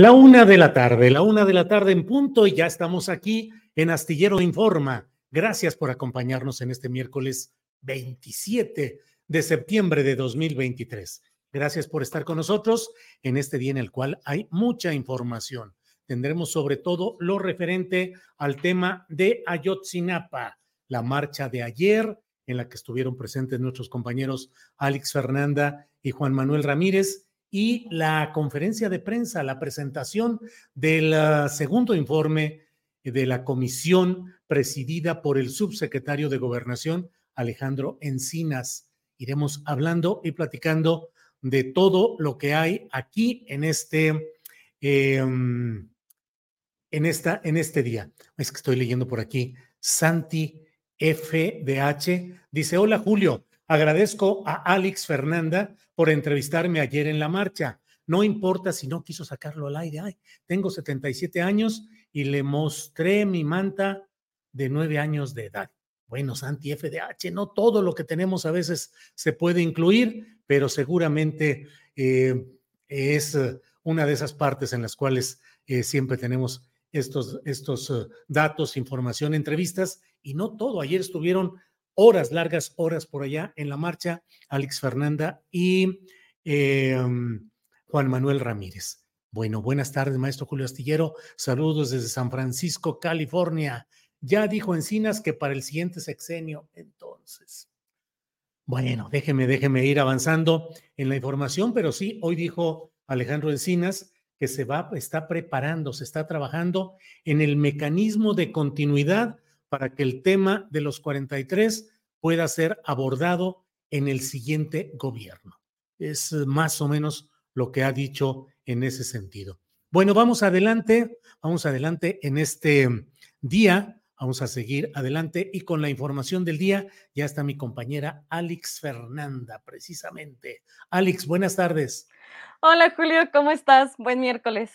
La una de la tarde, la una de la tarde en punto y ya estamos aquí en Astillero Informa. Gracias por acompañarnos en este miércoles 27 de septiembre de 2023. Gracias por estar con nosotros en este día en el cual hay mucha información. Tendremos sobre todo lo referente al tema de Ayotzinapa, la marcha de ayer en la que estuvieron presentes nuestros compañeros Alex Fernanda y Juan Manuel Ramírez y la conferencia de prensa, la presentación del ah, segundo informe de la comisión presidida por el subsecretario de Gobernación, Alejandro Encinas. Iremos hablando y platicando de todo lo que hay aquí en este, em, en esta, en este día. Es que estoy leyendo por aquí. Santi FDH dice: Hola Julio, Agradezco a Alex Fernanda por entrevistarme ayer en la marcha. No importa si no quiso sacarlo al aire. Ay, tengo 77 años y le mostré mi manta de nueve años de edad. Bueno, Santi FDH, no todo lo que tenemos a veces se puede incluir, pero seguramente eh, es una de esas partes en las cuales eh, siempre tenemos estos, estos eh, datos, información, entrevistas, y no todo. Ayer estuvieron horas, largas horas por allá en la marcha, Alex Fernanda y em, Juan Manuel Ramírez. Bueno, buenas tardes, maestro Julio Astillero. Saludos desde San Francisco, California. Ya dijo Encinas que para el siguiente sexenio, entonces. Bueno, déjeme, déjeme ir avanzando en la información, pero sí, hoy dijo Alejandro Encinas que se va, está preparando, se está trabajando en el mecanismo de continuidad para que el tema de los 43 pueda ser abordado en el siguiente gobierno. Es eh, más o menos lo que ha dicho en ese sentido. Bueno, vamos adelante, vamos adelante en este día, vamos a seguir adelante y con la información del día ya está mi compañera Alex Fernanda, precisamente. Alex, buenas tardes. Hola Julio, ¿cómo estás? Buen miércoles.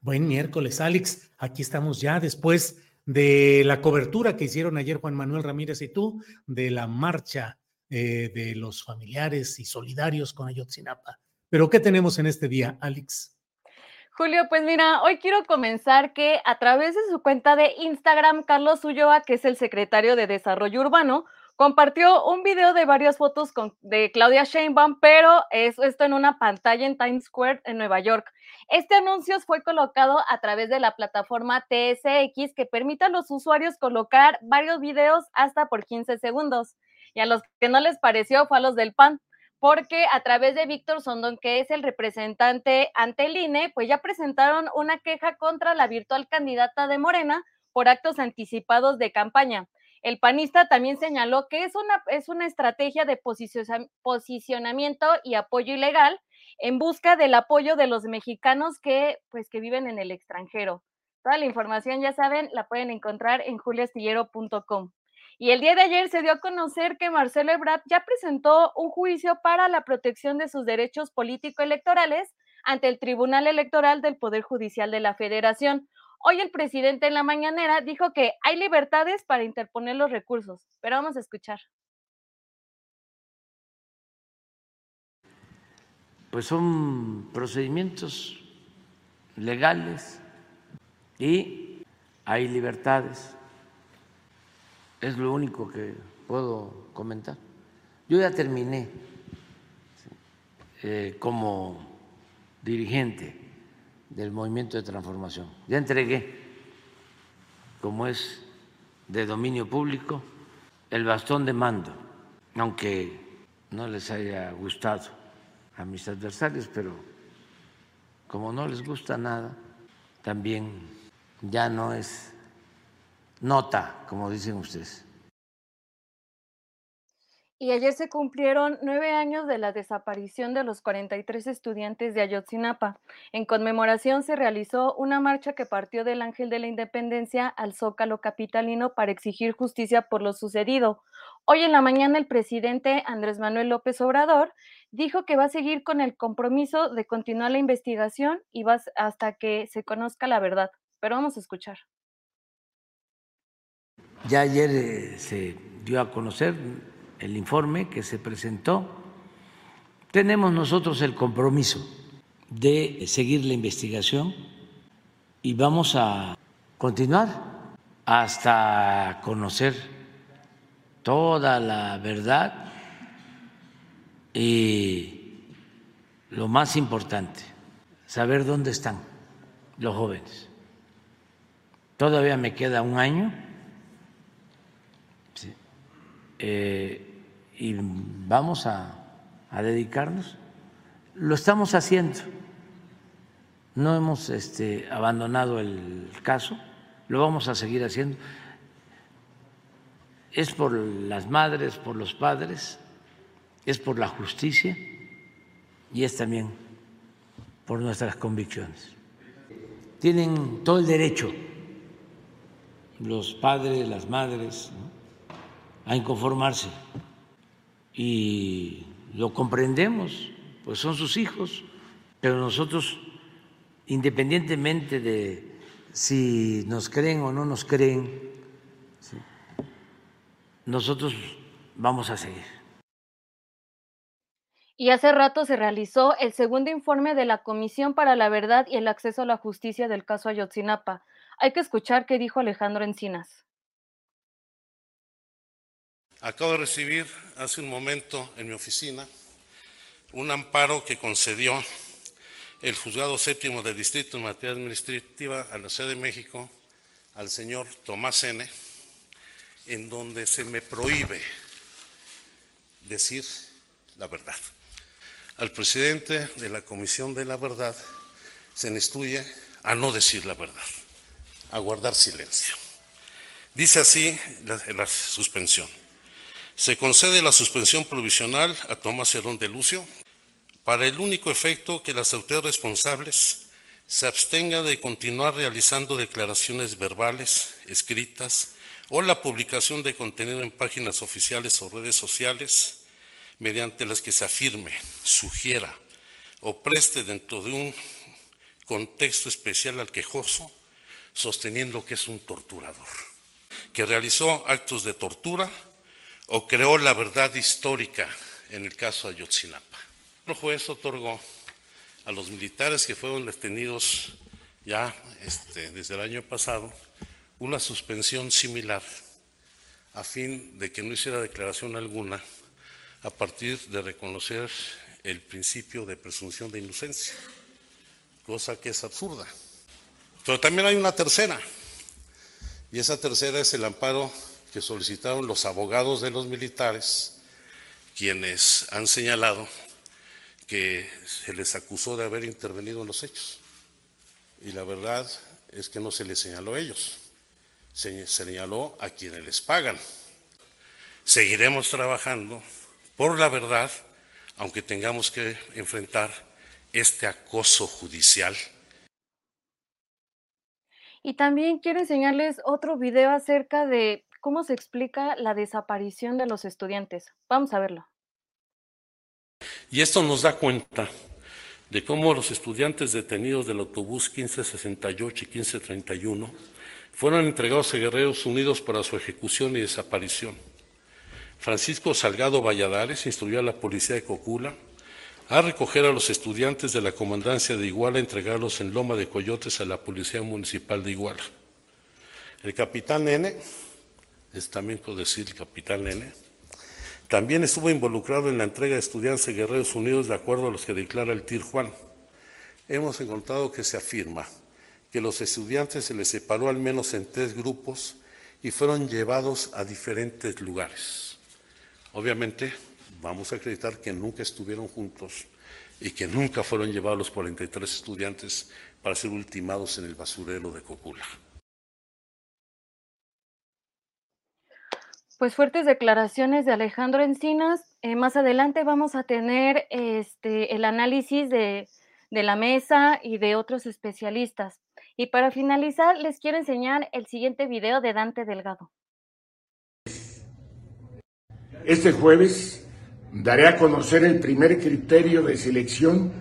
Buen miércoles, Alex. Aquí estamos ya después de la cobertura que hicieron ayer Juan Manuel Ramírez y tú de la marcha eh, de los familiares y solidarios con Ayotzinapa. Pero ¿qué tenemos en este día, Alex? Julio, pues mira, hoy quiero comenzar que a través de su cuenta de Instagram, Carlos Ulloa, que es el secretario de Desarrollo Urbano, compartió un video de varias fotos con, de Claudia Sheinbaum, pero es esto en una pantalla en Times Square en Nueva York. Este anuncio fue colocado a través de la plataforma TSX que permite a los usuarios colocar varios videos hasta por 15 segundos. Y a los que no les pareció fue a los del PAN, porque a través de Víctor Sondón, que es el representante ante el INE, pues ya presentaron una queja contra la virtual candidata de Morena por actos anticipados de campaña. El panista también señaló que es una, es una estrategia de posicionamiento y apoyo ilegal en busca del apoyo de los mexicanos que, pues, que viven en el extranjero. Toda la información, ya saben, la pueden encontrar en juliastillero.com. Y el día de ayer se dio a conocer que Marcelo Ebrard ya presentó un juicio para la protección de sus derechos político-electorales ante el Tribunal Electoral del Poder Judicial de la Federación. Hoy el presidente en la mañanera dijo que hay libertades para interponer los recursos, pero vamos a escuchar. Pues son procedimientos legales y hay libertades. Es lo único que puedo comentar. Yo ya terminé eh, como dirigente del movimiento de transformación. Ya entregué, como es de dominio público, el bastón de mando, aunque no les haya gustado a mis adversarios, pero como no les gusta nada, también ya no es nota, como dicen ustedes. Y ayer se cumplieron nueve años de la desaparición de los 43 estudiantes de Ayotzinapa. En conmemoración se realizó una marcha que partió del Ángel de la Independencia al Zócalo Capitalino para exigir justicia por lo sucedido. Hoy en la mañana el presidente Andrés Manuel López Obrador dijo que va a seguir con el compromiso de continuar la investigación y va hasta que se conozca la verdad. Pero vamos a escuchar. Ya ayer eh, se dio a conocer el informe que se presentó. Tenemos nosotros el compromiso de seguir la investigación y vamos a continuar hasta conocer toda la verdad y lo más importante, saber dónde están los jóvenes. Todavía me queda un año eh, y vamos a, dedicarnos. Lo estamos haciendo. No hemos este, abandonado el caso, lo vamos a seguir haciendo. Es por las madres, por los padres, es por la justicia y es también por nuestras convicciones. Tienen todo el derecho los padres, las madres, a inconformarse. Y lo comprendemos, pues son sus hijos, pero nosotros, independientemente de si nos creen o no nos creen, nosotros vamos a seguir. Y hace rato se realizó el segundo informe de la Comisión para la Verdad y el Acceso a la Justicia del caso Ayotzinapa. Hay que escuchar qué dijo Alejandro Encinas. Acabo de recibir hace un momento en mi oficina un amparo que concedió el juzgado séptimo del Distrito en materia administrativa a la Ciudad de México al señor Tomás N., en donde se me prohíbe decir la verdad. Al presidente de la Comisión de la Verdad se instruye a no decir la verdad, a guardar silencio. Dice así la, suspensión. Se concede la suspensión provisional a Tomás Herón de Lucio para el único efecto que las autoridades responsables se abstengan de continuar realizando declaraciones verbales, escritas o la publicación de contenido en páginas oficiales o redes sociales mediante las que se afirme, sugiera o preste dentro de un contexto especial al quejoso, sosteniendo que es un torturador, que realizó actos de tortura o creó la verdad histórica en el caso Ayotzinapa. El juez otorgó a los militares que fueron detenidos ya este, desde el año pasado una suspensión similar a fin de que no hiciera declaración alguna a partir de reconocer el principio de presunción de inocencia, cosa que es absurda. Pero también hay una tercera, y esa tercera es el amparo que solicitaron los abogados de los militares, quienes han señalado que se les acusó de haber intervenido en los hechos. Y la verdad es que no se les señaló a ellos, se señaló a quienes les pagan. Seguiremos trabajando por la verdad, aunque tengamos que enfrentar este acoso judicial. Y también quiero enseñarles otro video acerca de cómo se explica la desaparición de los estudiantes. Vamos a verlo. Y esto nos da cuenta de cómo los estudiantes detenidos del autobús 1568 y 1531 fueron entregados a Guerreros Unidos para su ejecución y desaparición. Francisco Salgado Valladares instruyó a la policía de Cocula a recoger a los estudiantes de la comandancia de Iguala, entregarlos en Loma de Coyotes a la Policía Municipal de Iguala. El capitán N, es también puedo decir el capitán N, también estuvo involucrado en la entrega de estudiantes de Guerreros Unidos de acuerdo a los que declara el TIR Juan. Hemos encontrado que se afirma que los estudiantes se les separó al menos en tres grupos y fueron llevados a diferentes lugares. Obviamente, vamos a acreditar que nunca estuvieron juntos y que nunca fueron llevados los 43 estudiantes para ser ultimados en el basurero de Cocula. Pues fuertes declaraciones de Alejandro Encinas. Eh, más adelante vamos a tener este, el análisis de, de la mesa y de otros especialistas. Y para finalizar, les quiero enseñar el siguiente video de Dante Delgado. Este jueves daré a conocer el primer criterio de selección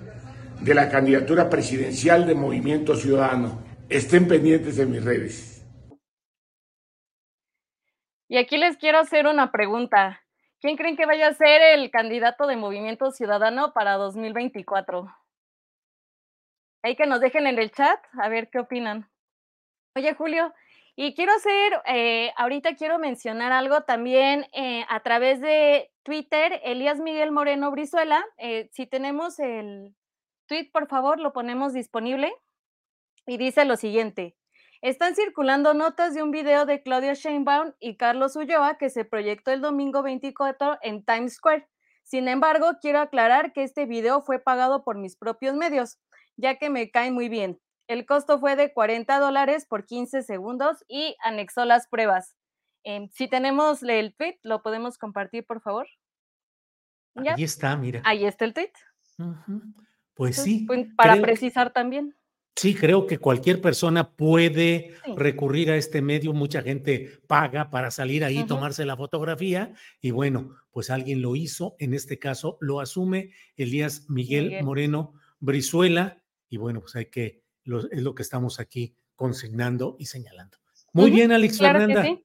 de la candidatura presidencial de Movimiento Ciudadano. Estén pendientes de mis redes. Y aquí les quiero hacer una pregunta. ¿Quién creen que vaya a ser el candidato de Movimiento Ciudadano para 2024? Hay que nos dejen en el chat a ver qué opinan. Oye, Julio, y quiero hacer, eh, ahorita quiero mencionar algo también eh, a través de Twitter, Elías Miguel Moreno Brizuela. Eh, si tenemos el tweet, por favor, lo ponemos disponible. Y dice lo siguiente. Están circulando notas de un video de Claudia Sheinbaum y Carlos Ulloa que se proyectó el domingo 24 en Times Square. Sin embargo, quiero aclarar que este video fue pagado por mis propios medios, ya que me cae muy bien. El costo fue de 40 dólares por 15 segundos y anexó las pruebas. Em, si tenemos el tweet, ¿lo podemos compartir, por favor? Ahí está, mira. Ahí está el tweet. Pues sí. Para precisar también. Sí, creo que cualquier persona puede recurrir a este medio. Mucha gente paga para salir ahí, tomarse la fotografía. Y bueno, pues alguien lo hizo. En este caso lo asume Elías Miguel. Moreno Brizuela. Y bueno, pues hay que es lo que estamos aquí consignando y señalando. Muy bien, Alex Fernanda.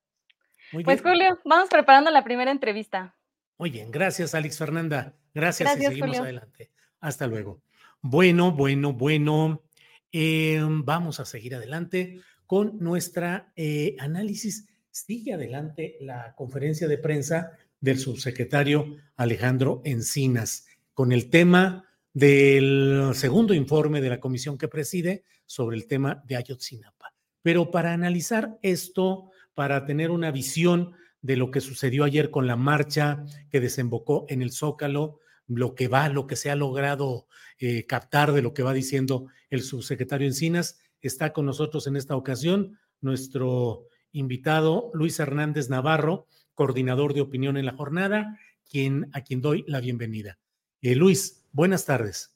pues Julio, vamos preparando la primera entrevista. Muy bien, gracias Alex Fernanda. Gracias, y seguimos adelante. Hasta luego. Bueno, bueno, bueno. Em, vamos a seguir adelante con nuestra eh, análisis. Sigue adelante la conferencia de prensa del subsecretario Alejandro Encinas con el tema del segundo informe de la comisión que preside sobre el tema de Ayotzinapa. Pero para analizar esto, para tener una visión de lo que sucedió ayer con la marcha que desembocó en el Zócalo, lo que va, lo que se ha logrado eh, captar de lo que va diciendo el subsecretario Encinas, está con nosotros en esta ocasión nuestro invitado Luis Hernández Navarro, coordinador de opinión en la jornada, quien, a quien doy la bienvenida. Eh, Luis, Buenas tardes.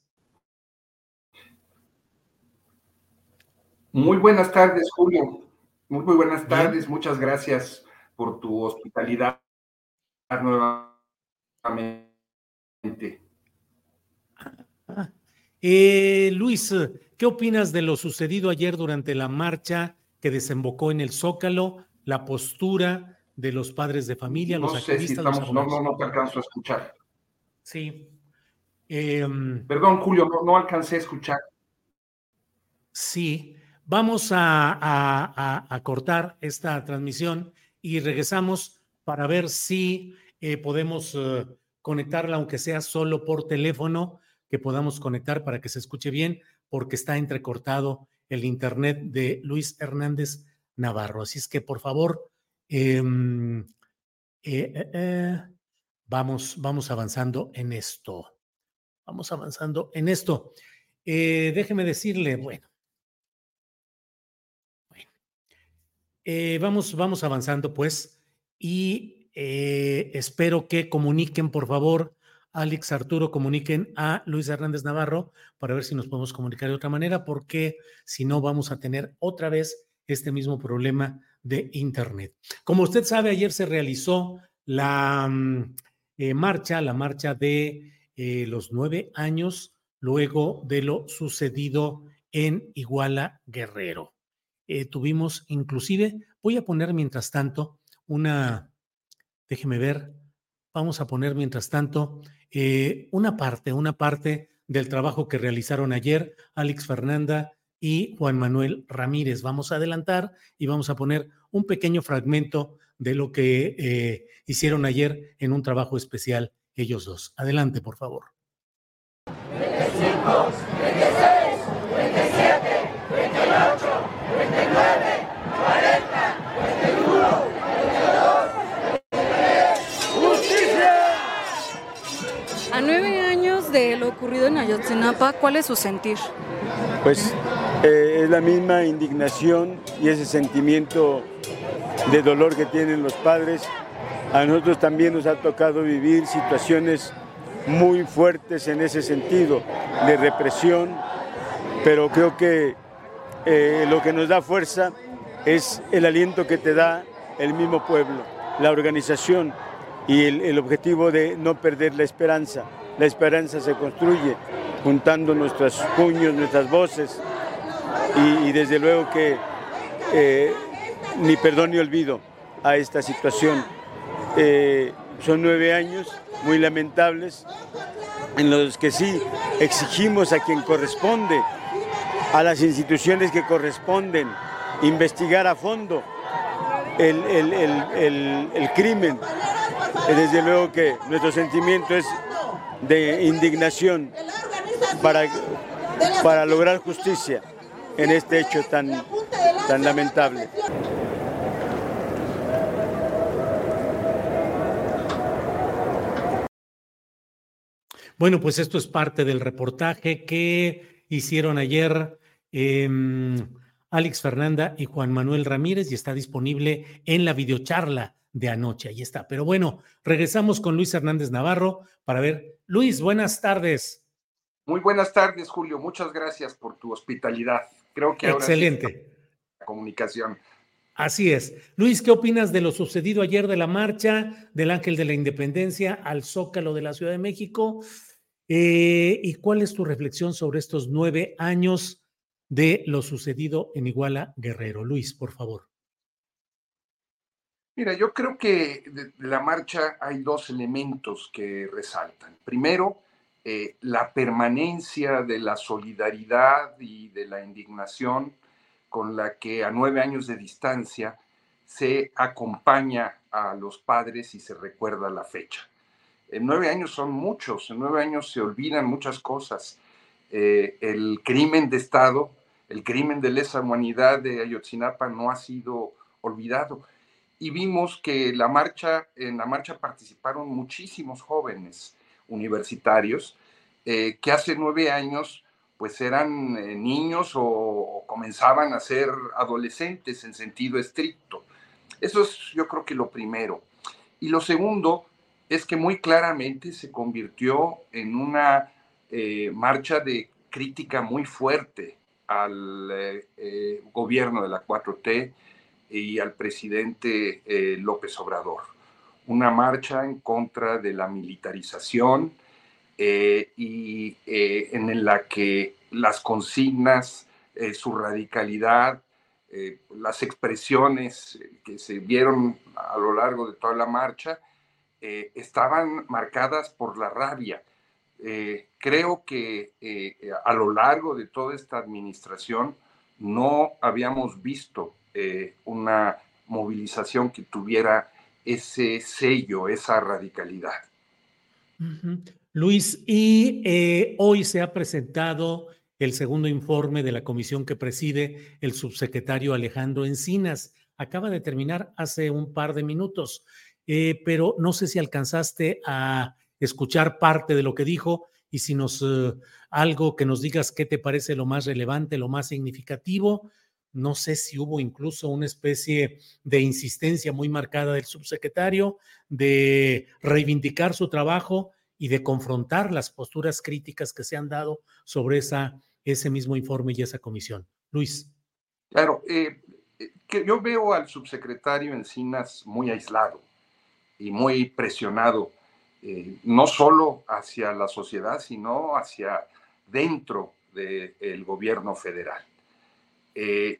Muy buenas tardes, Julio. Muy, muy buenas tardes. Muchas gracias por tu hospitalidad nuevamente. Eh, Luis, ¿qué opinas de lo sucedido ayer durante la marcha que desembocó en el Zócalo, la postura de los padres de familia, no los sé Si estamos, no, no, no te alcanzo a escuchar. Sí, Em, Perdón, Julio, no, alcancé a escuchar. Sí, vamos a, cortar esta transmisión y regresamos para ver si eh, podemos eh, conectarla, aunque sea solo por teléfono, que podamos conectar para que se escuche bien, porque está entrecortado el internet de Luis Hernández Navarro. Así es que, por favor, em, eh, vamos, vamos avanzando en esto. Vamos avanzando en esto. Eh, déjeme decirle, bueno. Eh, vamos, vamos avanzando pues y eh, espero que comuniquen, por favor, Alex Arturo, comuniquen a Luis Hernández Navarro para ver si nos podemos comunicar de otra manera, porque si no vamos a tener otra vez este mismo problema de Internet. Como usted sabe, ayer se realizó la mm, marcha, la marcha de eh, los nueve años luego de lo sucedido en Iguala Guerrero. Eh, tuvimos inclusive, voy a poner mientras tanto una, déjeme ver, vamos a poner mientras tanto una parte, una parte del trabajo que realizaron ayer Alex Fernanda y Juan Manuel Ramírez. Vamos a adelantar y vamos a poner un pequeño fragmento de lo que eh, hicieron ayer en un trabajo especial ellos dos. Adelante, por favor. 25, 26, 27, 28, 29, 40, 21, 22, 23. ¡Justicia! A nueve años de lo ocurrido en Ayotzinapa, ¿cuál es su sentir? Pues eh, es la misma indignación y ese sentimiento de dolor que tienen los padres. A nosotros también nos ha tocado vivir situaciones muy fuertes en ese sentido, de represión, pero creo que eh, lo que nos da fuerza es el aliento que te da el mismo pueblo, la organización y el objetivo de no perder la esperanza. La esperanza se construye juntando nuestros puños, nuestras voces, y, desde luego que eh, ni perdón ni olvido a esta situación. Eh, son nueve años muy lamentables en los que sí exigimos a quien corresponde, a las instituciones que corresponden, investigar a fondo el, el crimen. Desde luego que nuestro sentimiento es de indignación para, para lograr justicia en este hecho tan, tan lamentable. Bueno, pues esto es parte del reportaje que hicieron ayer em, Alex Fernanda y Juan Manuel Ramírez y está disponible en la videocharla de anoche. Ahí está. Pero bueno, regresamos con Luis Hernández Navarro para ver. Luis, buenas tardes. Muy buenas tardes, Julio. Muchas gracias por tu hospitalidad. Creo que Excelente. la comunicación. Así es. Luis, ¿qué opinas de lo sucedido ayer de la marcha del Ángel de la Independencia al Zócalo de la Ciudad de México? Eh, ¿Y cuál es tu reflexión sobre estos nueve años de lo sucedido en Iguala Guerrero? Luis, por favor. Mira, yo creo que de la marcha hay dos elementos que resaltan. Primero, eh, la permanencia de la solidaridad y de la indignación con la que a nueve años de distancia se acompaña a los padres y se recuerda la fecha. En nueve años son muchos, en nueve años se olvidan muchas cosas. Eh, el crimen de Estado, el crimen de lesa humanidad de Ayotzinapa no ha sido olvidado. Y vimos que la marcha, en la marcha participaron muchísimos jóvenes, universitarios, eh, que hace nueve años pues eran eh, niños o, comenzaban a ser adolescentes en sentido estricto. Eso es yo creo que lo primero. Y lo segundo es que muy claramente se convirtió en una eh, marcha de crítica muy fuerte al gobierno de la 4T y al presidente López Obrador. Una marcha en contra de la militarización, eh, y eh, en la que las consignas, eh, su radicalidad, las expresiones que se vieron a lo largo de toda la marcha, estaban marcadas por la rabia. creo que a lo largo de toda esta administración no habíamos visto una movilización que tuviera ese sello, esa radicalidad. Luis, y eh, hoy se ha presentado el segundo informe de la comisión que preside el subsecretario Alejandro Encinas. Acaba de terminar hace un par de minutos, eh, pero no sé si alcanzaste a escuchar parte de lo que dijo y si nos eh, algo que nos digas qué te parece lo más relevante, lo más significativo. No sé si hubo incluso una especie de insistencia muy marcada del subsecretario de reivindicar su trabajo y de confrontar las posturas críticas que se han dado sobre esa, ese mismo informe y esa comisión. Luis. Claro, eh, yo veo al subsecretario Encinas muy aislado y muy presionado, eh, no solo hacia la sociedad, sino hacia dentro del gobierno federal. Eh,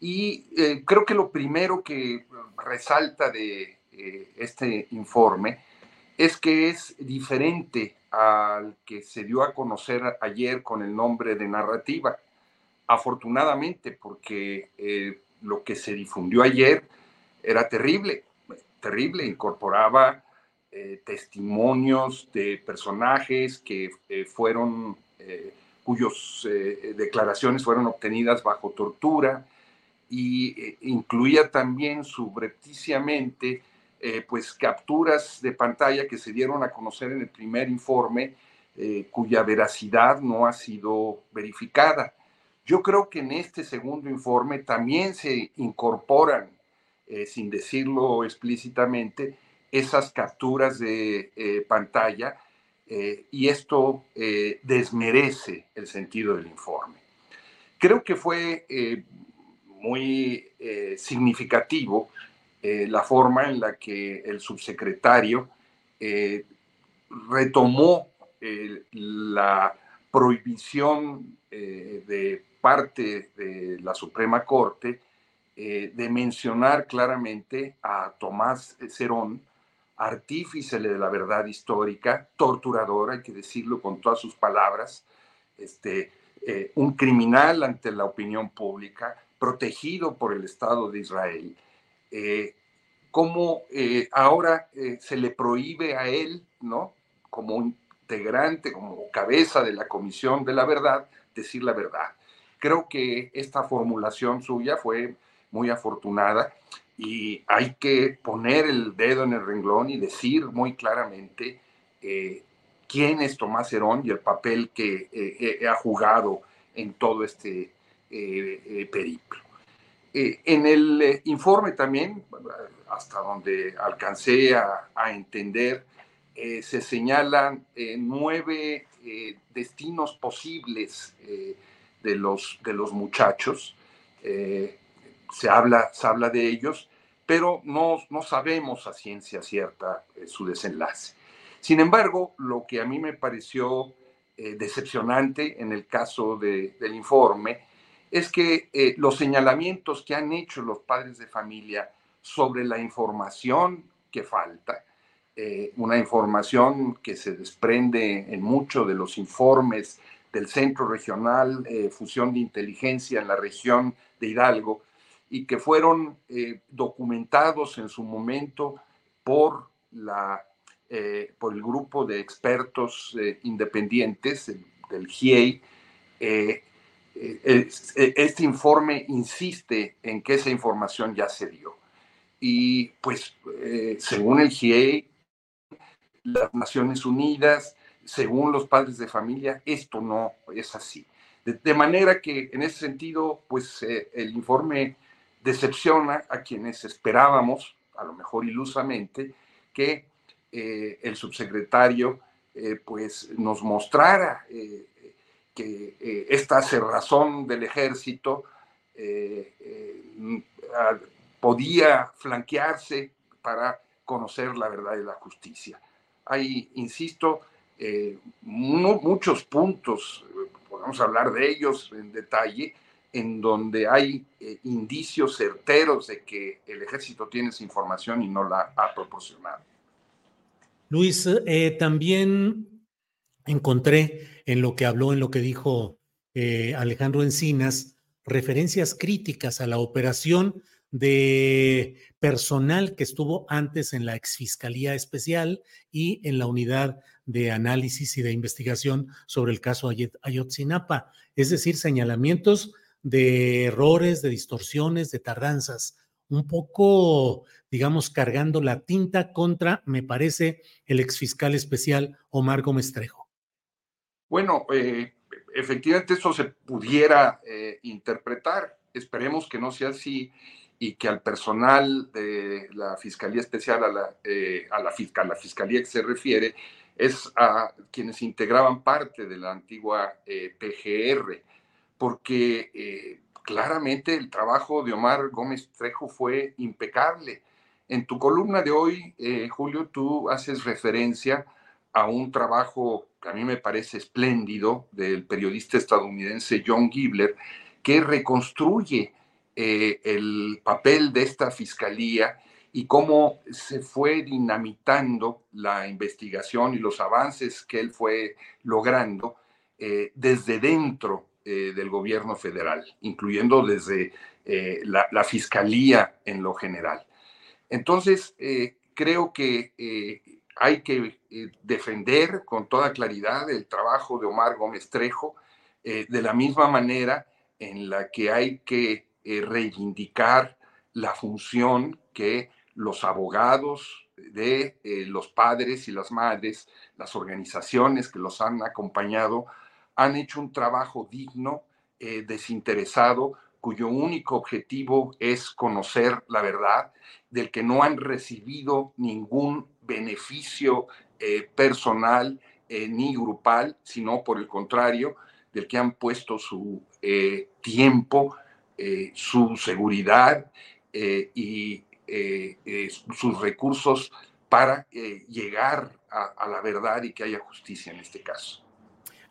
y eh, creo que lo primero que resalta de este informe es que es diferente al que se dio a conocer ayer con el nombre de narrativa. Afortunadamente, porque lo que se difundió ayer era terrible, terrible, incorporaba eh, testimonios de personajes que eh, fueron, eh, cuyas declaraciones fueron obtenidas bajo tortura y incluía también subrepticiamente pues capturas de pantalla que se dieron a conocer en el primer informe cuya veracidad no ha sido verificada. Yo creo que en este segundo informe también se incorporan, eh, sin decirlo explícitamente, esas capturas de eh, pantalla eh, y esto desmerece el sentido del informe. Creo que fue muy significativo la forma en la que el subsecretario retomó la prohibición de parte de la Suprema Corte eh, de mencionar claramente a Tomás Cerón, artífice de la verdad histórica, torturador, hay que decirlo con todas sus palabras, este, eh, un criminal ante la opinión pública, protegido por el Estado de Israel, eh, como ahora se le prohíbe a él, ¿no? Como integrante, como cabeza de la Comisión de la Verdad, decir la verdad. Creo que esta formulación suya fue muy afortunada y hay que poner el dedo en el renglón y decir muy claramente eh, quién es Tomás Herón y el papel que eh, eh, ha jugado en todo este periplo. en el informe también, hasta donde alcancé a, entender, se señalan nueve destinos posibles de los, de los muchachos. Se, habla, se habla de ellos, pero no, no sabemos a ciencia cierta eh, su desenlace. Sin embargo, lo que a mí me pareció eh, decepcionante en el caso del informe es que los señalamientos que han hecho los padres de familia sobre la información que falta, una información que se desprende en muchos de los informes del Centro Regional eh, Fusión de Inteligencia en la región de Hidalgo y que fueron eh, documentados en su momento por, la, eh, por el grupo de expertos independientes del GIEI. este informe insiste en que esa información ya se dio. Y pues, según el GIEI, las Naciones Unidas, según los padres de familia, esto no es así. De, manera que en ese sentido, pues eh, el informe decepciona a quienes esperábamos, a lo mejor ilusamente, que eh, el subsecretario eh, pues nos mostrara que esta cerrazón del ejército podía flanquearse para conocer la verdad y la justicia. Hay, insisto, eh, muchos puntos, podemos hablar de ellos en detalle, en donde hay eh, indicios certeros de que el ejército tiene esa información y no la ha proporcionado. Luis, eh, también encontré en lo que habló, en lo que dijo Alejandro Encinas, referencias críticas a la operación de personal que estuvo antes en la exfiscalía especial y en la unidad de análisis y de investigación sobre el caso Ayotzinapa, es decir, señalamientos de errores, de distorsiones, de tardanzas, un poco, digamos, cargando la tinta contra, me parece, el exfiscal especial Omar Gómez Trejo. Bueno, eh, efectivamente eso se pudiera eh, interpretar. Esperemos que no sea así y que al personal de la Fiscalía Especial, a la, eh, Fiscalía que se refiere, es a quienes integraban parte de la antigua PGR, porque eh, claramente el trabajo de Omar Gómez Trejo fue impecable. En tu columna de hoy, eh, Julio, tú haces referencia a un trabajo que a mí me parece espléndido del periodista estadounidense John Gibler, que reconstruye eh, el papel de esta fiscalía y cómo se fue dinamitando la investigación y los avances que él fue logrando desde dentro eh, del gobierno federal, incluyendo desde eh, la, fiscalía en lo general. Entonces, creo que hay que defender con toda claridad el trabajo de Omar Gómez Trejo, de la misma manera en la que hay que reivindicar la función que los abogados de los padres y las madres, las organizaciones que los han acompañado, han hecho un trabajo digno, eh, desinteresado, cuyo único objetivo es conocer la verdad, del que no han recibido ningún beneficio eh, personal eh, ni grupal, sino por el contrario, del que han puesto su tiempo, su seguridad y sus recursos para llegar a la verdad y que haya justicia en este caso.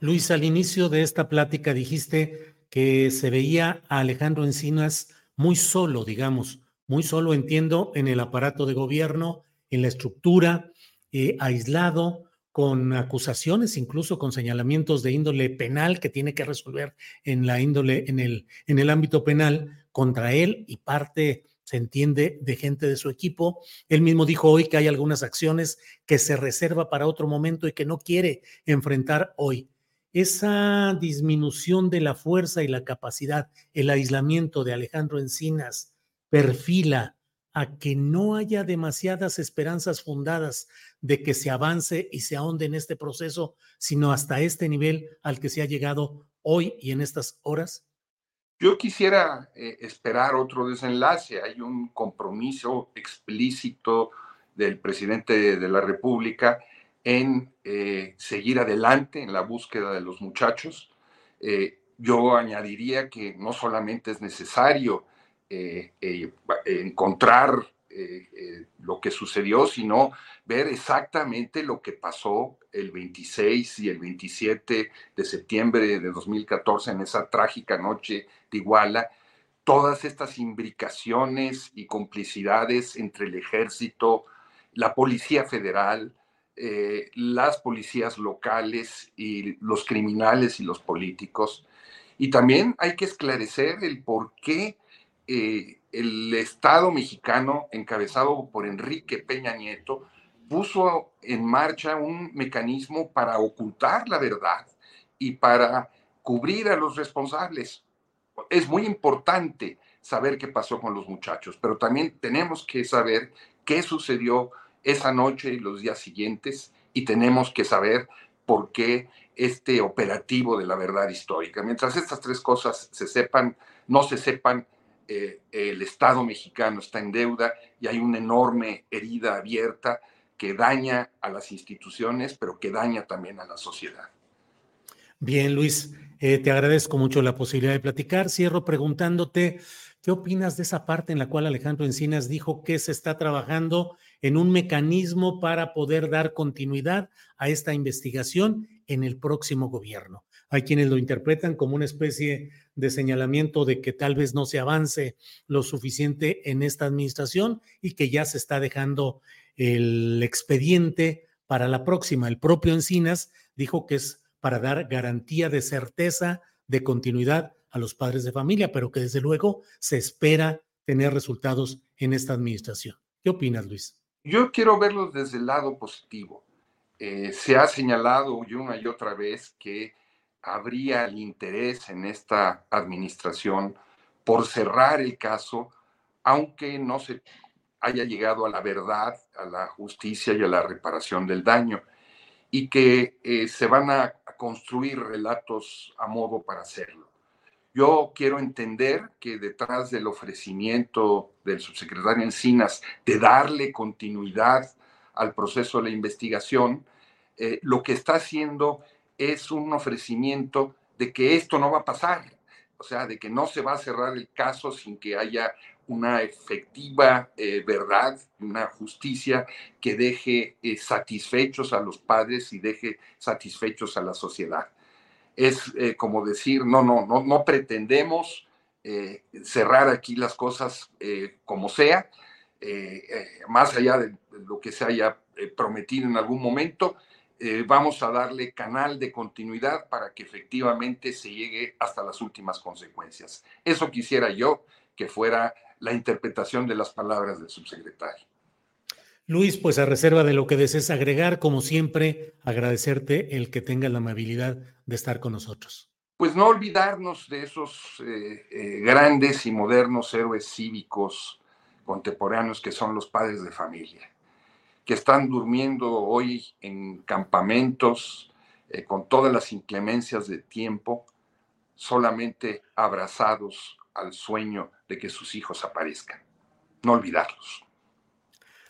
Luis, al inicio de esta plática dijiste que se veía a Alejandro Encinas muy solo, digamos, muy solo, entiendo, en el aparato de gobierno, en la estructura, eh, aislado, con acusaciones, incluso con señalamientos de índole penal que tiene que resolver en la índole, en el, en el ámbito penal contra él y parte, se entiende, de gente de su equipo. Él mismo dijo hoy que hay algunas acciones que se reserva para otro momento y que no quiere enfrentar hoy esa disminución de la fuerza y la capacidad, el aislamiento de Alejandro Encinas, perfila a que no haya demasiadas esperanzas fundadas de que se avance y se ahonde en este proceso, sino hasta este nivel al que se ha llegado hoy y en estas horas? Yo quisiera eh, esperar otro desenlace. Hay un compromiso explícito del presidente de la República en eh, seguir adelante en la búsqueda de los muchachos. Eh, yo añadiría que no solamente es necesario eh, encontrar lo que sucedió, sino ver exactamente lo que pasó el 26 y el 27 de septiembre de 2014 en esa trágica noche de Iguala, todas estas imbricaciones y complicidades entre el ejército, la Policía Federal, eh, las policías locales y los criminales y los políticos. Y también hay que esclarecer el por qué eh, el Estado mexicano, encabezado por Enrique Peña Nieto, puso en marcha un mecanismo para ocultar la verdad y para cubrir a los responsables. Es muy importante saber qué pasó con los muchachos, pero también tenemos que saber qué sucedió esa noche y los días siguientes y tenemos que saber por qué este operativo de la verdad histórica. Mientras estas tres cosas se sepan, no se sepan, eh, el Estado mexicano está en deuda y hay una enorme herida abierta que daña a las instituciones, pero que daña también a la sociedad. Bien, Luis, eh, te agradezco mucho la posibilidad de platicar. Cierro preguntándote, ¿qué opinas de esa parte en la cual Alejandro Encinas dijo que se está trabajando en un mecanismo para poder dar continuidad a esta investigación en el próximo gobierno. Hay quienes lo interpretan como una especie de señalamiento de que tal vez no se avance lo suficiente en esta administración y que ya se está dejando el expediente para la próxima. El propio Encinas dijo que es para dar garantía de certeza de continuidad a los padres de familia, pero que desde luego se espera tener resultados en esta administración. ¿Qué opinas, Luis? Yo quiero verlo desde el lado positivo. Eh, se ha señalado una y otra vez que habría el interés en esta administración por cerrar el caso, aunque no se haya llegado a la verdad, a la justicia y a la reparación del daño, y que eh, se van a construir relatos a modo para hacerlo. Yo quiero entender que detrás del ofrecimiento del subsecretario Encinas de darle continuidad al proceso de la investigación, eh, lo que está haciendo es un ofrecimiento de que esto no va a pasar, o sea, de que no se va a cerrar el caso sin que haya una efectiva eh, verdad, una justicia que deje eh, satisfechos a los padres y deje satisfechos a la sociedad. Es eh, como decir, no, no, no, no pretendemos cerrar aquí las cosas como sea, más allá de lo que se haya prometido en algún momento, vamos a darle canal de continuidad para que efectivamente se llegue hasta las últimas consecuencias. Eso quisiera yo que fuera la interpretación de las palabras del subsecretario. Luis, pues a reserva de lo que desees agregar, como siempre, agradecerte el que tenga la amabilidad de estar con nosotros. Pues no olvidarnos de esos eh, eh, grandes y modernos héroes cívicos contemporáneos que son los padres de familia, que están durmiendo hoy en campamentos eh, con todas las inclemencias de tiempo, solamente abrazados al sueño de que sus hijos aparezcan. No olvidarlos.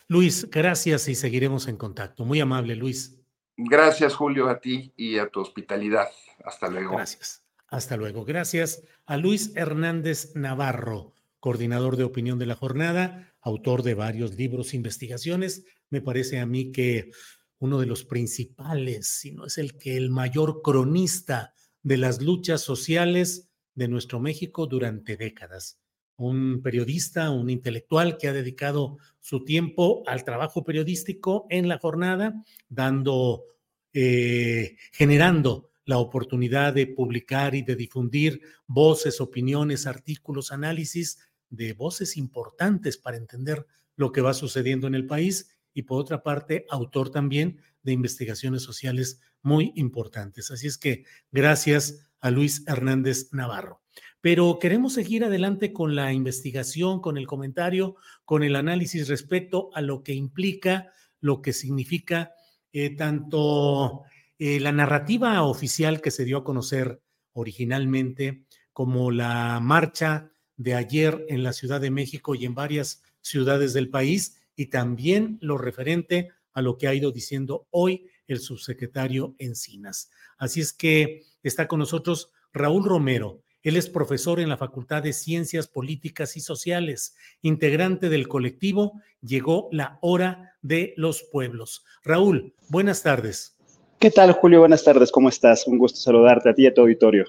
Luis, gracias y seguiremos en contacto. Muy amable, Luis. Gracias, Julio, a ti y a tu hospitalidad. Hasta luego. Gracias. Hasta luego. Gracias a Luis Hernández Navarro, coordinador de opinión de la jornada, autor de varios libros e investigaciones. Me parece a mí que uno de los principales, si no es el que el mayor cronista de las luchas sociales de nuestro México durante décadas. Un periodista, un intelectual que ha dedicado su tiempo al trabajo periodístico en la jornada, dando, eh, generando la oportunidad de publicar y de difundir voces, opiniones, artículos, análisis de voces importantes para entender lo que va sucediendo en el país y por otra parte, autor también de investigaciones sociales muy importantes. Así es que gracias a Luis Hernández Navarro. Pero queremos seguir adelante con la investigación, con el comentario, con el análisis respecto a lo que implica, lo que significa eh, tanto eh, la narrativa oficial que se dio a conocer originalmente, como la marcha de ayer en la Ciudad de México y en varias ciudades del país, y también lo referente a lo que ha ido diciendo hoy el subsecretario Encinas. Así es que está con nosotros Raúl Romero. Él es profesor en la Facultad de Ciencias Políticas y Sociales, integrante del colectivo Llegó la Hora de los Pueblos. Raúl, buenas tardes. ¿Qué tal, Julio? Buenas tardes, ¿cómo estás? Un gusto saludarte a ti y a tu auditorio.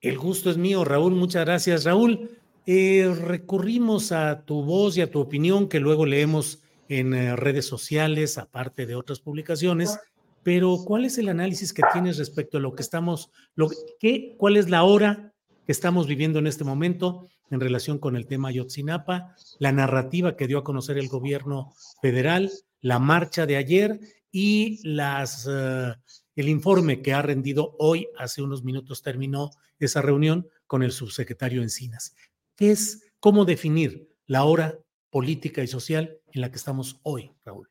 El gusto es mío, Raúl. Muchas gracias, Raúl. Eh, recurrimos a tu voz y a tu opinión que luego leemos en eh, redes sociales, aparte de otras publicaciones, pero ¿cuál es el análisis que tienes respecto a lo que estamos, lo que, cuál es la hora que estamos viviendo en este momento en relación con el tema Yotzinapa, la narrativa que dio a conocer el gobierno federal, la marcha de ayer y las, eh, el informe que ha rendido hoy, hace unos minutos terminó esa reunión con el subsecretario Encinas. ¿Qué es, cómo definir la hora política y social en la que estamos hoy, Raúl?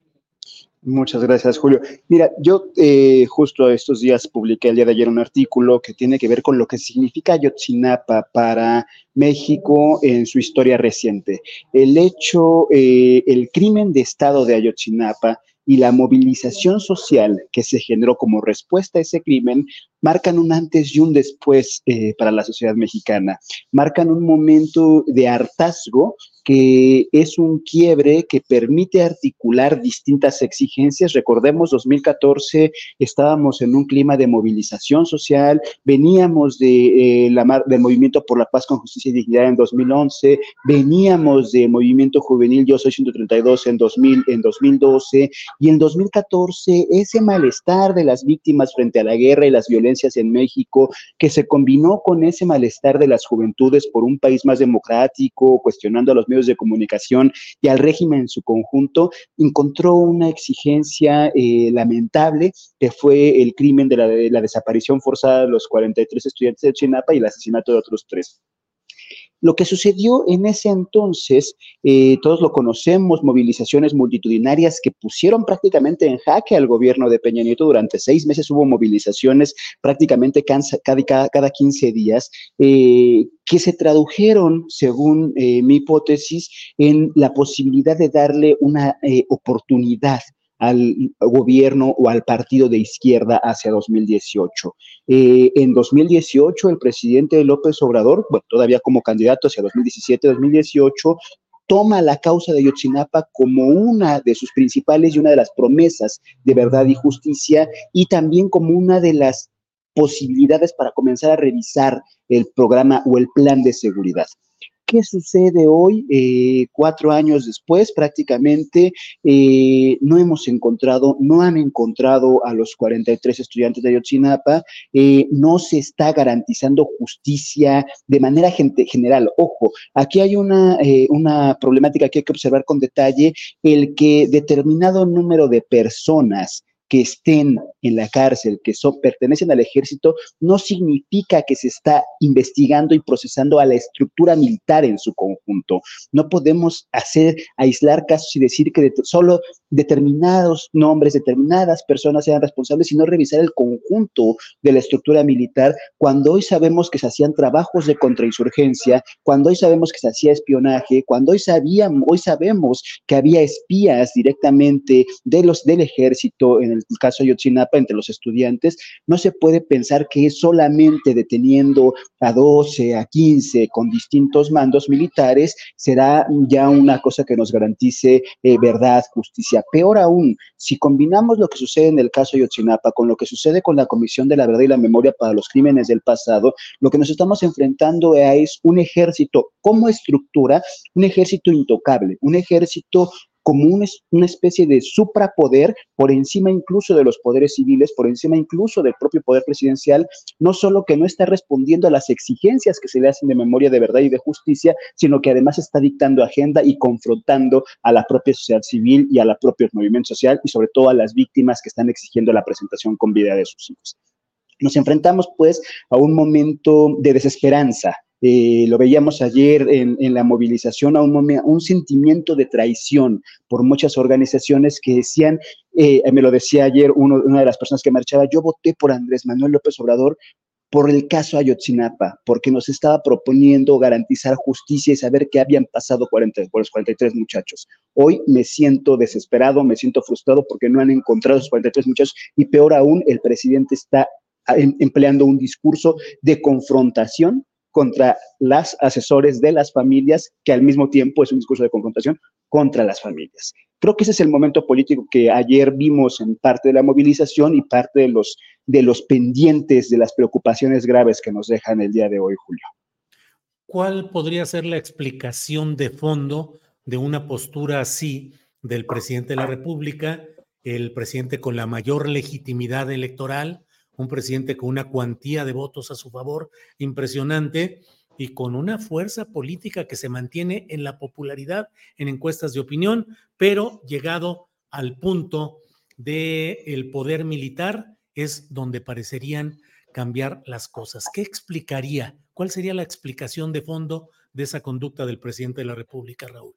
Muchas gracias, Julio. Mira, yo eh, justo estos días publiqué el día de ayer un artículo que tiene que ver con lo que significa Ayotzinapa para México en su historia reciente. El hecho, eh, el crimen de Estado de Ayotzinapa y la movilización social que se generó como respuesta a ese crimen marcan un antes y un después eh, para la sociedad mexicana, marcan un momento de hartazgo que es un quiebre que permite articular distintas exigencias. Recordemos, 2014 estábamos en un clima de movilización social, veníamos de, eh, la, del Movimiento por la Paz con Justicia y Dignidad en 2011, veníamos de Movimiento Juvenil Yo Soy 132 en, 2000, en 2012, y en 2014 ese malestar de las víctimas frente a la guerra y las violencias en México, que se combinó con ese malestar de las juventudes por un país más democrático, cuestionando a los medios de comunicación y al régimen en su conjunto, encontró una exigencia eh, lamentable que fue el crimen de la, de la desaparición forzada de los 43 estudiantes de Chinapa y el asesinato de otros tres. Lo que sucedió en ese entonces, eh, todos lo conocemos, movilizaciones multitudinarias que pusieron prácticamente en jaque al gobierno de Peña Nieto. Durante seis meses hubo movilizaciones prácticamente cada, cada 15 días. Eh, que se tradujeron, según eh, mi hipótesis, en la posibilidad de darle una oportunidad al gobierno o al partido de izquierda hacia 2018. Eh, en 2018, el presidente López Obrador, bueno, todavía como candidato hacia 2017-2018, toma la causa de Yotzinapa como una de sus principales y una de las promesas de verdad y justicia y también como una de las posibilidades para comenzar a revisar el programa o el plan de seguridad. ¿Qué sucede hoy, eh, cuatro años después prácticamente? Eh, no hemos encontrado, no han encontrado a los 43 estudiantes de Ayotzinapa, eh, no se está garantizando justicia de manera general. Ojo, aquí hay una, una problemática que hay que observar con detalle, el que determinado número de personas que estén en la cárcel, que son, pertenecen al ejército, no significa que se está investigando y procesando a la estructura militar en su conjunto. No podemos hacer, aislar casos y decir que solo determinados nombres, determinadas personas sean responsables, sino revisar el conjunto de la estructura militar, cuando hoy sabemos que se hacían trabajos de contrainsurgencia, cuando hoy sabemos que se hacía espionaje, cuando hoy sabíamos, hoy sabemos que había espías directamente de los del ejército en el el caso Yotzinapa entre los estudiantes, no se puede pensar que solamente deteniendo a 12, a 15 con distintos mandos militares será ya una cosa que nos garantice eh, verdad, justicia. Peor aún, si combinamos lo que sucede en el caso Yotzinapa con lo que sucede con la Comisión de la Verdad y la Memoria para los Crímenes del Pasado, lo que nos estamos enfrentando es un ejército como estructura, un ejército intocable, un ejército como una, especie de suprapoder por encima incluso de los poderes civiles, por encima incluso del propio poder presidencial, no solo que no está respondiendo a las exigencias que se le hacen de memoria de verdad y de justicia, sino que además está dictando agenda y confrontando a la propia sociedad civil y a la propia movimiento social y sobre todo a las víctimas que están exigiendo la presentación con vida de sus hijos. Nos enfrentamos pues a un momento de desesperanza, eh, lo veíamos ayer en, la movilización, a un, un, sentimiento de traición por muchas organizaciones que decían, eh, me lo decía ayer una de las personas que marchaba, yo voté por Andrés Manuel López Obrador por el caso Ayotzinapa, porque nos estaba proponiendo garantizar justicia y saber qué habían pasado 40, por los 43 muchachos. Hoy me siento desesperado, me siento frustrado porque no han encontrado esos 43 muchachos y peor aún, el presidente está ah, em, empleando un discurso de confrontación contra las asesores de las familias, que al mismo tiempo es un discurso de confrontación contra las familias. Creo que ese es el momento político que ayer vimos en parte de la movilización y parte de los, de los pendientes de las preocupaciones graves que nos dejan el día de hoy, Julio. ¿Cuál podría ser la explicación de fondo de una postura así del presidente de la República, el presidente con la mayor legitimidad electoral, un presidente con una cuantía de votos a su favor impresionante y con una fuerza política que se mantiene en la popularidad en encuestas de opinión, pero llegado al punto del el poder militar es donde parecerían cambiar las cosas. ¿Qué explicaría? ¿Cuál sería la explicación de fondo de esa conducta del presidente de la República, Raúl?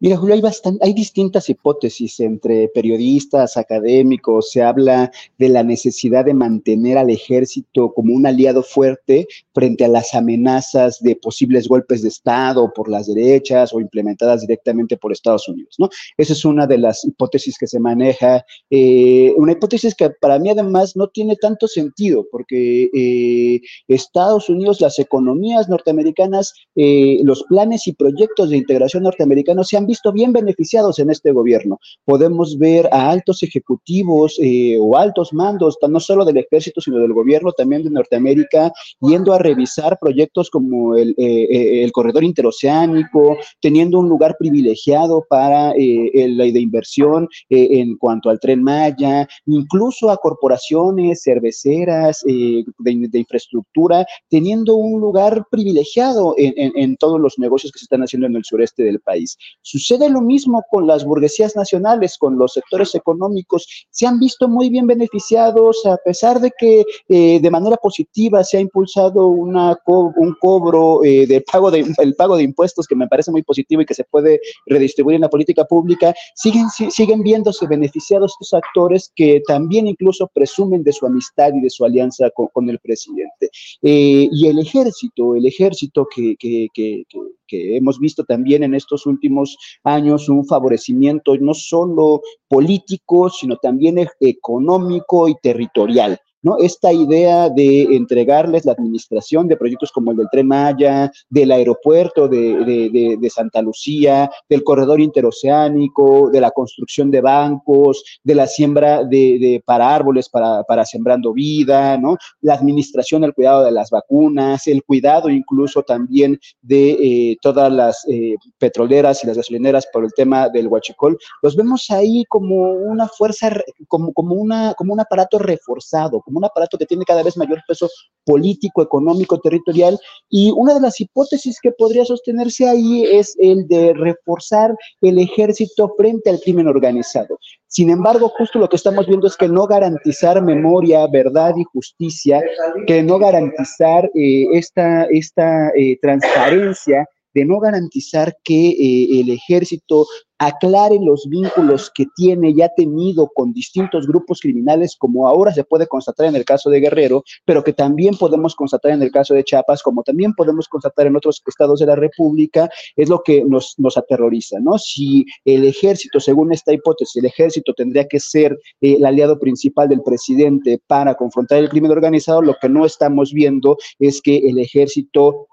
Mira, Julio, hay, distintas hipótesis entre periodistas, académicos. Se habla de la necesidad de mantener al ejército como un aliado fuerte frente a las amenazas de posibles golpes de Estado por las derechas o implementadas directamente por Estados Unidos, ¿no? Esa es una de las hipótesis que se maneja. Eh, una hipótesis que para mí además no tiene tanto sentido, porque eh, Estados Unidos, las economías norteamericanas, eh, los planes y proyectos de integración norteamericanos se han visto bien beneficiados en este gobierno. Podemos ver a altos ejecutivos eh, o altos mandos, no solo del ejército, sino del gobierno también de Norteamérica, yendo a revisar proyectos como el, eh, eh, el corredor interoceánico, teniendo un lugar privilegiado para la de inversión en cuanto al tren Maya, incluso a corporaciones cerveceras de, de, infraestructura, teniendo un lugar privilegiado en, en, en, todos los negocios que se están haciendo en el sureste del país. Sucede lo mismo con las burguesías nacionales, con los sectores económicos. Se han visto muy bien beneficiados, a pesar de que eh, de manera positiva se ha impulsado un cobro eh, de pago de, el pago de impuestos que me parece muy positivo y que se puede redistribuir en la política pública, siguen, siguen viéndose beneficiados estos actores que también incluso presumen de su amistad y de su alianza con, el presidente. Eh, y el ejército, el ejército que, que, que, porque hemos visto también en estos últimos años un favorecimiento no solo político, sino también e-, económico y territorial. ¿No? Esta idea de entregarles la administración de proyectos como el del Tren Maya, del aeropuerto de, Santa Lucía, del corredor interoceánico, de la construcción de bancos, de la siembra de, para árboles, para, para, sembrando vida, ¿no? La administración, el cuidado de las vacunas, el cuidado incluso también de eh, todas las eh, petroleras y las gasolineras por el tema del huachicol, los vemos ahí como una fuerza, como, como, una, como un aparato reforzado, como un aparato que tiene cada vez mayor peso político, económico, territorial. Y una de las hipótesis que podría sostenerse ahí es el de reforzar el ejército frente al crimen organizado. Sin embargo, justo lo que estamos viendo es que no garantizar memoria, verdad y justicia, que no garantizar eh, esta, esta eh, transparencia de no garantizar que eh, el ejército aclare los vínculos que tiene y ha tenido con distintos grupos criminales, como ahora se puede constatar en el caso de Guerrero, pero que también podemos constatar en el caso de Chiapas, como también podemos constatar en otros estados de la República, es lo que nos, nos aterroriza, ¿no? Si el ejército, según esta hipótesis, el ejército tendría que ser eh, el aliado principal del presidente para confrontar el crimen organizado, lo que no estamos viendo es que el ejército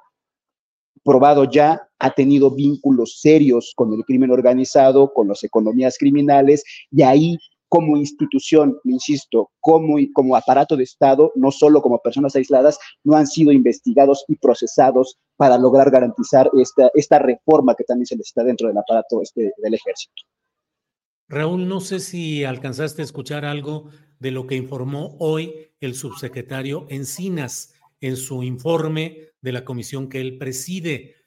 probado ya, ha tenido vínculos serios con el crimen organizado, con las economías criminales, y ahí como institución, insisto, como, como aparato de Estado, no solo como personas aisladas, no han sido investigados y procesados para lograr garantizar esta, esta reforma que también se necesita dentro del aparato este, del ejército. Raúl, no sé si alcanzaste a escuchar algo de lo que informó hoy el subsecretario Encinas en su informe de la comisión que él preside.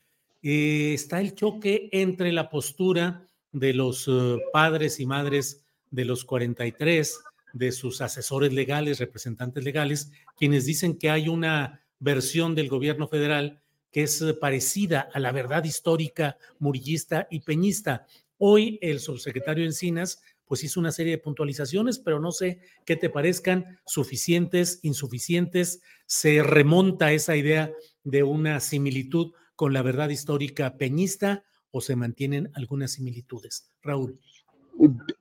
Eh, está el choque entre la postura de los eh, padres y madres de los 43, de sus asesores legales, representantes legales, quienes dicen que hay una versión del gobierno federal que es eh, parecida a la verdad histórica murillista y peñista. Hoy el subsecretario Encinas pues hizo una serie de puntualizaciones, pero no sé qué te parezcan suficientes, insuficientes. Se remonta esa idea de una similitud con la verdad histórica peñista o se mantienen algunas similitudes. Raúl.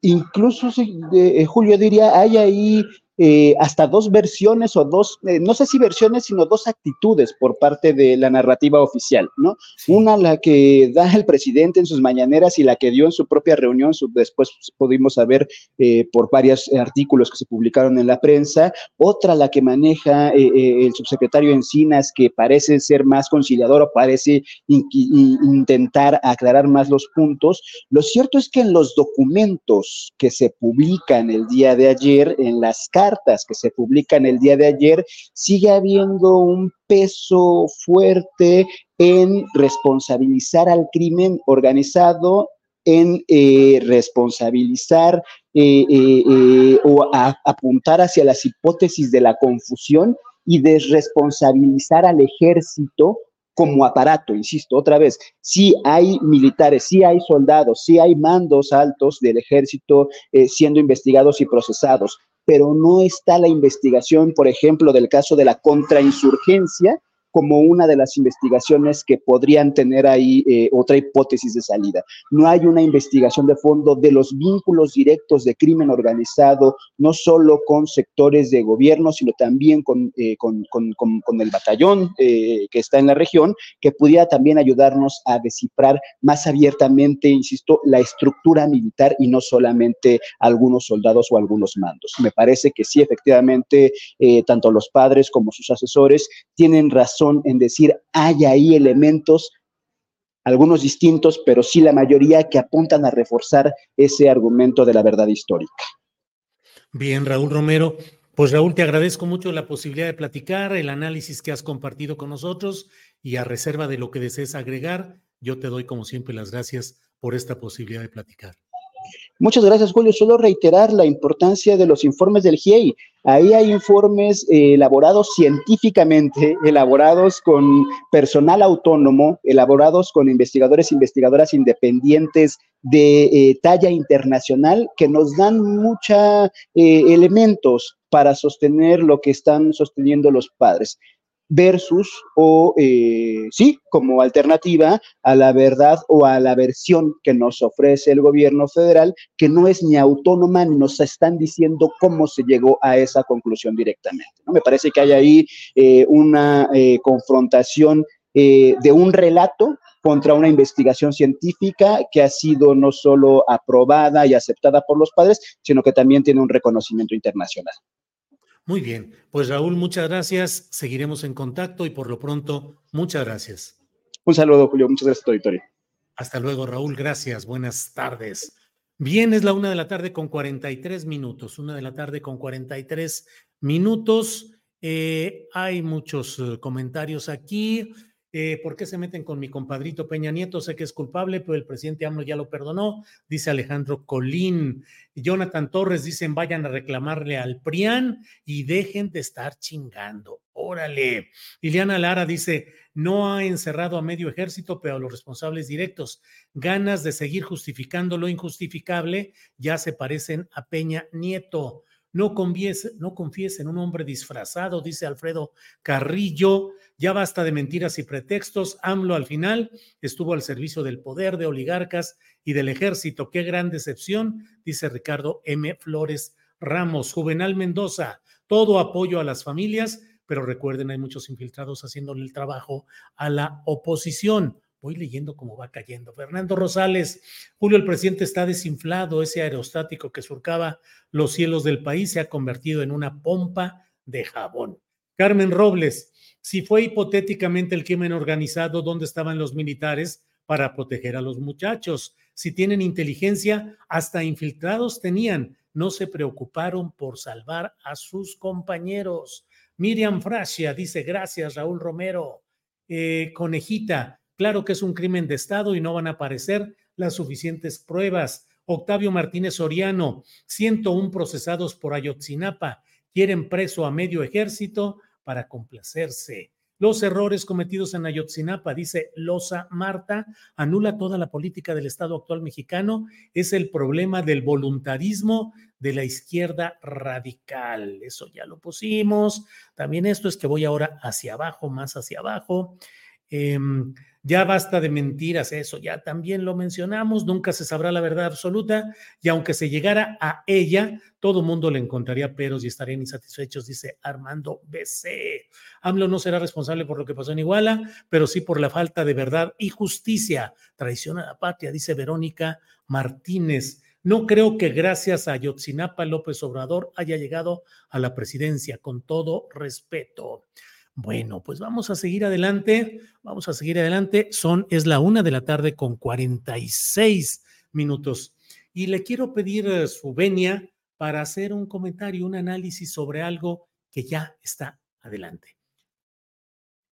Incluso, eh, Julio diría, hay ahí eh, hasta dos versiones o dos, eh, no sé si versiones, sino dos actitudes por parte de la narrativa oficial, ¿no? Una la que da el presidente en sus mañaneras y la que dio en su propia reunión, después pudimos saber eh, por varios artículos que se publicaron en la prensa, otra la que maneja el subsecretario Encinas, que parece ser más conciliador o parece intentar aclarar más los puntos. Lo cierto es que en los documentos que se publican el día de ayer, en las cartas, que se publican el día de ayer, sigue habiendo un peso fuerte en responsabilizar al crimen organizado en eh, responsabilizar eh, eh, o apuntar hacia las hipótesis de la confusión y desresponsabilizar al ejército como aparato, insisto, otra vez, sí hay militares, sí hay soldados, sí hay mandos altos del ejército siendo investigados y procesados, pero no está la investigación, por ejemplo, del caso de la contrainsurgencia, como una de las investigaciones que podrían tener ahí eh, otra hipótesis de salida. No hay una investigación de fondo de los vínculos directos de crimen organizado, no solo con sectores de gobierno, sino también con, eh, con, el batallón eh, que está en la región, que pudiera también ayudarnos a descifrar más abiertamente, insisto, la estructura militar y no solamente algunos soldados o algunos mandos. Me parece que sí, efectivamente, tanto los padres como sus asesores tienen razón en decir, hay ahí elementos, algunos distintos, pero sí la mayoría que apuntan a reforzar ese argumento de la verdad histórica. Bien, Raúl Romero. Pues Raúl, te agradezco mucho la posibilidad de platicar, el análisis que has compartido con nosotros y a reserva de lo que desees agregar, yo te doy como siempre las gracias por esta posibilidad de platicar. Muchas gracias, Julio. Solo reiterar la importancia de los informes del GIEI. Ahí hay informes eh, elaborados científicamente, elaborados con personal autónomo, elaborados con investigadores e investigadoras independientes de eh, talla internacional que nos dan muchos eh, elementos para sostener lo que están sosteniendo los padres. Versus o eh, sí, como alternativa a la verdad o a la versión que nos ofrece el gobierno federal, que no es ni autónoma ni nos están diciendo cómo se llegó a esa conclusión directamente. ¿no? Me parece que hay ahí eh, una eh, confrontación de un relato contra una investigación científica que ha sido no solo aprobada y aceptada por los padres, sino que también tiene un reconocimiento internacional. Muy bien, pues Raúl, muchas gracias. Seguiremos en contacto y por lo pronto, muchas gracias. Un saludo, Julio. Muchas gracias tu auditorio. Hasta luego, Raúl. Gracias. Buenas tardes. Bien, es la una de la tarde con 43 minutos. Una de la tarde con 43 minutos. Eh, hay muchos eh, comentarios aquí. Eh, ¿Por qué se meten con mi compadrito Peña Nieto? Sé que es culpable, pero el presidente AMLO ya lo perdonó, dice Alejandro Colín. Jonathan Torres dicen vayan a reclamarle al PRIAN y dejen de estar chingando. Órale. Liliana Lara dice, no ha encerrado a medio ejército, pero a los responsables directos. Ganas de seguir justificando lo injustificable ya se parecen a Peña Nieto. No confíes, no confíes en un hombre disfrazado, dice Alfredo Carrillo. Ya basta de mentiras y pretextos. AMLO al final estuvo al servicio del poder, de oligarcas y del ejército. Qué gran decepción, dice Ricardo M. Flores Ramos. Juvenal Mendoza, todo apoyo a las familias, pero recuerden, hay muchos infiltrados haciéndole el trabajo a la oposición. Voy leyendo cómo va cayendo. Fernando Rosales, Julio, el presidente está desinflado. Ese aerostático que surcaba los cielos del país se ha convertido en una pompa de jabón. Carmen Robles, si fue hipotéticamente el crimen organizado, ¿dónde estaban los militares para proteger a los muchachos? Si tienen inteligencia, hasta infiltrados tenían. No se preocuparon por salvar a sus compañeros. Miriam Frasia dice, gracias, Raúl Romero. Eh, conejita, Claro que es un crimen de Estado y no van a aparecer las suficientes pruebas. Octavio Martínez Soriano, 101 procesados por Ayotzinapa, quieren preso a medio ejército para complacerse. Los errores cometidos en Ayotzinapa, dice Loza Marta, anula toda la política del Estado actual mexicano, es el problema del voluntarismo de la izquierda radical. Eso ya lo pusimos. También esto es que voy ahora hacia abajo, más hacia abajo. Em, ya basta de mentiras, eso ya también lo mencionamos, nunca se sabrá la verdad absoluta y aunque se llegara a ella, todo mundo le encontraría peros y estarían insatisfechos, dice Armando BC. AMLO no será responsable por lo que pasó en Iguala, pero sí por la falta de verdad y justicia. Traición a la patria, dice Verónica Martínez. No creo que gracias a Yotzinapa López Obrador haya llegado a la presidencia, con todo respeto. Bueno, pues vamos a seguir adelante, vamos a seguir adelante. Son, es la una de la tarde con 46 minutos. Y le quiero pedir eh, su venia para hacer un comentario, un análisis sobre algo que ya está adelante.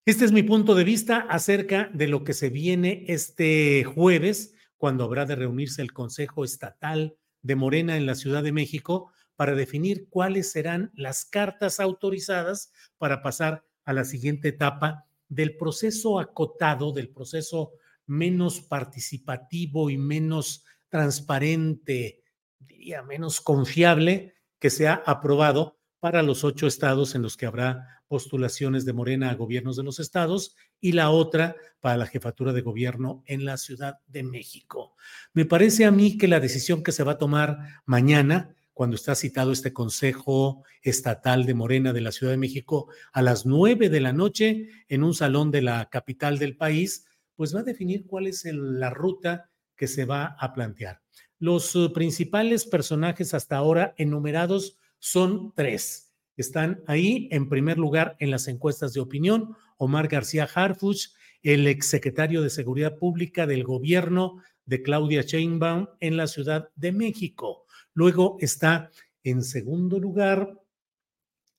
Este es mi punto de vista acerca de lo que se viene este jueves, cuando habrá de reunirse el Consejo Estatal de Morena en la Ciudad de México para definir cuáles serán las cartas autorizadas para pasar a la siguiente etapa del proceso acotado, del proceso menos participativo y menos transparente, diría menos confiable, que se ha aprobado para los ocho estados en los que habrá postulaciones de Morena a gobiernos de los estados y la otra para la jefatura de gobierno en la Ciudad de México. Me parece a mí que la decisión que se va a tomar mañana cuando está citado este Consejo Estatal de Morena de la Ciudad de México a las nueve de la noche en un salón de la capital del país, pues va a definir cuál es la ruta que se va a plantear. Los uh, principales personajes hasta ahora enumerados son tres. Están ahí, en primer lugar, en las encuestas de opinión, Omar García Harfuch, el exsecretario de Seguridad Pública del gobierno de Claudia Sheinbaum en la Ciudad de México. Luego está en segundo lugar,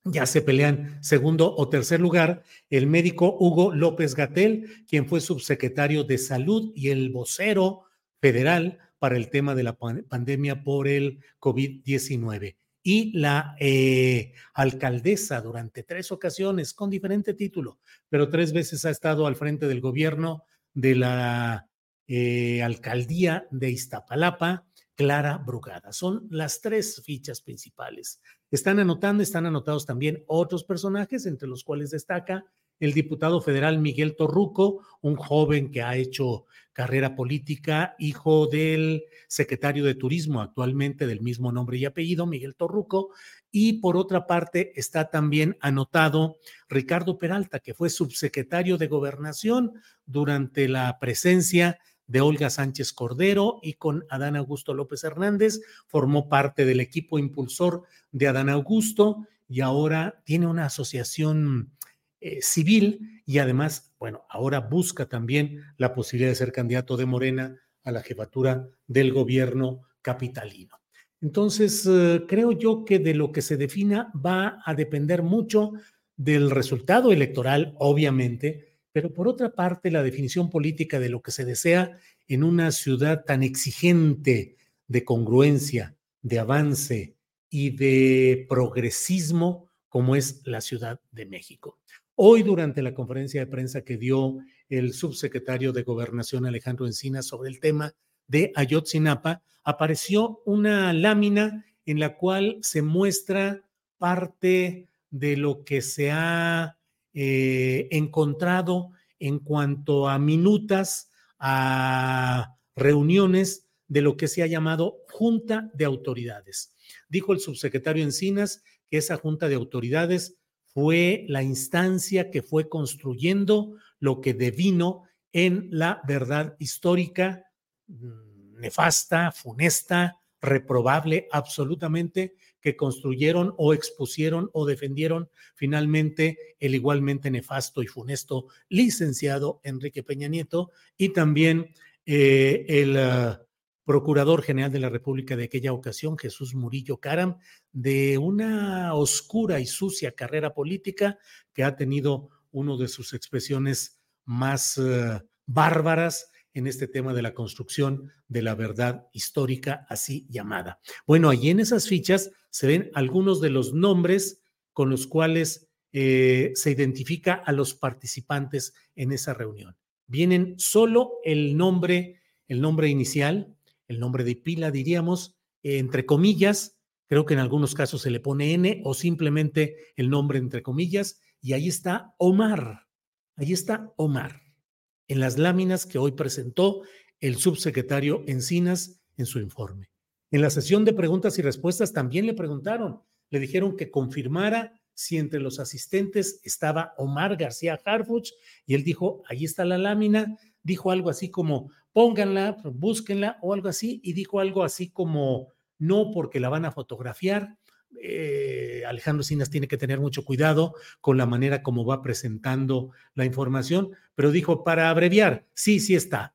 ya se pelean segundo o tercer lugar, el médico Hugo López Gatel, quien fue subsecretario de Salud y el vocero federal para el tema de la pandemia por el COVID-19. Y la eh, alcaldesa durante tres ocasiones, con diferente título, pero tres veces ha estado al frente del gobierno de la eh, alcaldía de Iztapalapa, Clara Brugada. Son las tres fichas principales. Están anotando, están anotados también otros personajes, entre los cuales destaca el diputado federal Miguel Torruco, un joven que ha hecho carrera política, hijo del secretario de Turismo actualmente del mismo nombre y apellido, Miguel Torruco, y por otra parte está también anotado Ricardo Peralta, que fue subsecretario de Gobernación durante la presencia de Olga Sánchez Cordero y con Adán Augusto López Hernández, formó parte del equipo impulsor de Adán Augusto y ahora tiene una asociación eh, civil y además, bueno, ahora busca también la posibilidad de ser candidato de Morena a la jefatura del gobierno capitalino. Entonces, eh, creo yo que de lo que se defina va a depender mucho del resultado electoral, obviamente, pero por otra parte, la definición política de lo que se desea en una ciudad tan exigente de congruencia, de avance y de progresismo como es la Ciudad de México. Hoy, durante la conferencia de prensa que dio el subsecretario de Gobernación Alejandro Encina sobre el tema de Ayotzinapa, apareció una lámina en la cual se muestra parte de lo que se ha eh, encontrado en cuanto a minutas, a reuniones de lo que se ha llamado Junta de Autoridades. Dijo el subsecretario Encinas que esa Junta de Autoridades fue la instancia que fue construyendo lo que devino en la verdad histórica mm, nefasta, funesta, reprobable absolutamente que construyeron o expusieron o defendieron finalmente el igualmente nefasto y funesto licenciado Enrique Peña Nieto y también eh, el ah, Procurador General de la República de aquella ocasión, Jesús Murillo Caram, de una oscura y sucia carrera política que ha tenido uno de sus expresiones más eh, bárbaras en este tema de la construcción de la verdad histórica así llamada. Bueno, allí en esas fichas se ven algunos de los nombres con los cuales eh, se identifica a los participantes en esa reunión. Vienen solo el nombre, el nombre inicial, el nombre de pila, diríamos, entre comillas, creo que en algunos casos se le pone N o simplemente el nombre entre comillas, y ahí está Omar, ahí está Omar, en las láminas que hoy presentó el subsecretario Encinas en su informe. En la sesión de preguntas y respuestas también le preguntaron, le dijeron que confirmara si entre los asistentes estaba Omar García Harfuch y él dijo, ahí está la lámina, dijo algo así como, pónganla, búsquenla o algo así, y dijo algo así como, no porque la van a fotografiar. Eh, Alejandro Sinas tiene que tener mucho cuidado con la manera como va presentando la información, pero dijo, para abreviar, sí, sí está.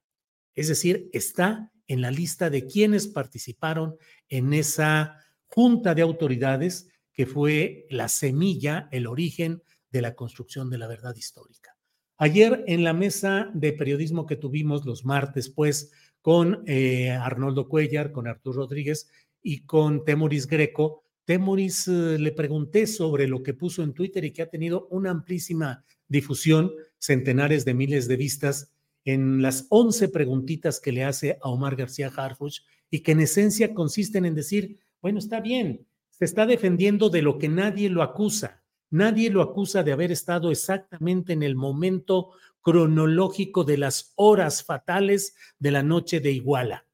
Es decir, está en la lista de quienes participaron en esa junta de autoridades que fue la semilla, el origen de la construcción de la verdad histórica. Ayer en la mesa de periodismo que tuvimos los martes, pues, con eh, Arnoldo Cuellar, con Arturo Rodríguez y con Temoris Greco, Temoris eh, le pregunté sobre lo que puso en Twitter y que ha tenido una amplísima difusión, centenares de miles de vistas, en las 11 preguntitas que le hace a Omar García Harfuch y que en esencia consisten en decir, bueno, está bien, se está defendiendo de lo que nadie lo acusa Nadie lo acusa de haber estado exactamente en el momento cronológico de las horas fatales de la noche de Iguala.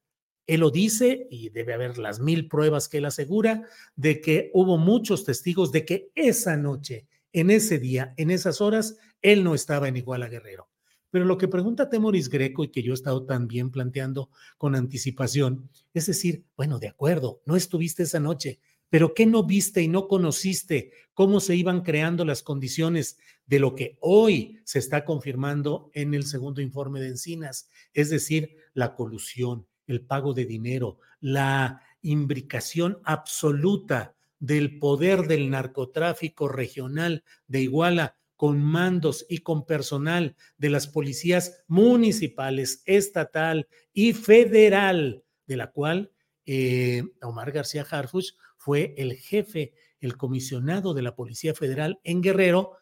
Él lo dice, y debe haber las mil pruebas que él asegura, de que hubo muchos testigos de que esa noche, en ese día, en esas horas, él no estaba en Iguala Guerrero. Pero lo que pregunta Temoris Greco y que yo he estado también planteando con anticipación, es decir, bueno, de acuerdo, no estuviste esa noche, pero ¿qué no viste y no conociste? ¿Cómo se iban creando las condiciones de lo que hoy se está confirmando en el segundo informe de Encinas? Es decir, la colusión, el pago de dinero, la imbricación absoluta del poder del narcotráfico regional de Iguala con mandos y con personal de las policías municipales, estatal y federal, de la cual eh, Omar García Harfuch fue el jefe, el comisionado de la Policía Federal en Guerrero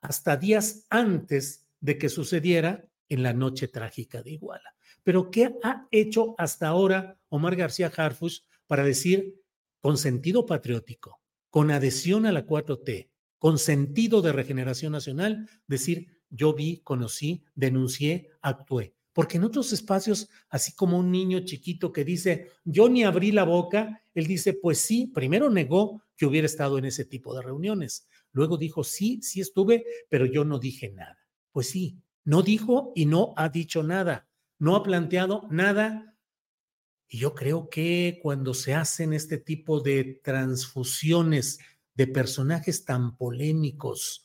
hasta días antes de que sucediera en la noche trágica de Iguala. Pero ¿qué ha hecho hasta ahora Omar García Harfuch para decir con sentido patriótico, con adhesión a la 4T, con sentido de regeneración nacional, decir, yo vi, conocí, denuncié, actué. Porque en otros espacios, así como un niño chiquito que dice, yo ni abrí la boca, él dice, pues sí, primero negó que hubiera estado en ese tipo de reuniones. Luego dijo, sí, sí estuve, pero yo no dije nada. Pues sí, no dijo y no ha dicho nada, no ha planteado nada. Y yo creo que cuando se hacen este tipo de transfusiones de personajes tan polémicos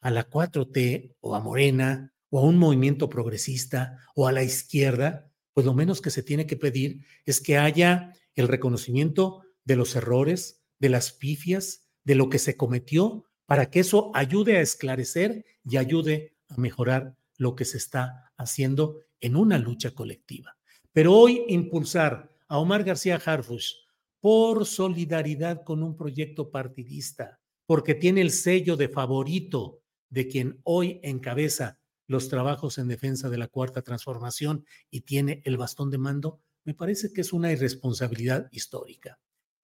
a la 4T o a Morena o a un movimiento progresista o a la izquierda, pues lo menos que se tiene que pedir es que haya el reconocimiento de los errores, de las pifias, de lo que se cometió, para que eso ayude a esclarecer y ayude a mejorar lo que se está haciendo en una lucha colectiva. Pero hoy impulsar a Omar García Harfush por solidaridad con un proyecto partidista, porque tiene el sello de favorito de quien hoy encabeza los trabajos en defensa de la cuarta transformación y tiene el bastón de mando, me parece que es una irresponsabilidad histórica.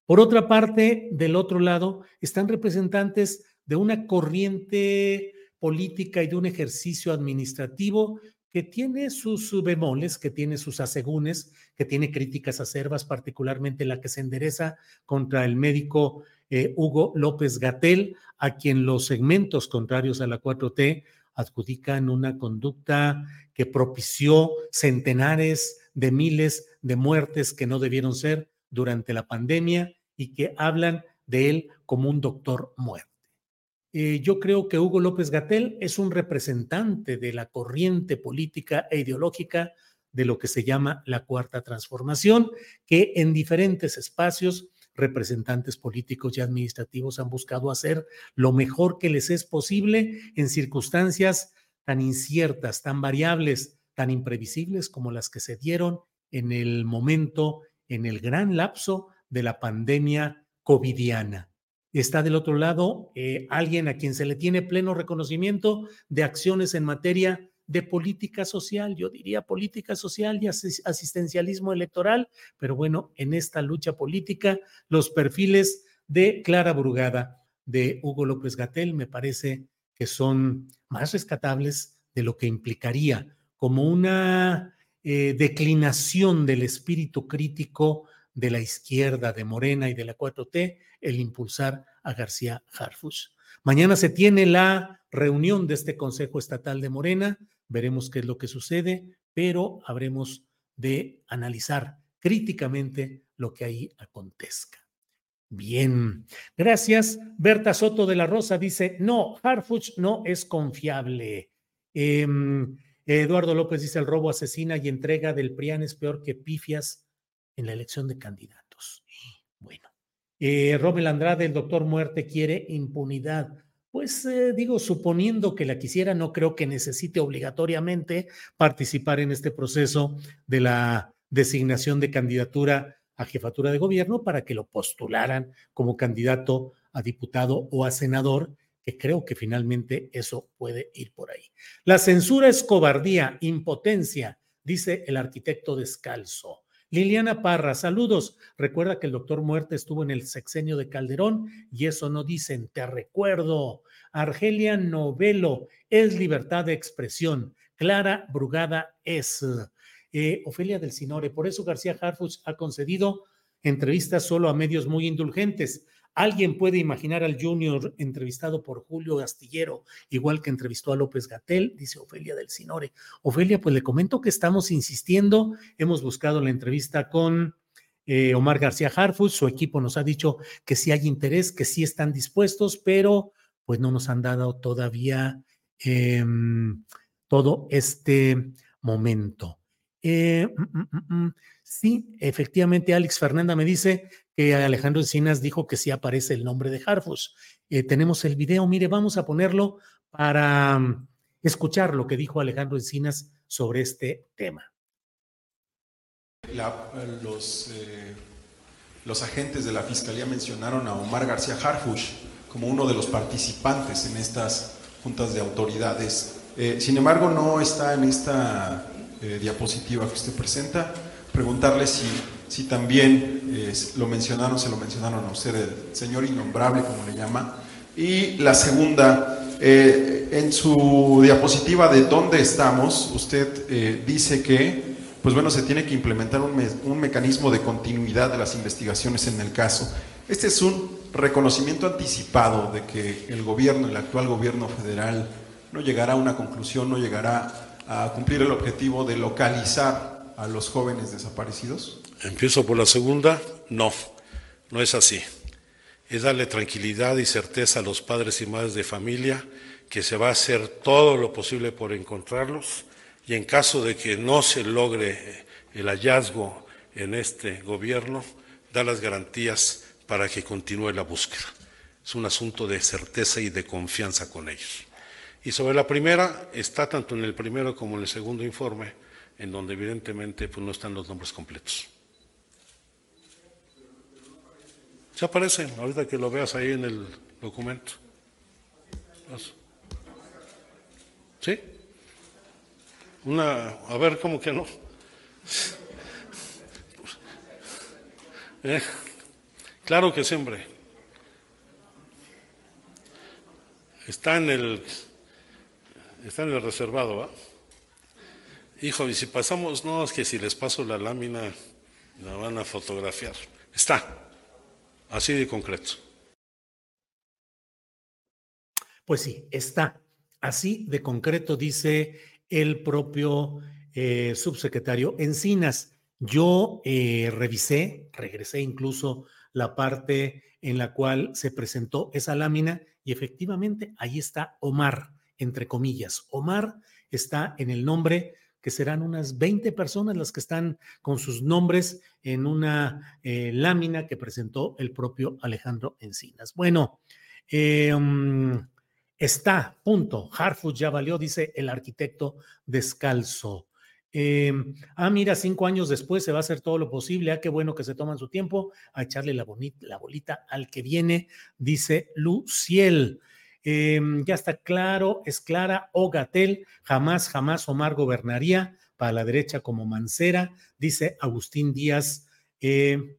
Por otra parte, del otro lado, están representantes de una corriente política y de un ejercicio administrativo que tiene sus bemoles, que tiene sus asegúnes, que tiene críticas acervas, particularmente la que se endereza contra el médico eh, Hugo López Gatel, a quien los segmentos contrarios a la 4T adjudican una conducta que propició centenares de miles de muertes que no debieron ser durante la pandemia y que hablan de él como un doctor muerto. Eh, yo creo que Hugo López Gatel es un representante de la corriente política e ideológica de lo que se llama la cuarta transformación, que en diferentes espacios representantes políticos y administrativos han buscado hacer lo mejor que les es posible en circunstancias tan inciertas, tan variables, tan imprevisibles como las que se dieron en el momento, en el gran lapso de la pandemia covidiana. Está del otro lado eh, alguien a quien se le tiene pleno reconocimiento de acciones en materia de política social, yo diría política social y asistencialismo electoral, pero bueno, en esta lucha política, los perfiles de Clara Brugada, de Hugo López Gatel, me parece que son más rescatables de lo que implicaría como una eh, declinación del espíritu crítico de la izquierda, de Morena y de la 4T, el impulsar a García Harfush. Mañana se tiene la reunión de este Consejo Estatal de Morena, veremos qué es lo que sucede, pero habremos de analizar críticamente lo que ahí acontezca. Bien, gracias. Berta Soto de la Rosa dice, no, Harfuch no es confiable. Em, Eduardo López dice, el robo asesina y entrega del PRIAN es peor que pifias en la elección de candidatos. Bueno, eh, Andrade, el doctor Muerte, quiere impunidad. Pues eh, digo, suponiendo que la quisiera, no creo que necesite obligatoriamente participar en este proceso de la designación de candidatura a jefatura de gobierno para que lo postularan como candidato a diputado o a senador, que creo que finalmente eso puede ir por ahí. La censura es cobardía, impotencia, dice el arquitecto descalzo. Liliana Parra, saludos. Recuerda que el doctor Muerte estuvo en el sexenio de Calderón y eso no dicen, te recuerdo. Argelia Novelo, es libertad de expresión. Clara Brugada es. Eh, Ofelia del Sinore, por eso García Harfuch ha concedido entrevistas solo a medios muy indulgentes. ¿Alguien puede imaginar al Junior entrevistado por Julio Gastillero, igual que entrevistó a López Gatel? Dice Ofelia del Sinore. Ofelia, pues le comento que estamos insistiendo, hemos buscado la entrevista con eh, Omar García Harfus, su equipo nos ha dicho que sí hay interés, que sí están dispuestos, pero pues no nos han dado todavía em, todo este momento. Eh, mm, mm, mm, sí, efectivamente, Alex Fernanda me dice Alejandro Encinas dijo que sí aparece el nombre de Harfus. Eh, tenemos el video, mire, vamos a ponerlo para mm, escuchar lo que dijo Alejandro Encinas sobre este tema. los, eh, los agentes de la Fiscalía mencionaron a Omar García Harfush como uno de los participantes en estas juntas de autoridades. Eh, sin embargo, no está en esta diapositiva que usted presenta. Preguntarle si si también eh, lo mencionaron, se lo mencionaron a usted, el señor innombrable, como le llama, Y la segunda, eh, en su diapositiva de dónde estamos, usted eh, dice que, pues bueno, se tiene que implementar un, me un mecanismo de continuidad de las investigaciones en el caso. Este es un reconocimiento anticipado de que el gobierno, el actual gobierno federal, no llegará a una conclusión, no llegará a cumplir el objetivo de localizar a los jóvenes desaparecidos? Empiezo por la segunda. No, no es así es darle tranquilidad y certeza a los padres y madres de familia que se va a hacer todo lo posible por encontrarlos y en caso de que no se logre el hallazgo en este gobierno, dar las garantías para que continúe la búsqueda. Es un asunto de certeza y de confianza con ellos. Y sobre la primera, está tanto en el primero como en el segundo informe, en donde evidentemente pues, no están los nombres completos. Se aparece, ahorita que lo veas ahí en el documento. ¿Sí? Una, a ver, ¿cómo que no? Eh, claro que siempre. Está en el, está en el reservado, ¿va? Hijo, y si pasamos, no, es que si les paso la lámina, la van a fotografiar. Está. Así de concreto. Pues sí, está. Así de concreto, dice el propio eh, subsecretario Encinas. Yo eh, revisé, regresé incluso la parte en la cual se presentó esa lámina y efectivamente ahí está Omar, entre comillas. Omar está en el nombre que serán unas 20 personas las que están con sus nombres en una eh, lámina que presentó el propio Alejandro Encinas. Bueno, eh, mm, está, punto. Harfus ya valió, dice el arquitecto descalzo. Eh, ah, mira, cinco años después se va a hacer todo lo posible. Ah, qué bueno que se toman su tiempo a echarle la bolita al que viene, dice Luciel. Em, ya está claro, es clara, Ogatel, jamás, jamás Omar gobernaría para la derecha como Mancera, dice Agustín Díaz eh,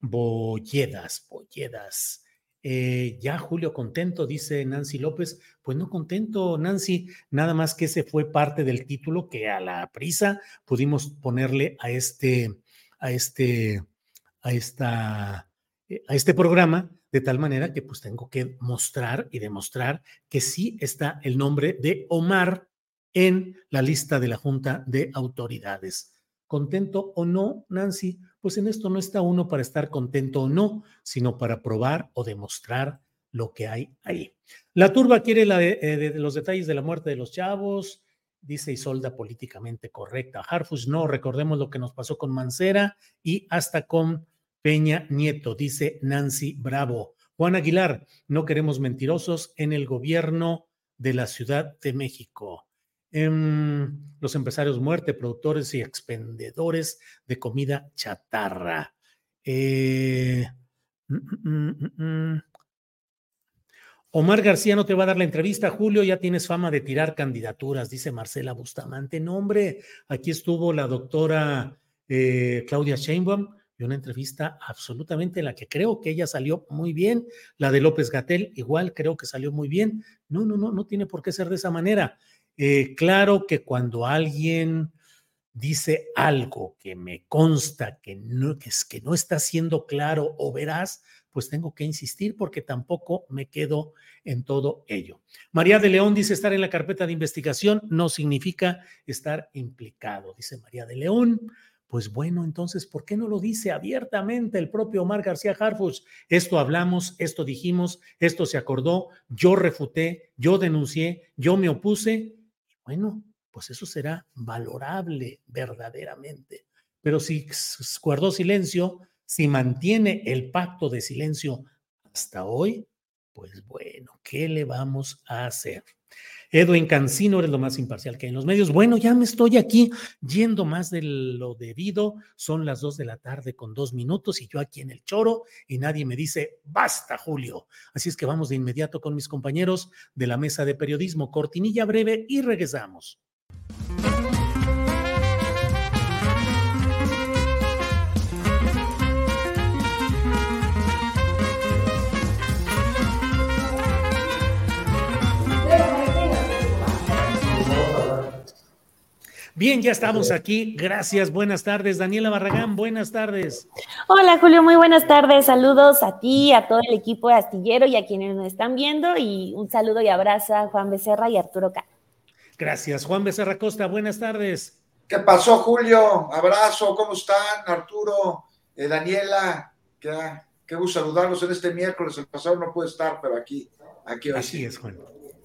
Bolledas, Bolledas. Eh, ya Julio contento, dice Nancy López. Pues no contento, Nancy, nada más que ese fue parte del título que a la prisa pudimos ponerle a este, a este, a esta, eh, a este programa de tal manera que pues tengo que mostrar y demostrar que sí está el nombre de Omar en la lista de la Junta de Autoridades. ¿Contento o no, Nancy? Pues en esto no está uno para estar contento o no, sino para probar o demostrar lo que hay ahí. La turba quiere de, los detalles de la muerte de los chavos, dice Isolda políticamente correcta. Harfus no, recordemos lo que nos pasó con Mancera y hasta con Peña Nieto, dice Nancy Bravo. Juan Aguilar, no queremos mentirosos en el gobierno de la Ciudad de México. Em, los empresarios muerte, productores y expendedores de comida chatarra. Eh, mm, mm, mm, Omar García no te va a dar la entrevista, Julio, ya tienes fama de tirar candidaturas, dice Marcela Bustamante. No, hombre, aquí estuvo la doctora eh, Claudia Sheinbaum, y una entrevista absolutamente en la que creo que ella salió muy bien. La de López Gatel, igual creo que salió muy bien. No, no, no, no tiene por qué ser de esa manera. Eh, claro que cuando alguien dice algo que me consta que no, que, es, que no está siendo claro o veraz, pues tengo que insistir porque tampoco me quedo en todo ello. María de León dice estar en la carpeta de investigación no significa estar implicado, dice María de León. Pues bueno, entonces, ¿por qué no lo dice abiertamente el propio Omar García Harfuch? Esto hablamos, esto dijimos, esto se acordó, yo refuté, yo denuncié, yo me opuse. Bueno, pues eso será valorable verdaderamente. Pero si guardó silencio, si mantiene el pacto de silencio hasta hoy, pues bueno, ¿qué le vamos a hacer? Edwin Cancino eres lo más imparcial que hay en los medios. Bueno, ya me estoy aquí yendo más de lo debido. Son las dos de la tarde con dos minutos y yo aquí en el choro y nadie me dice, basta, Julio. Así es que vamos de inmediato con mis compañeros de la mesa de periodismo. Cortinilla breve y regresamos. Bien, ya estamos aquí. Gracias, buenas tardes. Daniela Barragán, buenas tardes. Hola Julio, muy buenas tardes. Saludos a ti, a todo el equipo de Astillero y a quienes nos están viendo. Y un saludo y abrazo a Juan Becerra y Arturo K. Gracias, Juan Becerra Costa, buenas tardes. ¿Qué pasó, Julio? Abrazo, ¿cómo están? Arturo, eh, Daniela, qué, qué gusto saludarlos en este miércoles. El pasado no puede estar, pero aquí, aquí hoy Así es, Juan.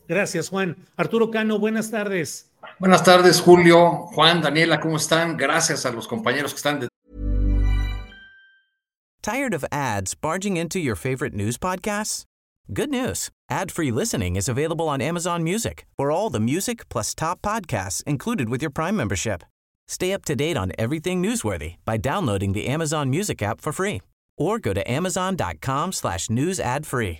Gracias, Juan. Arturo Cano, buenas tardes. Buenas tardes, Julio, Juan, Daniela, ¿cómo están? Gracias a los compañeros que están de Tired of ads barging into your favorite news podcasts? Good news. Ad-free listening is available on Amazon Music. For all the music plus top podcasts included with your Prime membership. Stay up to date on everything newsworthy by downloading the Amazon Music app for free or go to amazon.com slash news ad free.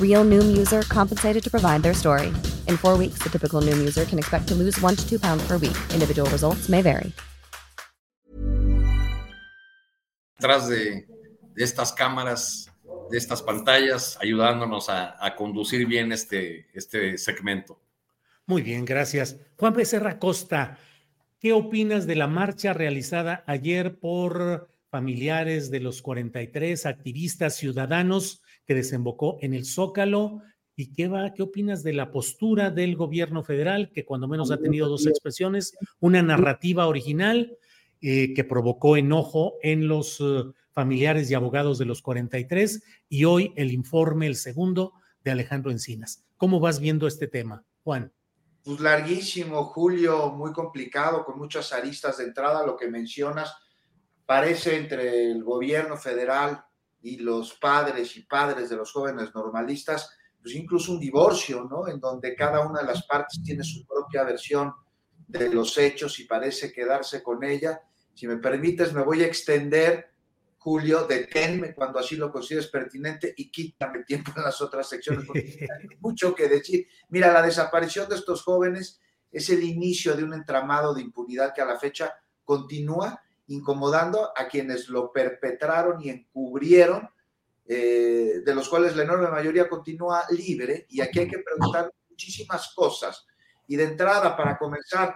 Real Noom user compensated to provide their story. In four weeks, the typical Noom user can expect to lose one to two pounds per week. Individual results may vary. detrás de, de estas cámaras, de estas pantallas, ayudándonos a, a conducir bien este, este segmento. Muy bien, gracias. Juan Becerra Costa, ¿qué opinas de la marcha realizada ayer por familiares de los 43 activistas ciudadanos que desembocó en el Zócalo? ¿Y qué va, qué opinas de la postura del gobierno federal, que cuando menos ha tenido dos expresiones, una narrativa original eh, que provocó enojo en los eh, familiares y abogados de los 43 y hoy el informe, el segundo, de Alejandro Encinas. ¿Cómo vas viendo este tema, Juan? Pues larguísimo, Julio, muy complicado, con muchas aristas de entrada, lo que mencionas, parece entre el gobierno federal y los padres y padres de los jóvenes normalistas, pues incluso un divorcio, ¿no? En donde cada una de las partes tiene su propia versión de los hechos y parece quedarse con ella. Si me permites, me voy a extender, Julio, deténme cuando así lo consideres pertinente y quítame tiempo en las otras secciones, porque hay mucho que decir. Mira, la desaparición de estos jóvenes es el inicio de un entramado de impunidad que a la fecha continúa incomodando a quienes lo perpetraron y encubrieron, eh, de los cuales la enorme mayoría continúa libre. Y aquí hay que preguntar muchísimas cosas. Y de entrada, para comenzar,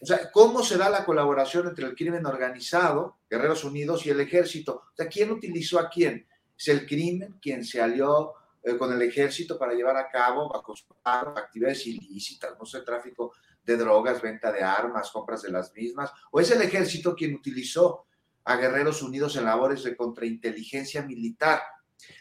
o sea, ¿cómo se da la colaboración entre el crimen organizado, Guerreros Unidos, y el ejército? O sea, ¿quién utilizó a quién? ¿Es el crimen quien se alió eh, con el ejército para llevar a cabo actividades ilícitas, no sé, tráfico de drogas, venta de armas, compras de las mismas? ¿O es el ejército quien utilizó a Guerreros Unidos en labores de contrainteligencia militar?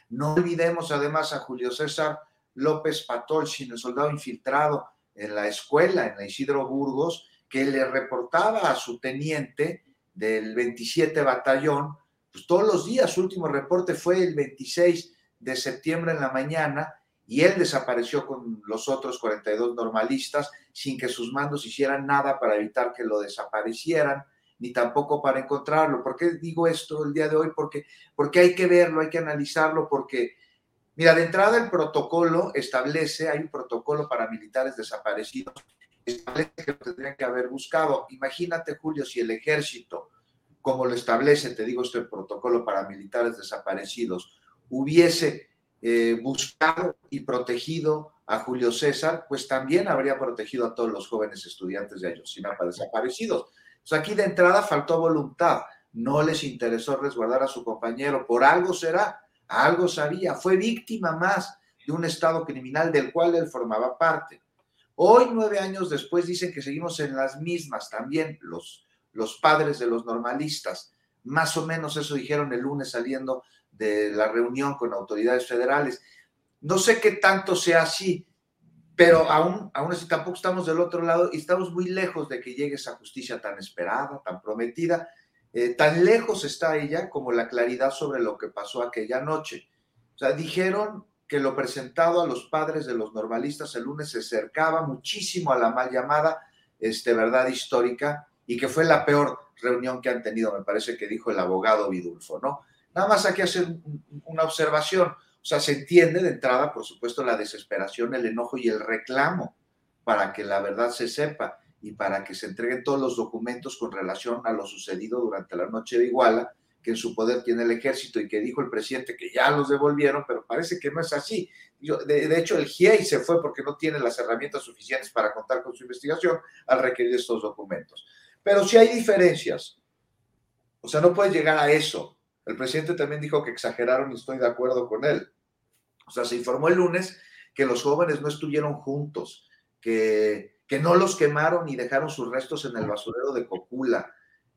No olvidemos además a Julio César López Patolchin, el soldado infiltrado en la escuela, en la Isidro Burgos, que le reportaba a su teniente del 27 Batallón, pues todos los días, su último reporte fue el 26 de septiembre en la mañana, y él desapareció con los otros 42 normalistas sin que sus mandos hicieran nada para evitar que lo desaparecieran, ni tampoco para encontrarlo. ¿Por qué digo esto el día de hoy? Porque, porque hay que verlo, hay que analizarlo, porque, mira, de entrada el protocolo establece, hay un protocolo para militares desaparecidos establece que lo tendrían que haber buscado. Imagínate, Julio, si el ejército, como lo establece, te digo, este protocolo para militares desaparecidos, hubiese eh, buscado y protegido a Julio César, pues también habría protegido a todos los jóvenes estudiantes de Ayotzinapa desaparecidos. Aquí de entrada faltó voluntad, no les interesó resguardar a su compañero, por algo será, algo sabía, fue víctima más de un estado criminal del cual él formaba parte. Hoy, nueve años después, dicen que seguimos en las mismas también los, los padres de los normalistas. Más o menos eso dijeron el lunes saliendo de la reunión con autoridades federales. No sé qué tanto sea así, pero aún, aún así tampoco estamos del otro lado y estamos muy lejos de que llegue esa justicia tan esperada, tan prometida. Eh, tan lejos está ella como la claridad sobre lo que pasó aquella noche. O sea, dijeron que lo presentado a los padres de los normalistas el lunes se acercaba muchísimo a la mal llamada este, verdad histórica y que fue la peor reunión que han tenido, me parece que dijo el abogado Vidulfo, ¿no? Nada más hay que hacer una observación. O sea, se entiende de entrada, por supuesto, la desesperación, el enojo y el reclamo para que la verdad se sepa y para que se entreguen todos los documentos con relación a lo sucedido durante la noche de Iguala, que en su poder tiene el ejército y que dijo el presidente que ya los devolvieron, pero parece que no es así. de, hecho, el GIEI se fue porque no tiene las herramientas suficientes para contar con su investigación al requerir estos documentos. Pero si hay diferencias, o sea, no puedes llegar a eso. El presidente también dijo que exageraron y estoy de acuerdo con él. O sea, se informó el lunes que los jóvenes no estuvieron juntos, que, que no los quemaron y dejaron sus restos en el basurero de Cocula.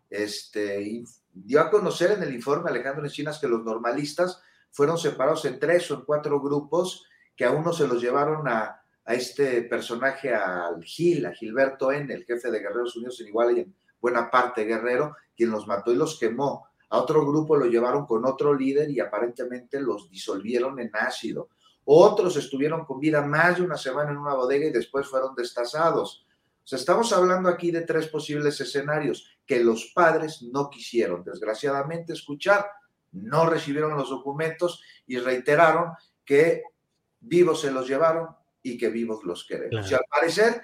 Este, dio a conocer en el informe Alejandro Encinas que los normalistas fueron separados en tres o en cuatro grupos, que a uno se los llevaron a, este personaje, al Gil, a Gilberto N., el jefe de Guerreros Unidos en Iguala y en buena parte guerrero, quien los mató y los quemó. A otro grupo lo llevaron con otro líder y aparentemente los disolvieron en ácido. Otros estuvieron con vida más de una semana en una bodega y después fueron destazados. O sea, estamos hablando aquí de tres posibles escenarios que los padres no quisieron, desgraciadamente, escuchar, no recibieron los documentos y reiteraron que vivos se los llevaron y que vivos los queremos. Y al parecer,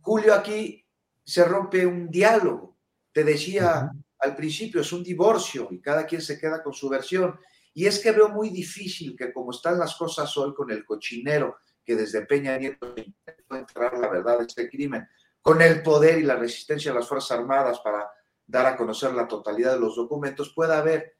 Julio, aquí se rompe un diálogo. Te decía al principio, es un divorcio y cada quien se queda con su versión. Y es que veo muy difícil que como están las cosas hoy con el cochinero que desde Peña Nieto intentó entrar la verdad de este crimen, con el poder y la resistencia de las Fuerzas Armadas para dar a conocer la totalidad de los documentos, pueda haber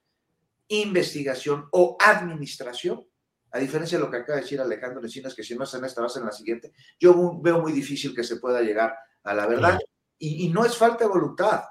investigación o administración, a diferencia de lo que acaba de decir Alejandro Encinas, que si no es en esta, va a ser en la siguiente, yo veo muy difícil que se pueda llegar a la verdad. Y, no es falta de voluntad,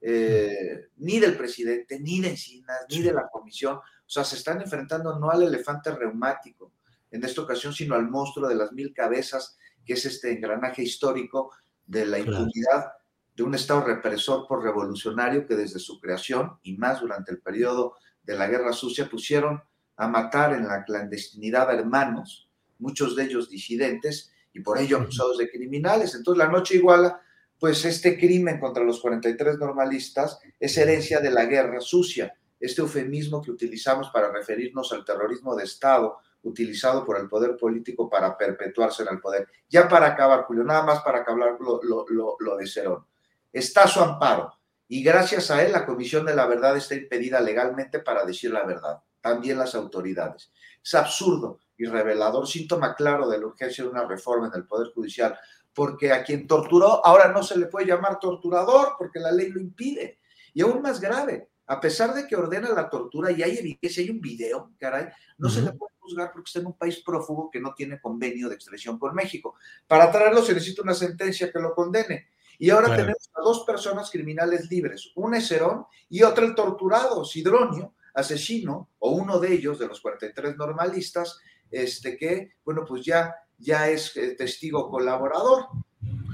eh, ni del presidente, ni de Encinas, ni de la comisión. O sea, se están enfrentando no al elefante reumático en esta ocasión, sino al monstruo de las mil cabezas, que es este engranaje histórico de la impunidad de un Estado represor por revolucionario que desde su creación y más durante el periodo de la Guerra Sucia pusieron a matar en la clandestinidad a hermanos, muchos de ellos disidentes y por ello acusados de criminales. Entonces la noche iguala, pues este crimen contra los 43 normalistas es herencia de la Guerra Sucia, este eufemismo que utilizamos para referirnos al terrorismo de Estado utilizado por el poder político para perpetuarse en el poder. Ya para acabar, Julio, nada más para acabar lo, de Cerón. Está a su amparo y gracias a él la Comisión de la Verdad está impedida legalmente para decir la verdad, también las autoridades. Es absurdo y revelador, síntoma claro de la urgencia de una reforma en el Poder Judicial, porque a quien torturó ahora no se le puede llamar torturador porque la ley lo impide. Y aún más grave, a pesar de que ordena la tortura y hay evidencia, hay un video, caray, no se le puede juzgar porque está en un país prófugo que no tiene convenio de extradición con México. Para traerlo se necesita una sentencia que lo condene. Y ahora tenemos a dos personas criminales libres, un es Cerón y otro el torturado, Sidronio, asesino, o uno de ellos, de los 43 normalistas, este que, bueno, pues ya, ya es eh, testigo colaborador.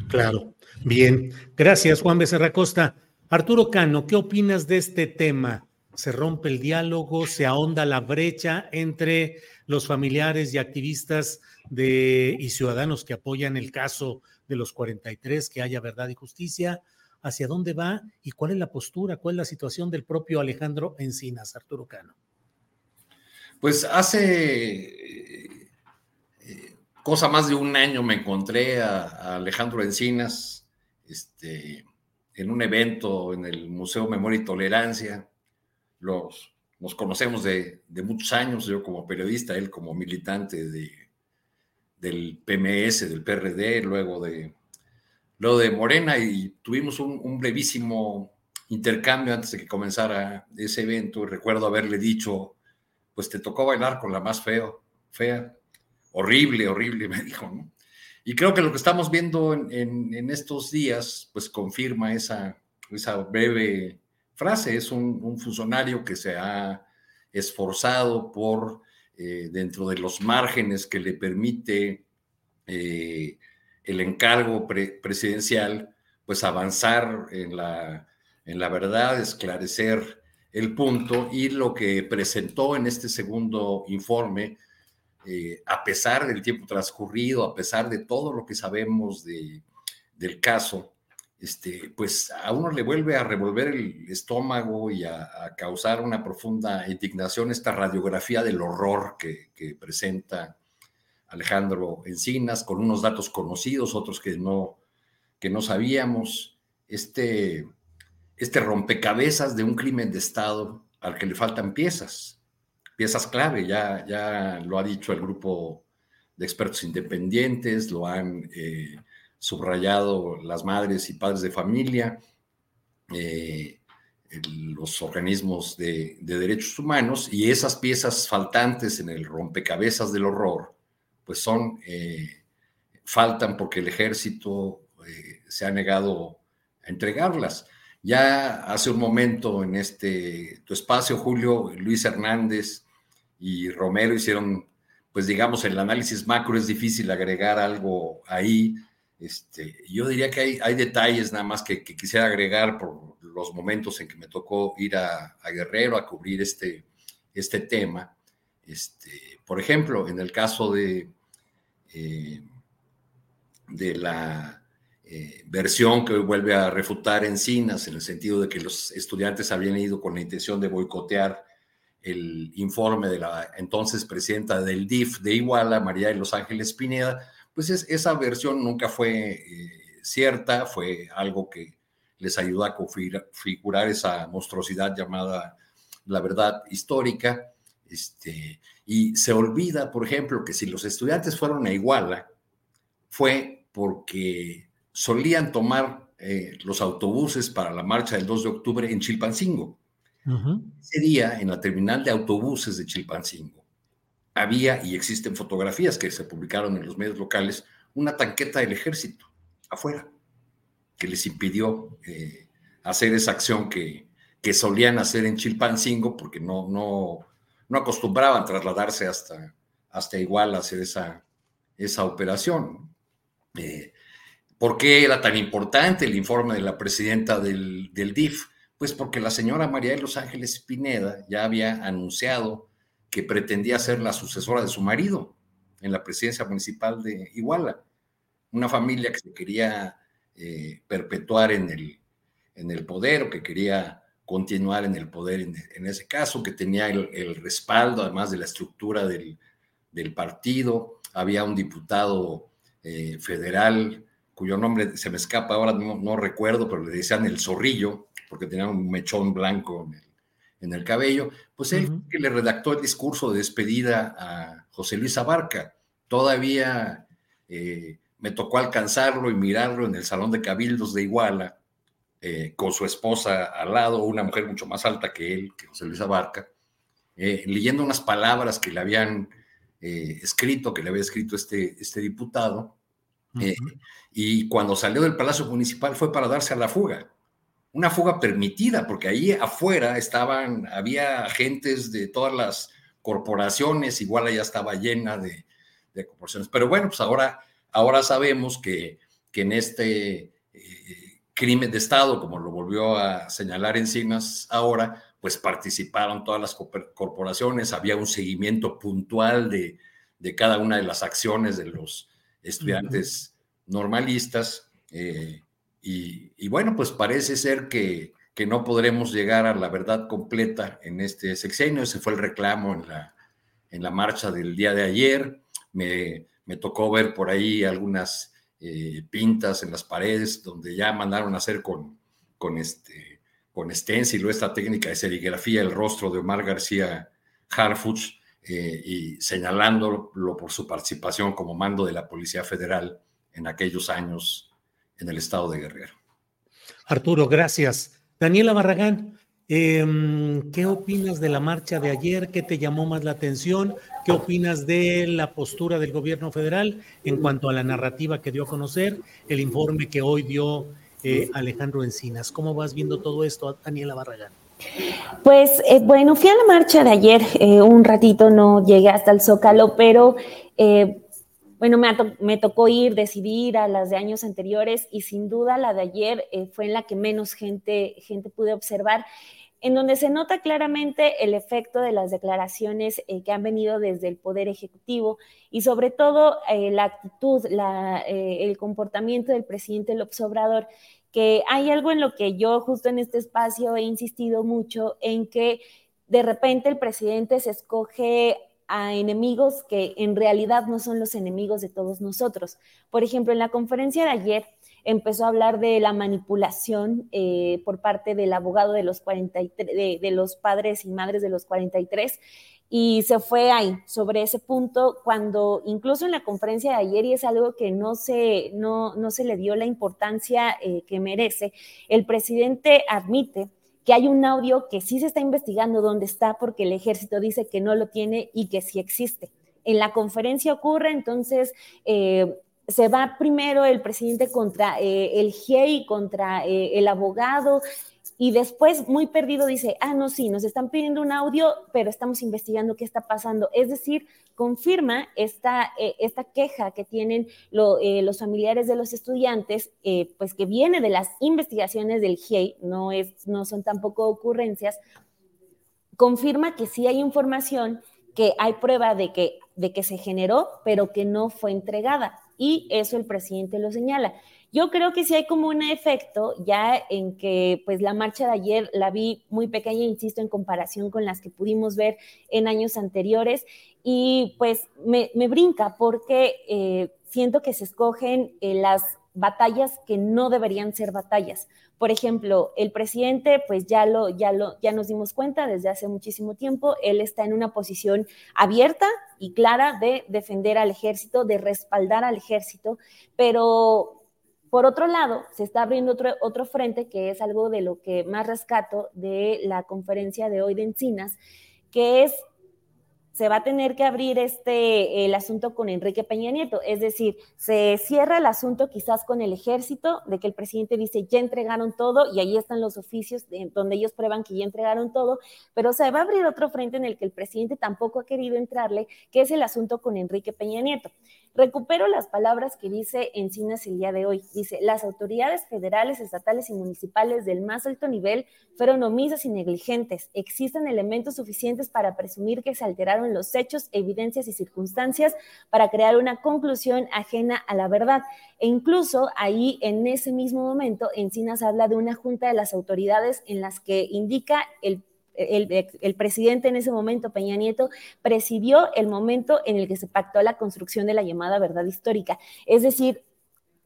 Claro, bien. Gracias, Juan Becerra Costa. Arturo Cano, ¿qué opinas de este tema? ¿Se rompe el diálogo? ¿Se ahonda la brecha entre los familiares y activistas de, y ciudadanos que apoyan el caso de los 43, que haya verdad y justicia? ¿Hacia dónde va y cuál es la postura, cuál es la situación del propio Alejandro Encinas, Arturo Cano? Pues hace eh, cosa más de un año me encontré a, Alejandro Encinas, este en un evento en el Museo Memoria y Tolerancia. Los, nos conocemos de, muchos años, yo como periodista, él como militante de, del PMS, del PRD, luego de, luego de Morena, y tuvimos un, brevísimo intercambio antes de que comenzara ese evento. Recuerdo haberle dicho, pues te tocó bailar con la más feo, fea, horrible, horrible, me dijo, ¿no? Y creo que lo que estamos viendo en, estos días, pues confirma esa, esa breve frase. Es un, funcionario que se ha esforzado por, eh, dentro de los márgenes que le permite eh, el encargo presidencial, pues avanzar en la, en la verdad, esclarecer el punto y lo que presentó en este segundo informe eh, a pesar del tiempo transcurrido, a pesar de todo lo que sabemos de, del caso, este, pues a uno le vuelve a revolver el estómago y a, causar una profunda indignación esta radiografía del horror que, presenta Alejandro Encinas, con unos datos conocidos, otros que no, que no sabíamos, este, este rompecabezas de un crimen de Estado al que le faltan piezas, piezas clave, ya, ya lo ha dicho el grupo de expertos independientes, lo han... Eh, subrayado las madres y padres de familia, eh, los organismos de, derechos humanos y esas piezas faltantes en el rompecabezas del horror, pues son, eh, faltan porque el ejército se ha negado a entregarlas. Ya hace un momento en este tu espacio, Julio, Luis Hernández y Romero hicieron, pues digamos, el análisis macro es difícil agregar algo ahí, este, yo diría que hay, detalles nada más que, quisiera agregar por los momentos en que me tocó ir a, Guerrero a cubrir este, este tema. Este, por ejemplo, en el caso de, eh, de la eh, versión que vuelve a refutar Encinas, en el sentido de que los estudiantes habían ido con la intención de boicotear el informe de la entonces presidenta del DIF de Iguala, María de Los Ángeles Pineda, pues esa versión nunca fue eh, cierta, fue algo que les ayudó a configurar esa monstruosidad llamada la verdad histórica. Este, y se olvida, por ejemplo, que si los estudiantes fueron a Iguala, fue porque solían tomar eh, los autobuses para la marcha del 2 de octubre en Chilpancingo. Ese día, en la terminal de autobuses de Chilpancingo, había y existen fotografías que se publicaron en los medios locales, una tanqueta del ejército afuera, que les impidió eh, hacer esa acción que, que, solían hacer en Chilpancingo, porque no, no, no acostumbraban trasladarse hasta, hasta igual a hacer esa, esa operación. Eh, ¿Por qué era tan importante el informe de la presidenta del, del DIF? Pues porque la señora María de los Ángeles Pineda ya había anunciado que pretendía ser la sucesora de su marido en la presidencia municipal de Iguala. Una familia que se quería eh, perpetuar en el, en el poder o que quería continuar en el poder en, ese caso, que tenía el, respaldo además de la estructura del, partido. Había un diputado eh, federal cuyo nombre se me escapa ahora, no, no, recuerdo, pero le decían el zorrillo, porque tenía un mechón blanco en el, en el cabello, pues él que le redactó el discurso de despedida a José Luis Abarca. Todavía eh, me tocó alcanzarlo y mirarlo en el Salón de Cabildos de Iguala, eh, con su esposa al lado, una mujer mucho más alta que él, que José Luis Abarca, eh, leyendo unas palabras que le habían escrito, que le había escrito este, este diputado. y cuando salió del Palacio Municipal fue para darse a la fuga una fuga permitida, porque ahí afuera estaban, había agentes de todas las corporaciones, igual ya estaba llena de, corporaciones. Pero bueno, pues ahora, ahora sabemos que, que en este eh, crimen de Estado, como lo volvió a señalar Encinas ahora, pues participaron todas las corporaciones, había un seguimiento puntual de, de cada una de las acciones de los estudiantes normalistas. Eh, y, bueno, pues parece ser que, que, no podremos llegar a la verdad completa en este sexenio. Ese fue el reclamo en la, en la marcha del día de ayer. Me, me tocó ver por ahí algunas eh, pintas en las paredes donde ya mandaron a hacer con, con, este, con stencil o esta técnica de serigrafía el rostro de Omar García Harfuch eh, y señalándolo por su participación como mando de la Policía Federal en aquellos años en el estado de Guerrero. Arturo, gracias. Daniela Barragán, em, ¿qué opinas de la marcha de ayer? ¿Qué te llamó más la atención? ¿Qué opinas de la postura del gobierno federal en cuanto a la narrativa que dio a conocer, el informe que hoy dio eh, Alejandro Encinas? ¿Cómo vas viendo todo esto, Daniela Barragán? Pues eh, bueno, fui a la marcha de ayer, eh, un ratito no llegué hasta el Zócalo, pero bueno, me, tocó ir, decidir a las de años anteriores y sin duda la de ayer eh, fue en la que menos gente, gente pude observar, en donde se nota claramente el efecto de las declaraciones eh, que han venido desde el Poder Ejecutivo y sobre todo eh, la actitud, el comportamiento del presidente López Obrador, que hay algo en lo que yo justo en este espacio he insistido mucho, en que de repente el presidente se escoge a enemigos que en realidad no son los enemigos de todos nosotros. Por ejemplo, en la conferencia de ayer empezó a hablar de la manipulación eh, por parte del abogado de los, 43, de, de los padres y madres de los 43 y se fue ahí sobre ese punto cuando incluso en la conferencia de ayer y es algo que no se, no, no se le dio la importancia eh, que merece, el presidente admite que hay un audio que sí se está investigando dónde está porque el ejército dice que no lo tiene y que sí existe. En la conferencia ocurre, entonces eh, se va primero el presidente contra eh, el GIEI, contra el abogado, y después, muy perdido, dice, ah, no, sí, nos están pidiendo un audio, pero estamos investigando qué está pasando. Es decir, confirma esta, eh, esta queja que tienen eh, los familiares de los estudiantes, eh, pues que viene de las investigaciones del GIEI, no, es, no son tampoco ocurrencias, confirma que sí hay información, que hay prueba de que, de que se generó, pero que no fue entregada. Y eso el presidente lo señala. Yo creo que sí hay como un efecto ya en que pues la marcha de ayer la vi muy pequeña, insisto, en comparación con las que pudimos ver en años anteriores y pues me, brinca porque eh, siento que se escogen eh, las batallas que no deberían ser batallas. Por ejemplo, el presidente, pues ya lo, ya lo, ya nos dimos cuenta desde hace muchísimo tiempo, él está en una posición abierta y clara de defender al ejército, de respaldar al ejército, pero por otro lado, se está abriendo otro, otro frente, que es algo de lo que más rescato de la conferencia de hoy de Encinas, que es se va a tener que abrir este, el asunto con Enrique Peña Nieto. Es decir, se cierra el asunto quizás con el ejército, de que el presidente dice ya entregaron todo y ahí están los oficios donde ellos prueban que ya entregaron todo, pero se va a abrir otro frente en el que el presidente tampoco ha querido entrarle, que es el asunto con Enrique Peña Nieto. Recupero las palabras que dice Encinas el día de hoy. Dice, las autoridades federales, estatales y municipales del más alto nivel fueron omisas y negligentes. Existen elementos suficientes para presumir que se alteraron los hechos, evidencias y circunstancias para crear una conclusión ajena a la verdad. E incluso ahí, en ese mismo momento, Encinas habla de una junta de las autoridades en las que indica el el, presidente en ese momento, Peña Nieto, presidió el momento en el que se pactó la construcción de la llamada verdad histórica. Es decir,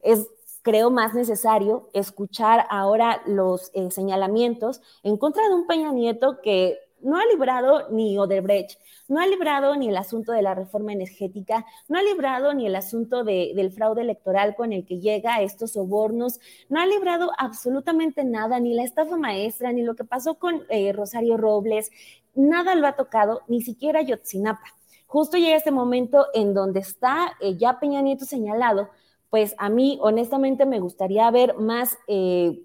es creo más necesario escuchar ahora los eh, señalamientos en contra de un Peña Nieto que no ha librado ni Odebrecht, no ha librado ni el asunto de la reforma energética, no ha librado ni el asunto del fraude electoral con el que llega a estos sobornos, no ha librado absolutamente nada, ni la estafa maestra, ni lo que pasó con eh, Rosario Robles, nada lo ha tocado, ni siquiera Yotzinapa. Justo llega este momento en donde está eh, ya Peña Nieto señalado, pues a mí honestamente me gustaría ver más... Eh,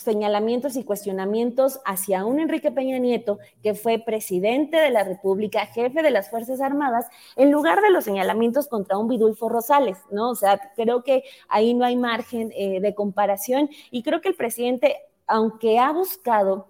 señalamientos y cuestionamientos hacia un Enrique Peña Nieto, que fue presidente de la República, jefe de las Fuerzas Armadas, en lugar de los señalamientos contra un Vidulfo Rosales, ¿no? O sea, creo que ahí no hay margen eh, de comparación y creo que el presidente, aunque ha buscado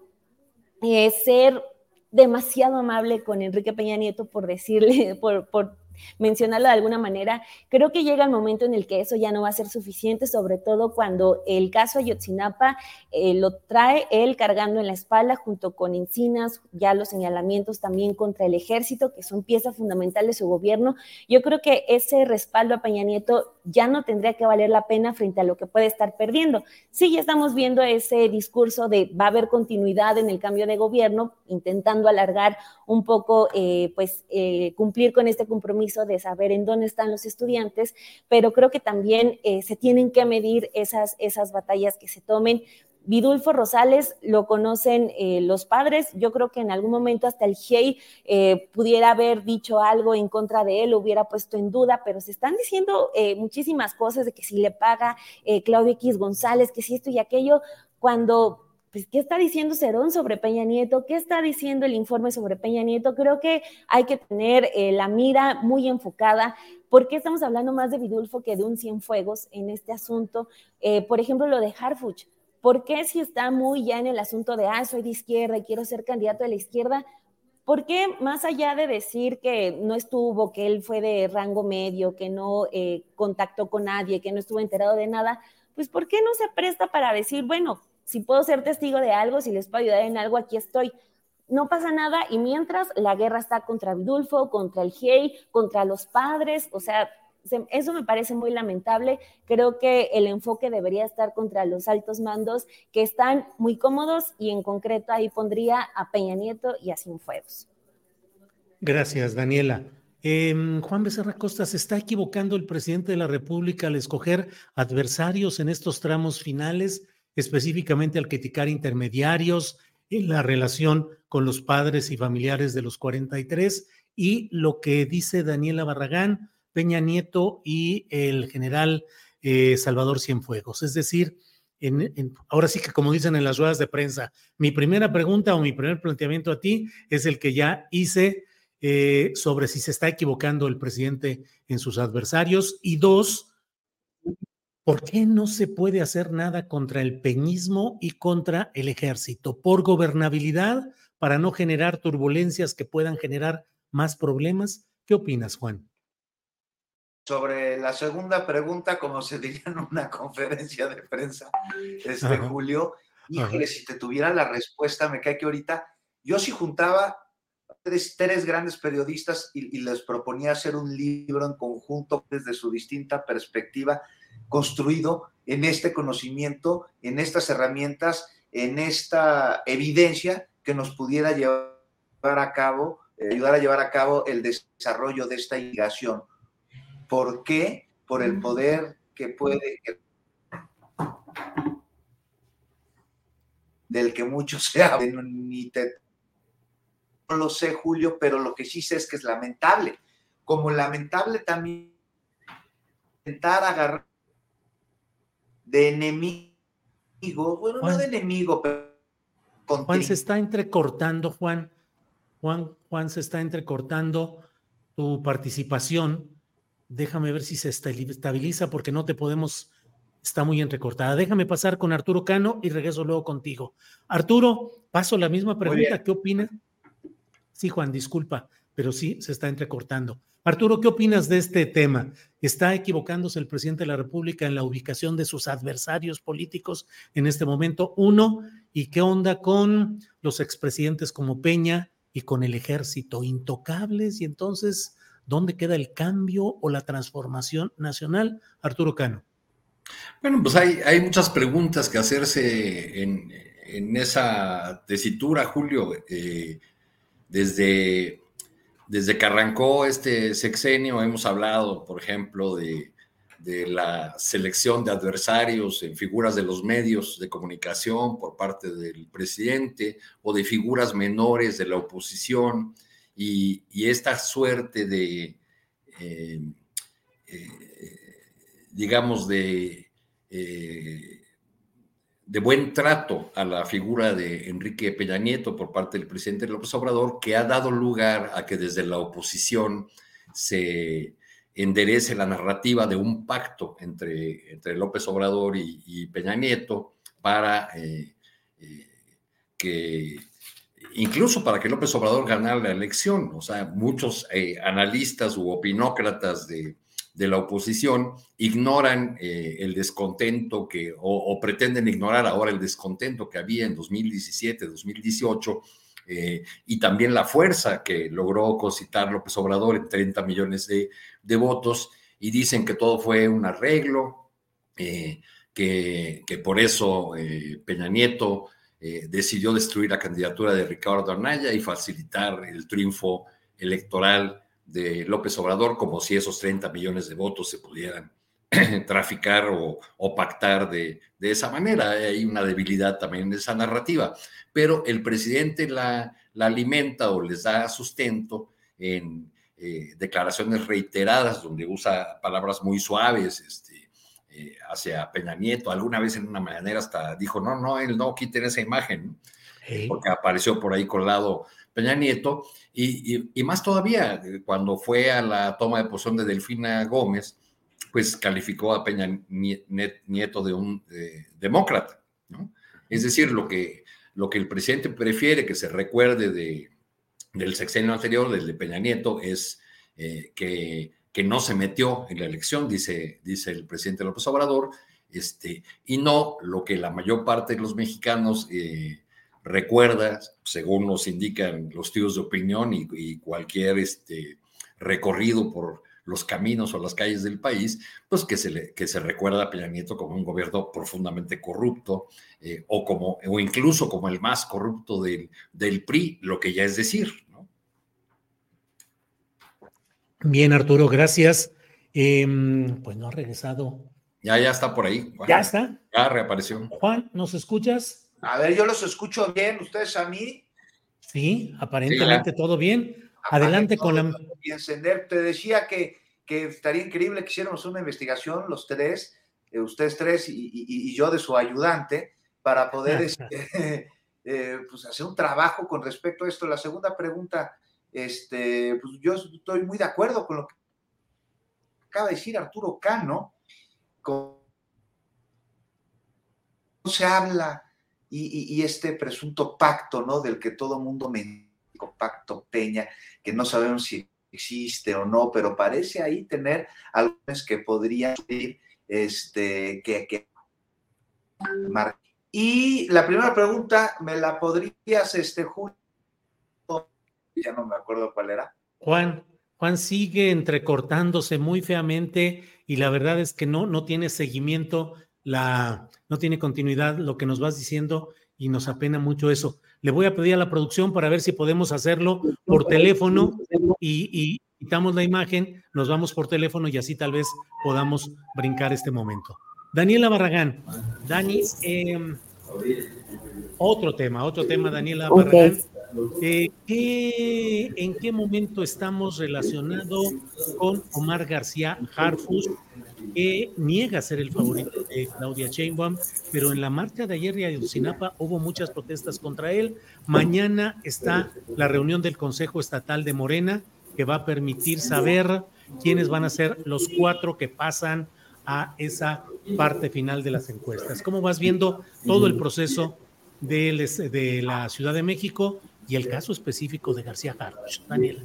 eh, ser demasiado amable con Enrique Peña Nieto, por decirle, por, por mencionarlo de alguna manera, creo que llega el momento en el que eso ya no va a ser suficiente, sobre todo cuando el caso Ayotzinapa eh, lo trae él cargando en la espalda junto con Encinas, ya los señalamientos también contra el ejército, que son piezas fundamentales de su gobierno. Yo creo que ese respaldo a Peña Nieto ya no tendría que valer la pena frente a lo que puede estar perdiendo. Sí, ya estamos viendo ese discurso de va a haber continuidad en el cambio de gobierno, intentando alargar un poco, eh, pues, eh, cumplir con este compromiso de saber en dónde están los estudiantes, pero creo que también eh, se tienen que medir esas, esas batallas que se tomen. Vidulfo Rosales lo conocen eh, los padres. Yo creo que en algún momento hasta el GEI eh, pudiera haber dicho algo en contra de él, lo hubiera puesto en duda, pero se están diciendo muchísimas cosas de que si le paga Claudio X González, que si esto y aquello, cuando pues, ¿qué está diciendo Cerón sobre Peña Nieto? ¿Qué está diciendo el informe sobre Peña Nieto? Creo que hay que tener eh, la mira muy enfocada. ¿Por qué estamos hablando más de Vidulfo que de un Cienfuegos en este asunto? Eh, por ejemplo, lo de Harfuch. ¿Por qué si está muy ya en el asunto de, ah, soy de izquierda y quiero ser candidato de la izquierda? ¿Por qué más allá de decir que no estuvo, que él fue de rango medio, que no eh, contactó con nadie, que no estuvo enterado de nada, pues ¿por qué no se presta para decir, bueno, si puedo ser testigo de algo, si les puedo ayudar en algo, aquí estoy? No pasa nada y mientras la guerra está contra Vidulfo, contra el GEI, contra los padres, o sea, eso me parece muy lamentable. Creo que el enfoque debería estar contra los altos mandos que están muy cómodos y en concreto ahí pondría a Peña Nieto y a Cienfuegos. Gracias, Daniela. Em, Juan Becerra Costa, ¿se está equivocando el presidente de la República al escoger adversarios en estos tramos finales, específicamente al criticar intermediarios en la relación con los padres y familiares de los 43? Y lo que dice Daniela Barragán, Peña Nieto y el general eh, Salvador Cienfuegos. Es decir, ahora sí que como dicen en las ruedas de prensa, mi primera pregunta o mi primer planteamiento a ti es el que ya hice eh, sobre si se está equivocando el presidente en sus adversarios y dos, ¿por qué no se puede hacer nada contra el peñismo y contra el ejército? ¿Por gobernabilidad para no generar turbulencias que puedan generar más problemas? ¿Qué opinas, Juan? Sobre la segunda pregunta, como se diría en una conferencia de prensa, este Julio, híjole, si te tuviera la respuesta, me cae que ahorita yo sí juntaba tres, tres grandes periodistas y, y, les proponía hacer un libro en conjunto desde su distinta perspectiva, construido en este conocimiento, en estas herramientas, en esta evidencia que nos pudiera llevar a cabo, eh, ayudar a llevar a cabo el desarrollo de esta investigación. ¿Por qué? Por el poder que puede, del que muchos se ni te, no lo sé, Julio, pero lo que sí sé es que es lamentable. Como lamentable también intentar agarrar de enemigo, bueno, no de enemigo, pero... Juan se está entrecortando, Juan. Juan, Juan se está entrecortando tu participación Déjame ver si se estabiliza porque no te podemos, está muy entrecortada. Déjame pasar con Arturo Cano y regreso luego contigo. Arturo, paso la misma pregunta. ¿Qué opinas? Sí, Juan, disculpa, pero sí se está entrecortando. Arturo, ¿qué opinas de este tema? ¿Está equivocándose el presidente de la República en la ubicación de sus adversarios políticos en este momento? Uno, ¿y qué onda con los expresidentes como Peña y con el ejército? Intocables y entonces ¿Dónde queda el cambio o la transformación nacional? Arturo Cano. Bueno, pues hay, muchas preguntas que hacerse en, esa tesitura, Julio. Eh, desde, desde que arrancó este sexenio hemos hablado, por ejemplo, de, la selección de adversarios en figuras de los medios de comunicación por parte del presidente o de figuras menores de la oposición y, esta suerte de, eh, eh, digamos, de, eh, de buen trato a la figura de Enrique Peña Nieto por parte del presidente López Obrador, que ha dado lugar a que desde la oposición se enderece la narrativa de un pacto entre, entre López Obrador y, Peña Nieto para que incluso para que López Obrador ganara la elección. O sea, muchos eh, analistas u opinócratas de, la oposición ignoran eh, el descontento que, o, pretenden ignorar ahora el descontento que había en 2017, 2018, eh, y también la fuerza que logró concitar López Obrador en 30 millones de, votos, y dicen que todo fue un arreglo, que, que, por eso Peña Nieto eh, decidió destruir la candidatura de Ricardo Anaya y facilitar el triunfo electoral de López Obrador, como si esos 30 millones de votos se pudieran traficar o, pactar de, esa manera. Hay una debilidad también en esa narrativa, pero el presidente la, alimenta o les da sustento en eh, declaraciones reiteradas donde usa palabras muy suaves, este, eh, hacia Peña Nieto. Alguna vez en una manera hasta dijo, no, no, él no quiten esa imagen, porque apareció por ahí colado Peña Nieto. Y, más todavía, cuando fue a la toma de posición de Delfina Gómez, pues calificó a Peña Nieto de un demócrata. Es decir, lo que, lo que el presidente prefiere que se recuerde de, del sexenio anterior, del de Peña Nieto, es eh, que que no se metió en la elección, dice, dice el presidente López Obrador, este, y no lo que la mayor parte de los mexicanos eh, recuerda, según nos indican los tíos de opinión y, cualquier este, recorrido por los caminos o las calles del país, pues que se, le, que se recuerda a Peña Nieto como un gobierno profundamente corrupto eh, o, como, o incluso como el más corrupto del, del PRI, lo que ya es decir. ¿no? Bien, Arturo, gracias. Em, pues no ha regresado. Ya, ya está por ahí. ¿Ya está? Ya reapareció. Juan, ¿nos escuchas? A ver, yo los escucho bien, ¿ustedes a mí? Sí, aparentemente todo bien. Adelante con la... Y encender. Te decía que, que estaría increíble que hiciéramos una investigación, los tres, eh, ustedes tres y, yo de su ayudante, para poder este, eh, pues hacer un trabajo con respecto a esto. La segunda pregunta, este, pues yo estoy muy de acuerdo con lo que acaba de decir Arturo Cano. Con, se habla y, este presunto pacto, ¿no? Del que todo mundo me pacto Peña, que no sabemos si existe o no, pero parece ahí tener algunos que podrían ir, este, que, que y la primera pregunta, ¿me la podrías, este, Julio? Ya no me acuerdo cuál era. Juan, Juan sigue entrecortándose muy feamente y la verdad es que no, no tiene seguimiento la, no tiene continuidad lo que nos vas diciendo y nos apena mucho eso. Le voy a pedir a la producción para ver si podemos hacerlo por teléfono y, quitamos la imagen, nos vamos por teléfono y así tal vez podamos brincar este momento. Daniela Barragán, Dani, em, otro tema, otro tema, Daniela Barragán. Eh, ¿En qué momento estamos relacionados con Omar García Harfus que niega ser el favorito de Claudia Sheinbaum, pero en la marcha de ayer de Ayotzinapa hubo muchas protestas contra él. Mañana está la reunión del Consejo Estatal de Morena, que va a permitir saber quiénes van a ser los cuatro que pasan a esa parte final de las encuestas. ¿Cómo vas viendo todo el proceso de, la Ciudad de México y el caso específico de García Carlos? Daniela.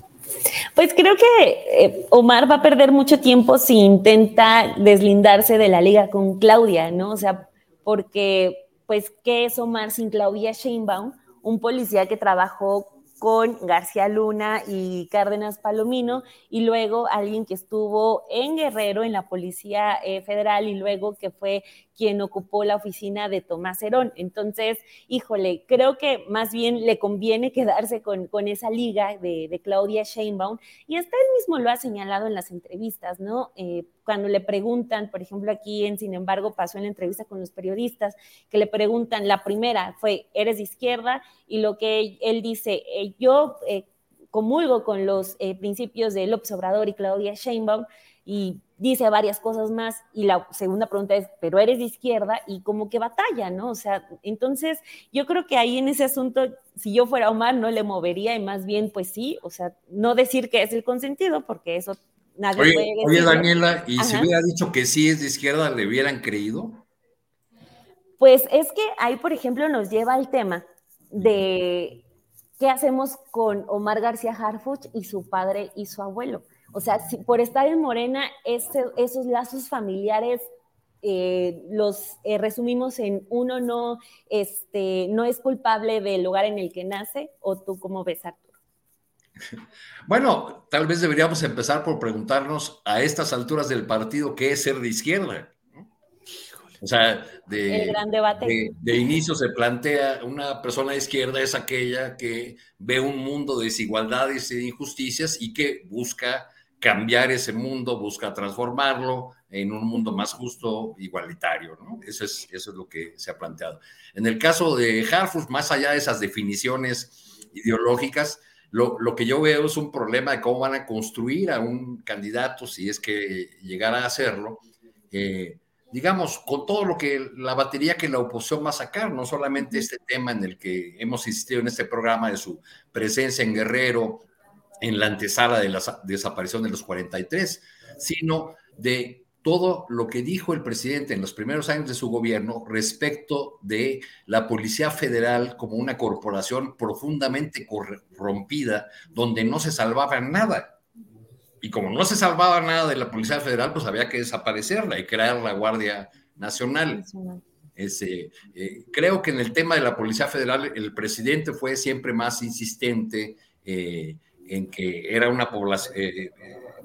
Pues creo que eh, Omar va a perder mucho tiempo si intenta deslindarse de la liga con Claudia, ¿no? O sea, porque, pues, ¿qué es Omar sin Claudia Sheinbaum? Un policía que trabajó con García Luna y Cárdenas Palomino, y luego alguien que estuvo en Guerrero, en la Policía eh, Federal, y luego que fue quien ocupó la oficina de Tomás Herón. Entonces, híjole, creo que más bien le conviene quedarse con, con esa liga de, Claudia Sheinbaum, y hasta él mismo lo ha señalado en las entrevistas, ¿no? Eh, cuando le preguntan, por ejemplo, aquí en Sin embargo pasó en la entrevista con los periodistas, que le preguntan, la primera fue, ¿eres de izquierda? Y lo que él dice, eh, yo eh, comulgo con los principios de López Obrador y Claudia Sheinbaum, y dice varias cosas más y la segunda pregunta es, pero eres de izquierda y como que batalla, ¿no? O sea, entonces yo creo que ahí en ese asunto, si yo fuera Omar, no le movería y más bien, pues sí, o sea, no decir que es el consentido, porque eso nadie oye, puede decir. Oye, Daniela, ¿y si hubiera dicho que sí es de izquierda, le hubieran creído? Pues es que ahí, por ejemplo, nos lleva al tema de qué hacemos con Omar García Harfuch y su padre y su abuelo. O sea, si por estar en Morena, esos lazos familiares eh, los eh, resumimos en uno no, este, no es culpable del lugar en el que nace, o tú cómo ves, Arturo. Bueno, tal vez deberíamos empezar por preguntarnos a estas alturas del partido qué es ser de izquierda. O sea, de, de, de, inicio se plantea una persona de izquierda es aquella que ve un mundo de desigualdades e injusticias y que busca cambiar ese mundo, busca transformarlo en un mundo más justo, igualitario, ¿no? Eso es, eso es lo que se ha planteado. En el caso de Harfus, más allá de esas definiciones ideológicas, lo, lo, que yo veo es un problema de cómo van a construir a un candidato, si es que llegara a hacerlo, eh, digamos, con todo lo que la batería que la oposición va a sacar, no solamente este tema en el que hemos insistido en este programa de su presencia en Guerrero, en la antesala de la desaparición de los 43, sino de todo lo que dijo el presidente en los primeros años de su gobierno respecto de la Policía Federal como una corporación profundamente corrompida, donde no se salvaba nada. Y como no se salvaba nada de la Policía Federal, pues había que desaparecerla y crear la Guardia nacional. Ese, eh, creo que en el tema de la Policía Federal el presidente fue siempre más insistente eh, en que era una población, eh,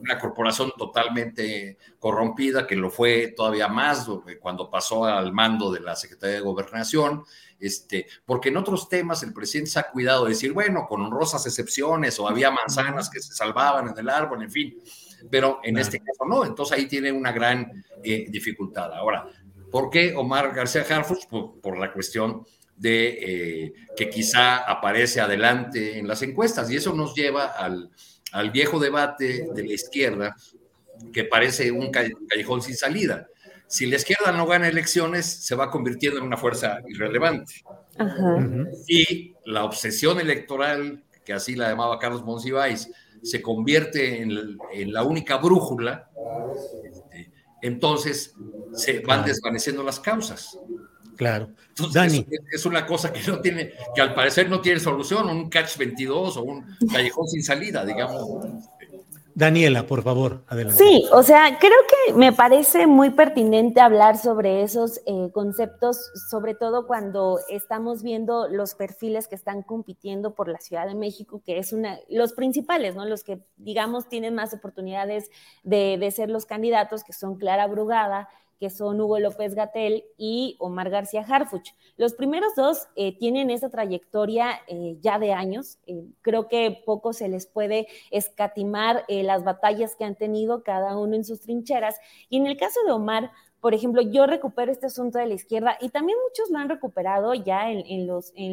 una corporación totalmente corrompida, que lo fue todavía más cuando pasó al mando de la Secretaría de Gobernación, este, porque en otros temas el presidente se ha cuidado de decir, bueno, con honrosas excepciones, o había manzanas que se salvaban en el árbol, en fin, pero en este caso no, entonces ahí tiene una gran eh, dificultad. Ahora, ¿por qué Omar García Harfuch? Por, la cuestión de eh, que quizá aparece adelante en las encuestas, y eso nos lleva al al viejo debate de la izquierda, que parece un callejón sin salida. Si la izquierda no gana elecciones, se va convirtiendo en una fuerza irrelevante. Y la obsesión electoral, que así la llamaba Carlos Monsiváis, se convierte en, la única brújula, este, entonces se van desvaneciendo las causas. Claro. Dani. Es, una cosa que no tiene, que al parecer no tiene solución, un catch 22 o un callejón sin salida, digamos. Daniela, por favor, adelante. Sí, o sea, creo que me parece muy pertinente hablar sobre esos eh, conceptos, sobre todo cuando estamos viendo los perfiles que están compitiendo por la Ciudad de México, que es una, los principales, ¿no? Los que, digamos, tienen más oportunidades de, de ser los candidatos, que son Clara Brugada, que son Hugo López Gatel y Omar García Harfuch. Los primeros dos eh, tienen esa trayectoria eh, ya de años. Eh, creo que poco se les puede escatimar las batallas que han tenido cada uno en sus trincheras. Y en el caso de Omar, por ejemplo, yo recupero este asunto de la izquierda y también muchos lo han recuperado ya en,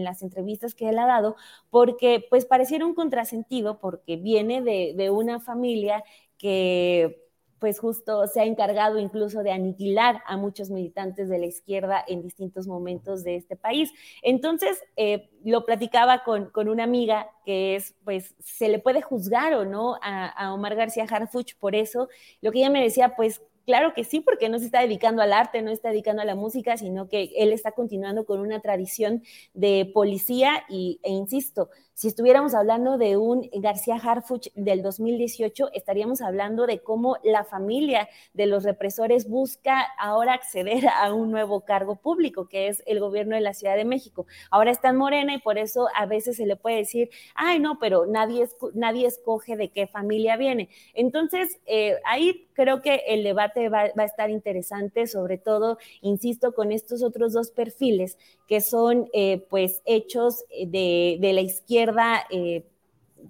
las entrevistas que él ha dado, porque pues pareciera un contrasentido, porque viene de una familia que pues justo se ha encargado incluso de aniquilar a muchos militantes de la izquierda en distintos momentos de este país. Entonces, eh, lo platicaba con, una amiga que es, pues, se le puede juzgar o no a, Omar García Harfuch por eso. Lo que ella me decía, pues, Claro que sí, porque no se está dedicando al arte, no está dedicando a la música, sino que él está continuando con una tradición de policía y, e insisto, si estuviéramos hablando de un García Harfuch del 2018, estaríamos hablando de cómo la familia de los represores busca ahora acceder a un nuevo cargo público, que es el gobierno de la Ciudad de México. Ahora está en Morena y por eso a veces se le puede decir, ay, no, pero nadie, nadie escoge de qué familia viene. Entonces, eh, ahí creo que el debate va, va, a estar interesante, sobre todo, insisto, con estos otros dos perfiles que son eh, pues hechos de, de la izquierda eh,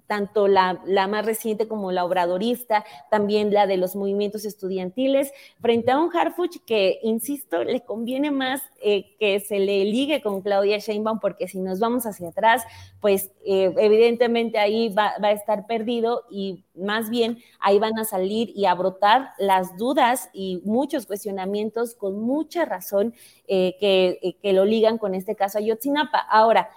tanto la, más reciente como la obradorista, también la de los movimientos estudiantiles, frente a un Harfuch que, insisto, le conviene más eh, que se le ligue con Claudia Sheinbaum, porque si nos vamos hacia atrás, pues eh, evidentemente ahí va, a estar perdido y más bien ahí van a salir y a brotar las dudas y muchos cuestionamientos con mucha razón eh, que, que lo ligan con este caso a Yotzinapa. Ahora,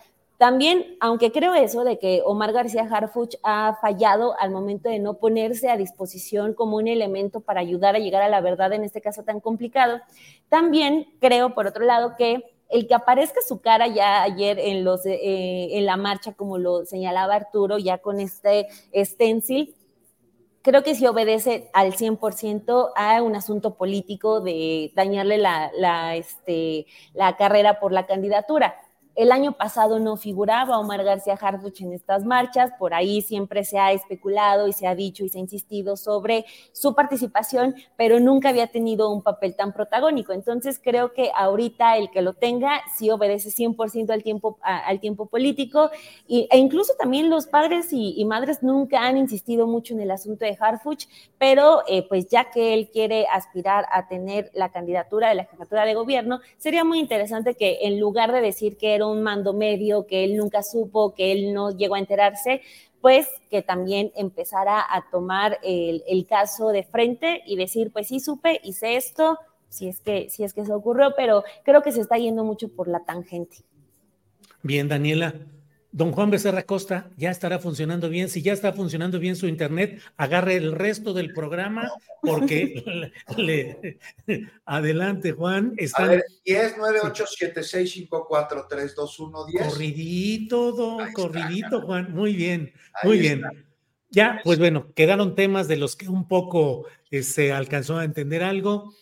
también, aunque creo eso de que Omar García Harfuch ha fallado al momento de no ponerse a disposición como un elemento para ayudar a llegar a la verdad en este caso tan complicado, también creo, por otro lado, que el que aparezca su cara ya ayer en, los, eh, en la marcha, como lo señalaba Arturo, ya con este stencil, creo que sí obedece al 100% a un asunto político de dañarle la, este, la carrera por la candidatura. El año pasado no figuraba Omar García Harfuch en estas marchas, por ahí siempre se ha especulado y se ha dicho y se ha insistido sobre su participación, pero nunca había tenido un papel tan protagónico. Entonces creo que ahorita el que lo tenga sí obedece 100% al tiempo, al tiempo político y, e incluso también los padres y, madres nunca han insistido mucho en el asunto de Harfuch, pero eh, pues ya que él quiere aspirar a tener la candidatura de la jefatura de gobierno, sería muy interesante que en lugar de decir que era un mando medio que él nunca supo, que él no llegó a enterarse, pues que también empezara a tomar el, caso de frente y decir, pues sí supe, hice esto, si es que, si es que se ocurrió, pero creo que se está yendo mucho por la tangente. Bien, Daniela, Don Juan Becerra Costa, ya estará funcionando bien. Si ya está funcionando bien su internet, agarre el resto del programa porque le, adelante, Juan. A ver, 10 10. Corridito, don, corridito, Juan. Muy bien, muy bien. Ya, pues bueno, quedaron temas de los que un poco se este, alcanzó a entender algo.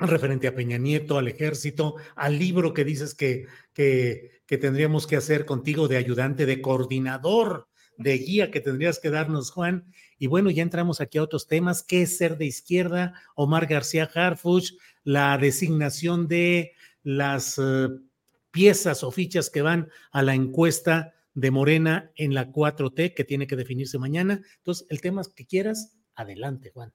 referente a Peña Nieto, al ejército, al libro que dices que, que, que tendríamos que hacer contigo de ayudante, de coordinador, de guía que tendrías que darnos, Juan. Y bueno, ya entramos aquí a otros temas. ¿Qué es ser de izquierda? Omar García Harfuch, la designación de las eh, piezas o fichas que van a la encuesta de Morena en la 4T que tiene que definirse mañana. Entonces, el tema que quieras, adelante, Juan.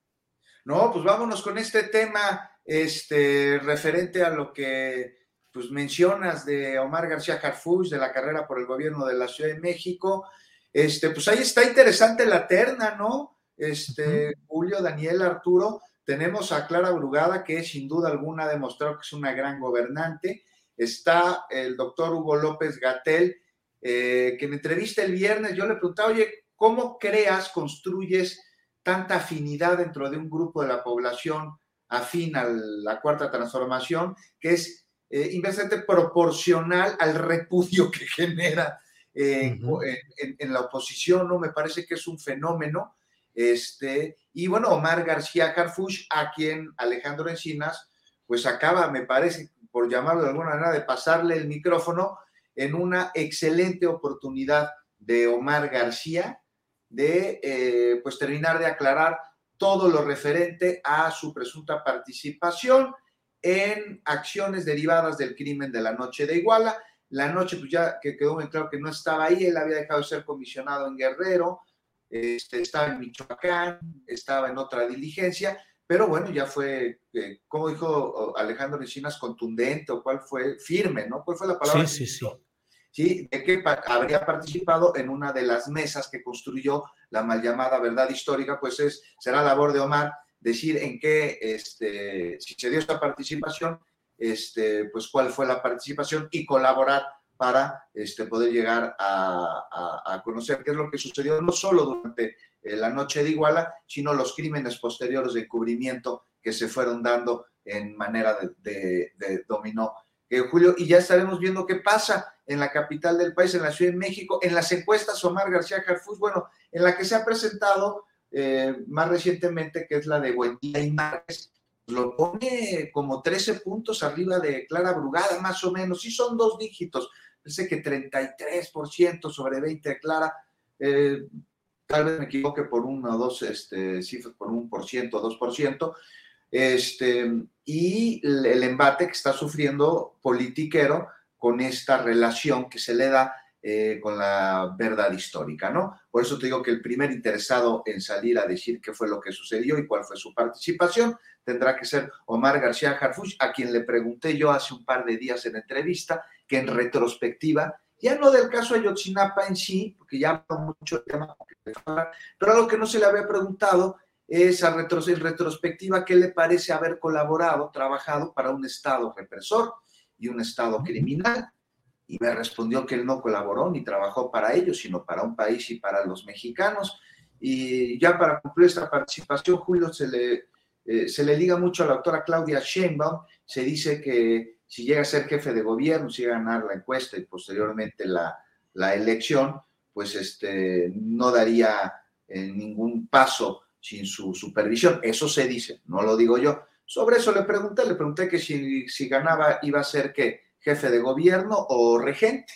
No, pues vámonos con este tema este, referente a lo que pues, mencionas de Omar García Harfuch, de la carrera por el gobierno de la Ciudad de México. Este, pues ahí está interesante la terna, ¿no? Este, Julio, Daniel, Arturo. Tenemos a Clara Brugada, que sin duda alguna ha demostrado que es una gran gobernante. Está el doctor Hugo López Gatel, eh, que en entrevista el viernes yo le preguntaba, oye, ¿cómo creas, construyes tanta afinidad dentro de un grupo de la población afín a la cuarta transformación, que es eh, inversamente proporcional al repudio que genera en, la oposición, ¿no? Me parece que es un fenómeno. Este, y bueno, Omar García Carfush, a quien Alejandro Encinas, pues acaba, me parece, por llamarlo de alguna manera, de pasarle el micrófono en una excelente oportunidad de Omar García de eh, pues terminar de aclarar todo lo referente a su presunta participación en acciones derivadas del crimen de la noche de Iguala. La noche, pues ya que quedó muy claro que no estaba ahí, él había dejado de ser comisionado en Guerrero, este, estaba en Michoacán, estaba en otra diligencia, pero bueno, ya fue, eh, como dijo Alejandro Encinas, contundente o cuál fue, firme, ¿no? ¿Cuál fue la palabra? Sí, sí, sí. ¿sí? de que habría participado en una de las mesas que construyó la mal llamada verdad histórica, pues es, será labor de Omar decir en qué, este, si se dio esta participación, este, pues cuál fue la participación y colaborar para este, poder llegar a, a, conocer qué es lo que sucedió no solo durante eh, la noche de Iguala, sino los crímenes posteriores de encubrimiento que se fueron dando en manera de, de, dominó. Eh, Julio, y ya estaremos viendo qué pasa en la capital del país, en la Ciudad de México, en las encuestas Omar García Carfus, bueno, en la que se ha presentado eh, más recientemente, que es la de Buendía y lo pone como 13 puntos arriba de Clara Brugada, más o menos, sí son dos dígitos, parece que 33% sobre 20 de Clara, eh, tal vez me equivoque por uno o dos este, cifras, por un por ciento, dos por ciento, este, y el embate que está sufriendo politiquero con esta relación que se le da eh, con la verdad histórica, ¿no? Por eso te digo que el primer interesado en salir a decir qué fue lo que sucedió y cuál fue su participación tendrá que ser Omar García Harfuch, a quien le pregunté yo hace un par de días en entrevista, que en retrospectiva, ya no del caso Ayotzinapa en sí, porque ya mucho tema, pero algo que no se le había preguntado esa en retrospectiva, ¿qué le parece haber colaborado, trabajado para un Estado represor y un Estado criminal? Y me respondió que él no colaboró ni trabajó para ellos, sino para un país y para los mexicanos. Y ya para cumplir esta participación, Julio, se le, eh, se le liga mucho a la doctora Claudia Sheinbaum. Se dice que si llega a ser jefe de gobierno, si llega a ganar la encuesta y posteriormente la, la elección, pues este, no daría eh, ningún paso sin su supervisión. Eso se dice, no lo digo yo. Sobre eso le pregunté, le pregunté que si, si ganaba iba a ser que jefe de gobierno o regente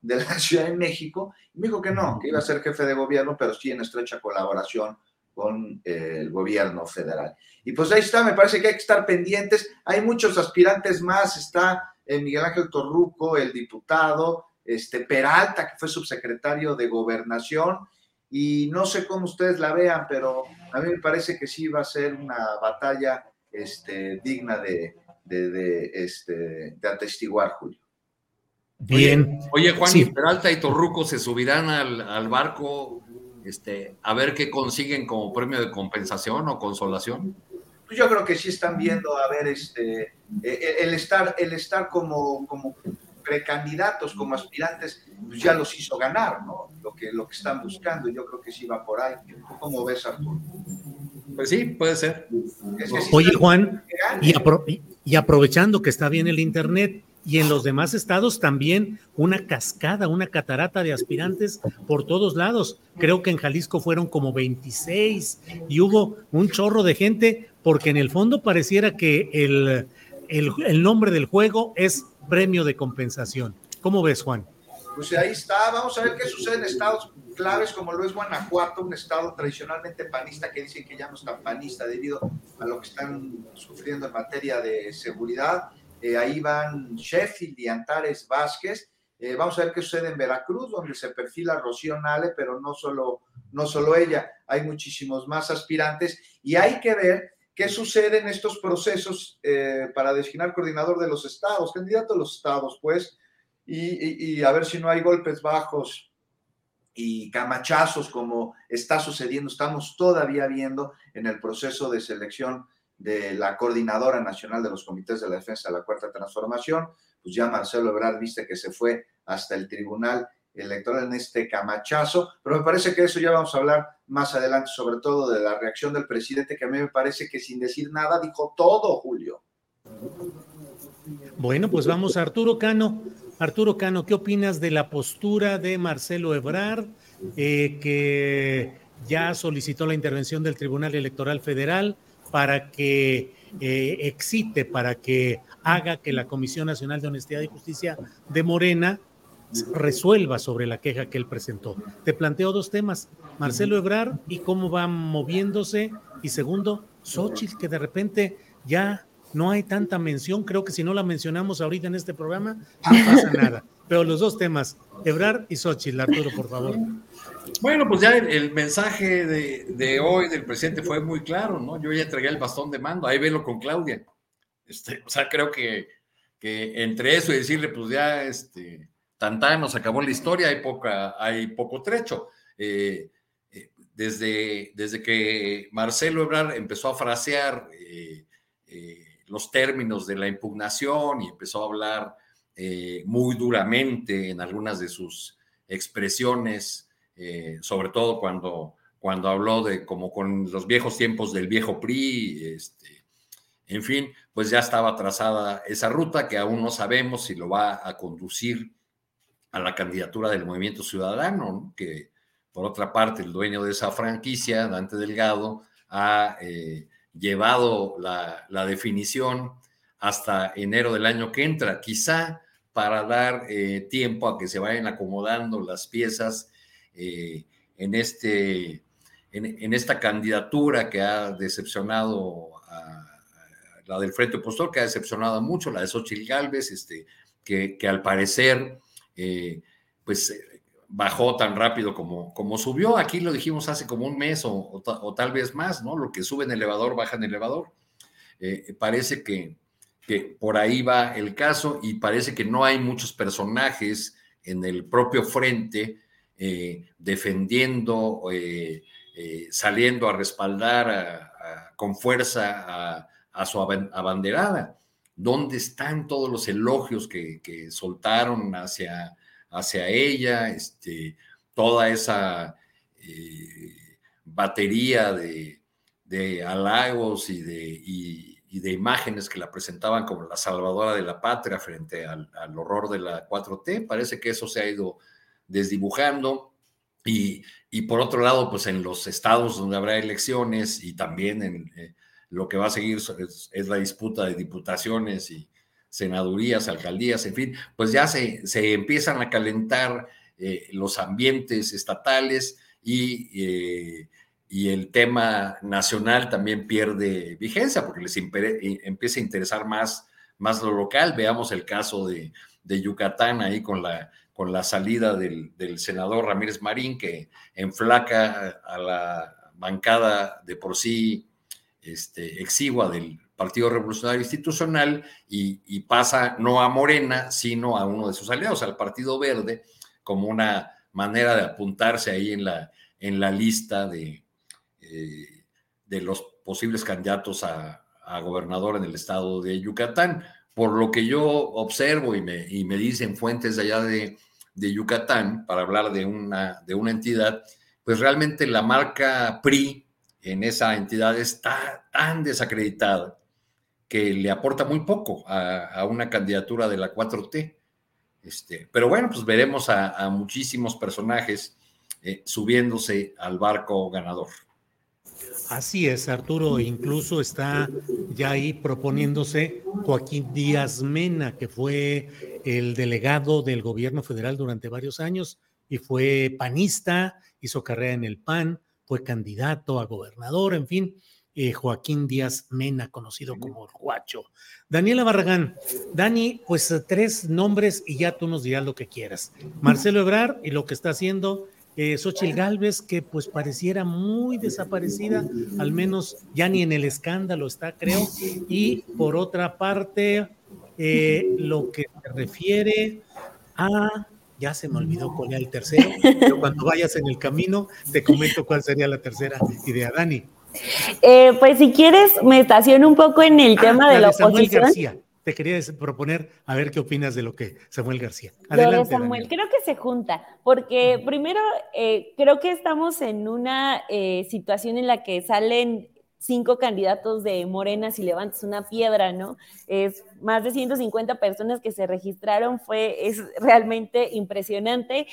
de la Ciudad de México. Me dijo que no, que iba a ser jefe de gobierno, pero sí en estrecha colaboración con eh, el gobierno federal. Y pues ahí está, me parece que hay que estar pendientes. Hay muchos aspirantes más, está eh, Miguel Ángel Torruco, el diputado, este Peralta, que fue subsecretario de gobernación, y no sé cómo ustedes la vean, pero a mí me parece que sí va a ser una batalla este, digna de, de, este, de atestiguar, Julio. Bien. Oye, Juan, Peralta y Torruco se subirán al, barco este, a ver qué consiguen como premio de compensación o consolación. Pues yo creo que sí están viendo, a ver, este, eh, eh, el, estar, el estar como, como precandidatos, como aspirantes, pues ya los hizo ganar, ¿no? Lo que, lo que están buscando, yo creo que sí va por ahí. ¿Cómo ves, Arturo? Pues sí, puede ser. Oye, Juan, y, y, aprovechando que está bien el Internet, y en los demás estados también una cascada, una catarata de aspirantes por todos lados. Creo que en Jalisco fueron como 26 y hubo un chorro de gente porque en el fondo pareciera que el, el, nombre del juego es premio de compensación. ¿Cómo ves, Juan? Pues ahí está, vamos a ver qué sucede en estados claves como lo es Guanajuato, un estado tradicionalmente panista que dicen que ya no está panista debido a lo que están sufriendo en materia de seguridad eh, ahí van Sheffield y Antares Vázquez. Eh, vamos a ver qué sucede en Veracruz, donde se perfila Rocío Nale, pero no solo, no solo ella, hay muchísimos más aspirantes y hay que ver qué sucede en estos procesos eh, para designar coordinador de los estados, candidato a los estados, pues, y, a ver si no hay golpes bajos y camachazos como está sucediendo, estamos todavía viendo en el proceso de selección de la Coordinadora Nacional de los Comités de la Defensa de la Cuarta Transformación, pues ya Marcelo Ebrard viste que se fue hasta el Tribunal Electoral en este camachazo, pero me parece que eso ya vamos a hablar más adelante, sobre todo de la reacción del presidente, que a mí me parece que sin decir nada dijo todo, Julio. Bueno, pues vamos Arturo Cano. Arturo Cano, ¿qué opinas de la postura de Marcelo Ebrard, eh, que ya solicitó la intervención del Tribunal Electoral Federal? para que eh, excite, para que haga que la Comisión Nacional de Honestidad y Justicia de Morena resuelva sobre la queja que él presentó. Te planteo dos temas, Marcelo Ebrar y cómo va moviéndose, y segundo, Xochitl, que de repente ya no hay tanta mención, creo que si no la mencionamos ahorita en este programa, no pasa nada. Pero los dos temas, Ebrar y Xochitl, Arturo, por favor. Bueno, pues ya el, mensaje de, hoy del presidente fue muy claro, ¿no? Yo ya entregué el bastón de mando, ahí velo con Claudia. Este, o sea, creo que, que entre eso y decirle, pues ya, este, tantán, nos acabó la historia, hay, poca, hay poco trecho. Eh, eh, desde, desde que Marcelo Ebrard empezó a frasear eh, los términos de la impugnación y empezó a hablar muy duramente en algunas de sus expresiones eh, sobre todo cuando, cuando habló de como con los viejos tiempos del viejo PRI, este, en fin, pues ya estaba trazada esa ruta que aún no sabemos si lo va a conducir a la candidatura del Movimiento Ciudadano, que por otra parte el dueño de esa franquicia, Dante Delgado, ha eh, llevado la, definición hasta enero del año que entra, quizá para dar eh, tiempo a que se vayan acomodando las piezas eh, en, este, en, esta candidatura que ha decepcionado a, la del Frente Opositor, que ha decepcionado mucho, la de Xochitl Galvez, este, que, que al parecer, eh, pues bajó tan rápido como, como subió. Aquí lo dijimos hace como un mes o, tal vez más, ¿no? Lo que sube en elevador, baja en elevador. Eh, parece que, que por ahí va el caso y parece que no hay muchos personajes en el propio frente eh, defendiendo, eh, eh, saliendo a respaldar con fuerza a, su abanderada. ¿Dónde están todos los elogios que, soltaron hacia, hacia ella? Este, toda esa batería de, halagos y de, de imágenes que la presentaban como la salvadora de la patria frente al, al, horror de la 4T. Parece que eso se ha ido desdibujando. Y, y, por otro lado, pues en los estados donde habrá elecciones y también en eh, lo que va a seguir es, la disputa de diputaciones y senadurías, alcaldías, en fin, pues ya se, se empiezan a calentar eh, los ambientes estatales y, eh, y, el tema nacional también pierde vigencia porque les empieza a interesar más, más lo local. Veamos el caso de, de Yucatán ahí con la con la salida del, senador Ramírez Marín, que enflaca a la bancada de por sí este, exigua del Partido Revolucionario Institucional y, pasa no a Morena, sino a uno de sus aliados, al Partido Verde, como una manera de apuntarse ahí en la, en la lista de, eh, de los posibles candidatos a, a, gobernador en el estado de Yucatán. Por lo que yo observo y me, y me dicen fuentes de allá de, de Yucatán, para hablar de una, de una entidad, pues realmente la marca PRI en esa entidad está tan desacreditada que le aporta muy poco a, una candidatura de la 4T. Este, pero bueno, pues veremos a, muchísimos personajes eh, subiéndose al barco ganador. Así es, Arturo, incluso está ya ahí proponiéndose Joaquín Díaz Mena, que fue el delegado del gobierno federal durante varios años y fue panista, hizo carrera en el PAN, fue candidato a gobernador, en fin, eh, Joaquín Díaz Mena, conocido como Guacho. Daniela Barragán, Dani, pues tres nombres y ya tú nos dirás lo que quieras. Marcelo Ebrar y lo que está haciendo eh, Xochitl Galvez, que pues pareciera muy desaparecida, al menos ya ni en el escándalo está, creo. Y por otra parte, eh, lo que se refiere a, ya se me olvidó cuál era el tercero, pero cuando vayas en el camino te comento cuál sería la tercera idea. Dani. Eh, pues si quieres, me estaciono un poco en el ah, tema de la, oposición. Te quería proponer a ver qué opinas de lo que Samuel García. Adelante, Samuel, creo que se junta, porque primero eh, creo que estamos en una eh, situación en la que salen cinco candidatos de Morena si levantas una piedra, ¿no? Es más de 150 personas que se registraron, fue, es realmente impresionante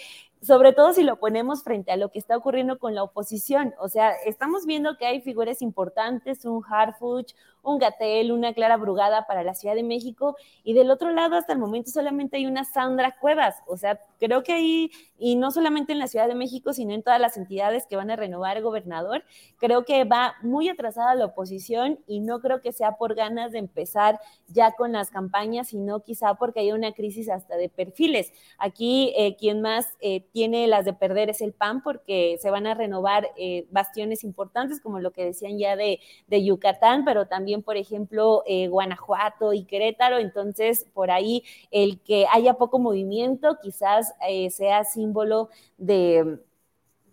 sobre todo si lo ponemos frente a lo que está ocurriendo con la oposición. O sea, estamos viendo que hay figuras importantes, un Harfuch, un Gatel, una Clara Brugada para la Ciudad de México, y del otro lado hasta el momento solamente hay una Sandra Cuevas. O sea, creo que ahí, y no solamente en la Ciudad de México, sino en todas las entidades que van a renovar gobernador, creo que va muy atrasada la oposición y no creo que sea por ganas de empezar ya con las campañas, sino quizá porque hay una crisis hasta de perfiles. Aquí eh, quien más... Eh, tiene las de perder es el PAN porque se van a renovar eh, bastiones importantes como lo que decían ya de, Yucatán, pero también, por ejemplo, eh, Guanajuato y Querétaro. Entonces, por ahí el que haya poco movimiento quizás eh, sea símbolo de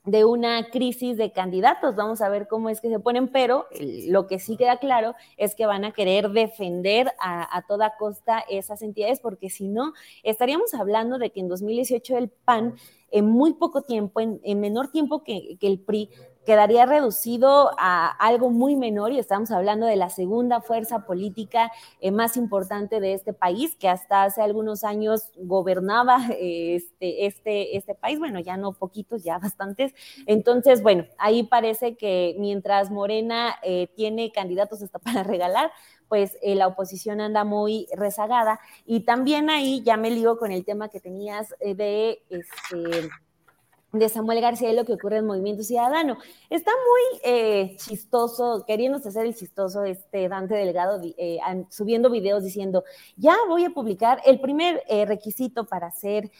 de una crisis de candidatos. Vamos a ver cómo es que se ponen, pero lo que sí queda claro es que van a querer defender a, toda costa esas entidades, porque si no, estaríamos hablando de que en 2018 el PAN en muy poco tiempo, en, menor tiempo que, el PRI, quedaría reducido a algo muy menor y estamos hablando de la segunda fuerza política eh, más importante de este país, que hasta hace algunos años gobernaba eh, este, este, este país, bueno, ya no poquitos, ya bastantes. Entonces, bueno, ahí parece que mientras Morena eh, tiene candidatos hasta para regalar, pues eh, la oposición anda muy rezagada. Y también ahí ya me ligo con el tema que tenías eh, de este de Samuel García y lo que ocurre en Movimiento Ciudadano. Está muy eh, chistoso, queriéndose hacer el chistoso este Dante Delgado, subiendo videos diciendo, ya voy a publicar el primer requisito para hacer,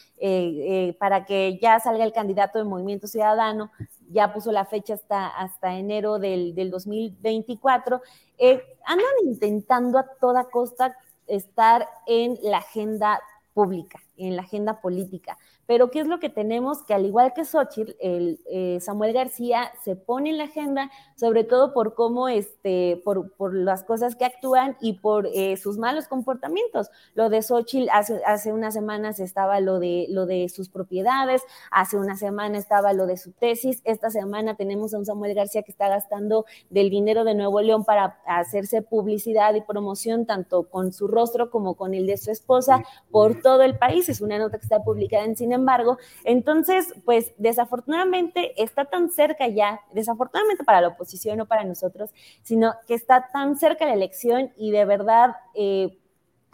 para que ya salga el candidato de Movimiento Ciudadano, ya puso la fecha hasta, hasta enero del, del 2024, eh, andan intentando a toda costa estar en la agenda pública, en la agenda política. Pero ¿qué es lo que tenemos? Que al igual que Xochitl, el, eh, Samuel García se pone en la agenda, sobre todo por cómo, este, por, por las cosas que actúan y por eh, sus malos comportamientos. Lo de Xochitl, hace, hace unas semanas estaba lo de, lo de sus propiedades, hace una semana estaba lo de su tesis, esta semana tenemos a un Samuel García que está gastando del dinero de Nuevo León para hacerse publicidad y promoción, tanto con su rostro como con el de su esposa, por todo el país. Es una nota que está publicada en Cine embargo, entonces, pues desafortunadamente está tan cerca ya, desafortunadamente para la oposición, no para nosotros, sino que está tan cerca la elección y de verdad... Eh,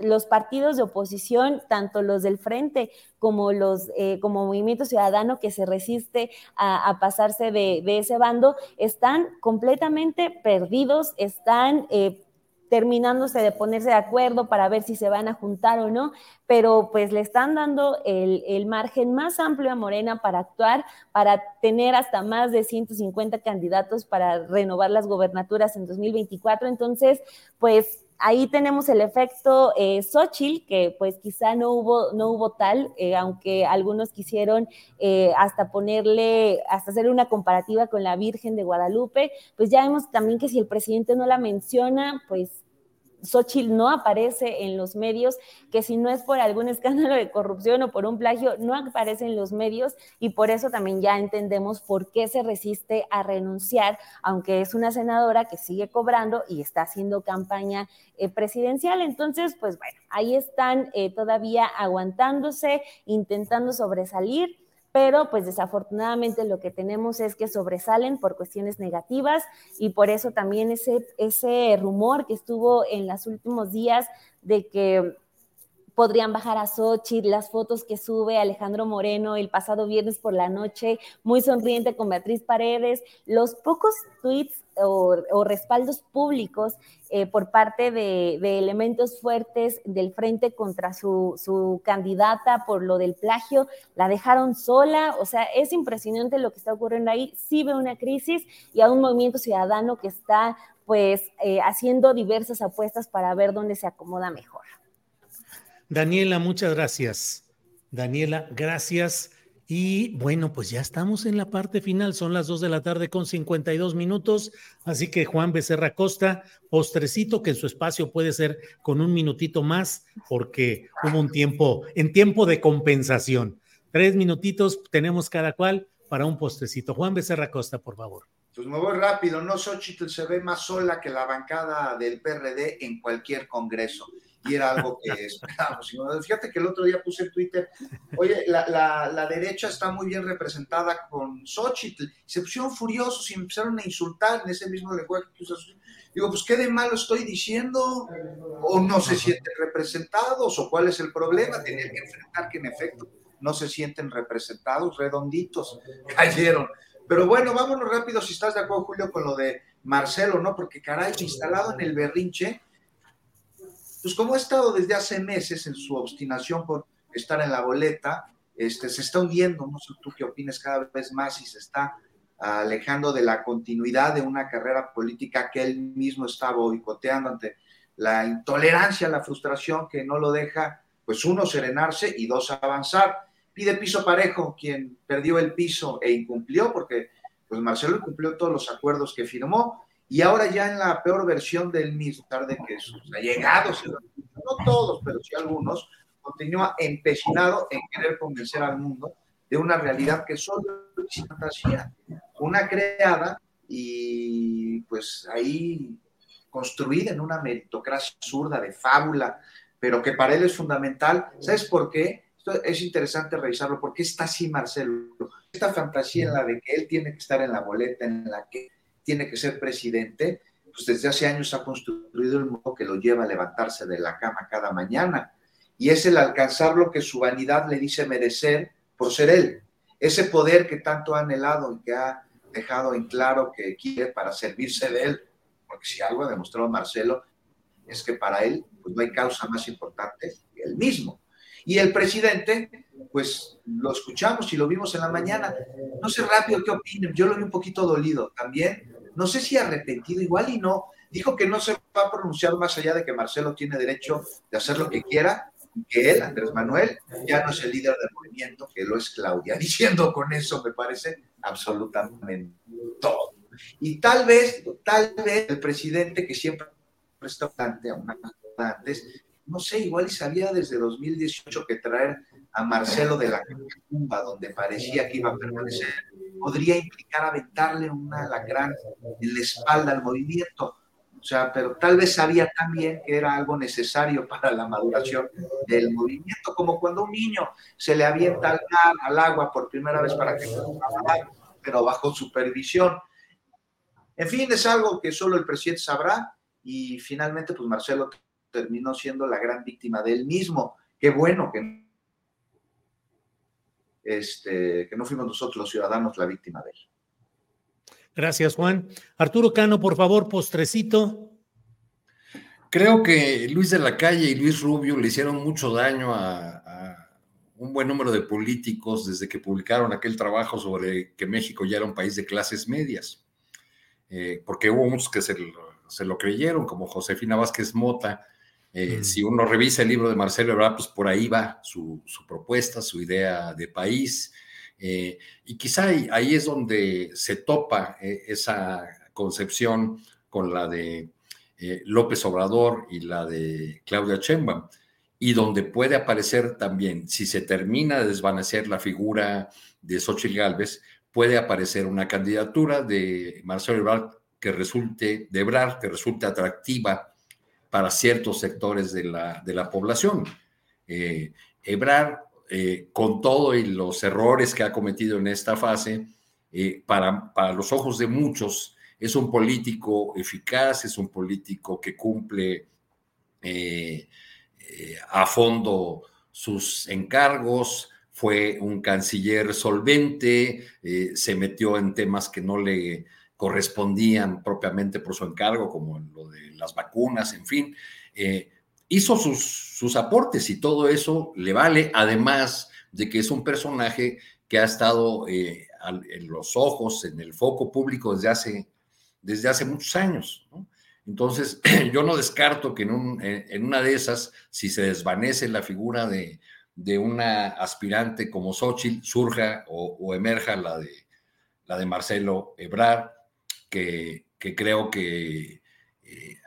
los partidos de oposición, tanto los del frente como los eh, como Movimiento Ciudadano que se resiste a, pasarse de, ese bando, están completamente perdidos, están eh, terminándose de ponerse de acuerdo para ver si se van a juntar o no, pero pues le están dando el, margen más amplio a Morena para actuar, para tener hasta más de 150 candidatos para renovar las gobernaturas en 2024. Entonces, pues ahí tenemos el efecto eh, Xochitl, que pues quizá no hubo, no hubo tal, eh, aunque algunos quisieron eh, hasta ponerle, hasta hacer una comparativa con la Virgen de Guadalupe, pues ya vemos también que si el presidente no la menciona, pues Xochitl no aparece en los medios, que si no es por algún escándalo de corrupción o por un plagio, no aparece en los medios y por eso también ya entendemos por qué se resiste a renunciar, aunque es una senadora que sigue cobrando y está haciendo campaña eh, presidencial. Entonces, pues bueno, ahí están eh, todavía aguantándose, intentando sobresalir pero pues desafortunadamente lo que tenemos es que sobresalen por cuestiones negativas y por eso también ese, ese rumor que estuvo en los últimos días de que podrían bajar a Sochi, las fotos que sube Alejandro Moreno el pasado viernes por la noche, muy sonriente con Beatriz Paredes, los pocos tweets o, respaldos públicos eh, por parte de, elementos fuertes del frente contra su, su, candidata por lo del plagio, la dejaron sola, o sea, es impresionante lo que está ocurriendo ahí, sí ve una crisis y a un movimiento ciudadano que está pues eh, haciendo diversas apuestas para ver dónde se acomoda mejor. Daniela, muchas gracias. Daniela, gracias. Y bueno, pues ya estamos en la parte final, son las 2 de la tarde con 52 minutos, así que Juan Becerra Costa, postrecito que en su espacio puede ser con un minutito más, porque hubo un tiempo, en tiempo de compensación. Tres minutitos tenemos cada cual para un postrecito. Juan Becerra Costa, por favor. Pues me voy rápido, no Xochitl se ve más sola que la bancada del PRD en cualquier congreso y era algo que esperábamos. Fíjate que el otro día puse en Twitter, oye, la, la, derecha está muy bien representada con Xochitl. Se pusieron furiosos y empezaron a insultar en ese mismo lenguaje que usas. Digo, pues qué de malo estoy diciendo, o no se sienten representados, o cuál es el problema. Tener que enfrentar que en efecto no se sienten representados, redonditos, cayeron. Pero bueno, vámonos rápido si estás de acuerdo, Julio, con lo de Marcelo, ¿no? Porque caray, instalado en el berrinche, pues como ha estado desde hace meses en su obstinación por estar en la boleta, este, se está hundiendo, no sé tú qué opinas cada vez más y se está alejando de la continuidad de una carrera política que él mismo está boicoteando ante la intolerancia, la frustración que no lo deja, pues uno, serenarse y dos, avanzar. Pide piso parejo quien perdió el piso e incumplió, porque pues Marcelo incumplió todos los acuerdos que firmó, y ahora ya en la peor versión del mismo, tarde que sus allegados, no todos, pero sí algunos, continúa empecinado en querer convencer al mundo de una realidad que solo es fantasía, una creada y pues ahí construida en una meritocracia absurda de fábula, pero que para él es fundamental. ¿Sabes por qué? Esto es interesante revisarlo, porque está así Marcelo. Esta fantasía en la de que él tiene que estar en la boleta, en la que tiene que ser presidente, pues desde hace años ha construido el modo que lo lleva a levantarse de la cama cada mañana. Y es el alcanzar lo que su vanidad le dice merecer por ser él. Ese poder que tanto ha anhelado y que ha dejado en claro que quiere para servirse de él. Porque si algo ha demostrado Marcelo es que para él pues no hay causa más importante que él mismo. Y el presidente, pues lo escuchamos y lo vimos en la mañana. No sé rápido qué opinen, yo lo vi un poquito dolido también no sé si arrepentido, igual y no, dijo que no se va a pronunciar más allá de que Marcelo tiene derecho de hacer lo que quiera, que él, Andrés Manuel, ya no es el líder del movimiento, que lo es Claudia, diciendo con eso, me parece, absolutamente todo. Y tal vez, tal vez el presidente que siempre está a una antes, no sé, igual y sabía desde 2018 que traer a Marcelo de la tumba, donde parecía que iba a permanecer, podría implicar aventarle una lacrán en la espalda al movimiento. O sea, pero tal vez sabía también que era algo necesario para la maduración del movimiento, como cuando un niño se le avienta al, al agua por primera vez para que pero bajo supervisión. En fin, es algo que solo el presidente sabrá y finalmente pues Marcelo terminó siendo la gran víctima de él mismo. Qué bueno que este, que no fuimos nosotros los ciudadanos la víctima de él. Gracias, Juan. Arturo Cano, por favor, postrecito. Creo que Luis de la Calle y Luis Rubio le hicieron mucho daño a, un buen número de políticos desde que publicaron aquel trabajo sobre que México ya era un país de clases medias, eh, porque hubo muchos que se, se, lo creyeron, como Josefina Vázquez Mota, eh, mm. Si uno revisa el libro de Marcelo Ebrard, pues por ahí va su, propuesta, su idea de país. Eh, y quizá ahí, es donde se topa eh, esa concepción con la de López Obrador y la de Claudia Sheinbaum, y donde puede aparecer también, si se termina de desvanecer la figura de Xochitl Gálvez, puede aparecer una candidatura de Marcelo Ebrard que resulte, de Ebrard, que resulte atractiva para ciertos sectores de la, de la población. Eh, Ebrard, eh, con todo y los errores que ha cometido en esta fase, eh, para, para los ojos de muchos, es un político eficaz, es un político que cumple eh, a fondo sus encargos, fue un canciller solvente, se metió en temas que no le correspondían propiamente por su encargo, como lo de las vacunas, en fin hizo sus, sus aportes y todo eso le vale, además de que es un personaje que ha estado eh, en los ojos, en el foco público desde hace, desde hace muchos años. Entonces, yo no descarto que en, una de esas, si se desvanece la figura de, una aspirante como Xochitl, surja o, emerja la de, la de Marcelo Ebrard, que, creo que eh,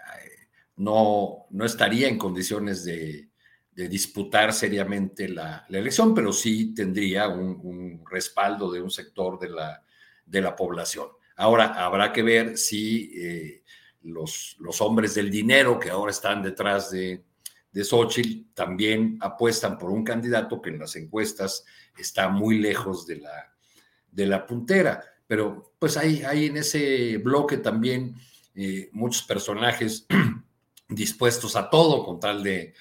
no, no estaría en condiciones de, disputar seriamente la, elección, pero sí tendría un, respaldo de un sector de la, de la, población. Ahora, habrá que ver si eh, los, los, hombres del dinero que ahora están detrás de, de Xochitl también apuestan por un candidato que en las encuestas está muy lejos de la, de la puntera. Pero pues hay, hay en ese bloque también eh, muchos personajes dispuestos a todo con tal de,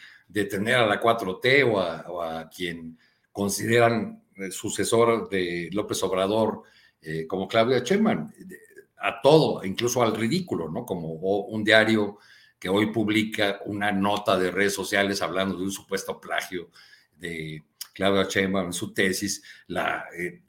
tener a la 4T o a, quien consideran sucesor de López Obrador eh, como Claudia Sheinbaum, a todo, incluso al ridículo, ¿no? Como un diario que hoy publica una nota de redes sociales hablando de un supuesto plagio de Claudia Sheinbaum en su tesis, la, eh,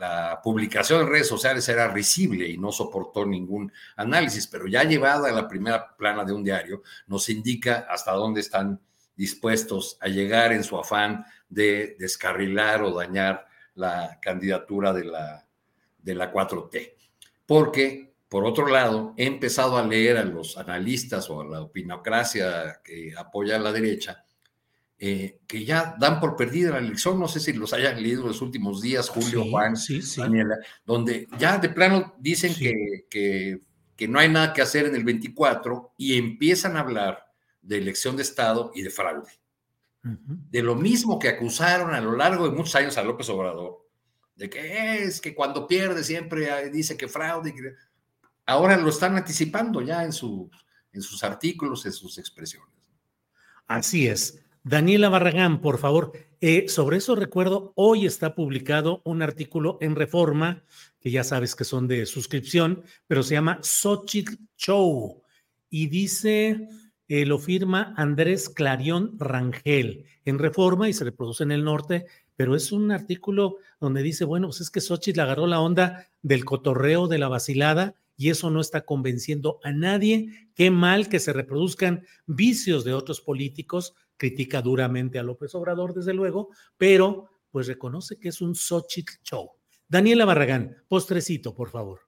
la publicación en redes sociales era risible y no soportó ningún análisis, pero ya llevada a la primera plana de un diario, nos indica hasta dónde están dispuestos a llegar en su afán de descarrilar o dañar la candidatura de la, de la 4T. Porque, por otro lado, he empezado a leer a los analistas o a la opinocracia que apoya a la derecha, eh, que ya dan por perdida la elección. No sé si los hayan leído los últimos días, Julio, Juan, Daniela, donde ya de plano dicen que, que, no hay nada que hacer en el 24 y empiezan a hablar de elección de Estado y de fraude. De lo mismo que acusaron a lo largo de muchos años a López Obrador, de que es que cuando pierde siempre dice que fraude. Ahora lo están anticipando ya en, su, en sus artículos, en sus expresiones. Así es. Daniela Barragán, por favor. Eh, sobre eso recuerdo, hoy está publicado un artículo en Reforma, que ya sabes que son de suscripción, pero se llama Xochitl Show. Y dice, eh, lo firma Andrés Clarión Rangel en Reforma y se reproduce en el norte, pero es un artículo donde dice, bueno, pues es que Xochitl agarró la onda del cotorreo, de la vacilada, y eso no está convenciendo a nadie. Qué mal que se reproduzcan vicios de otros políticos critica duramente a López Obrador, desde luego, pero pues reconoce que es un Xochitl show. Daniela Barragán, postrecito, por favor.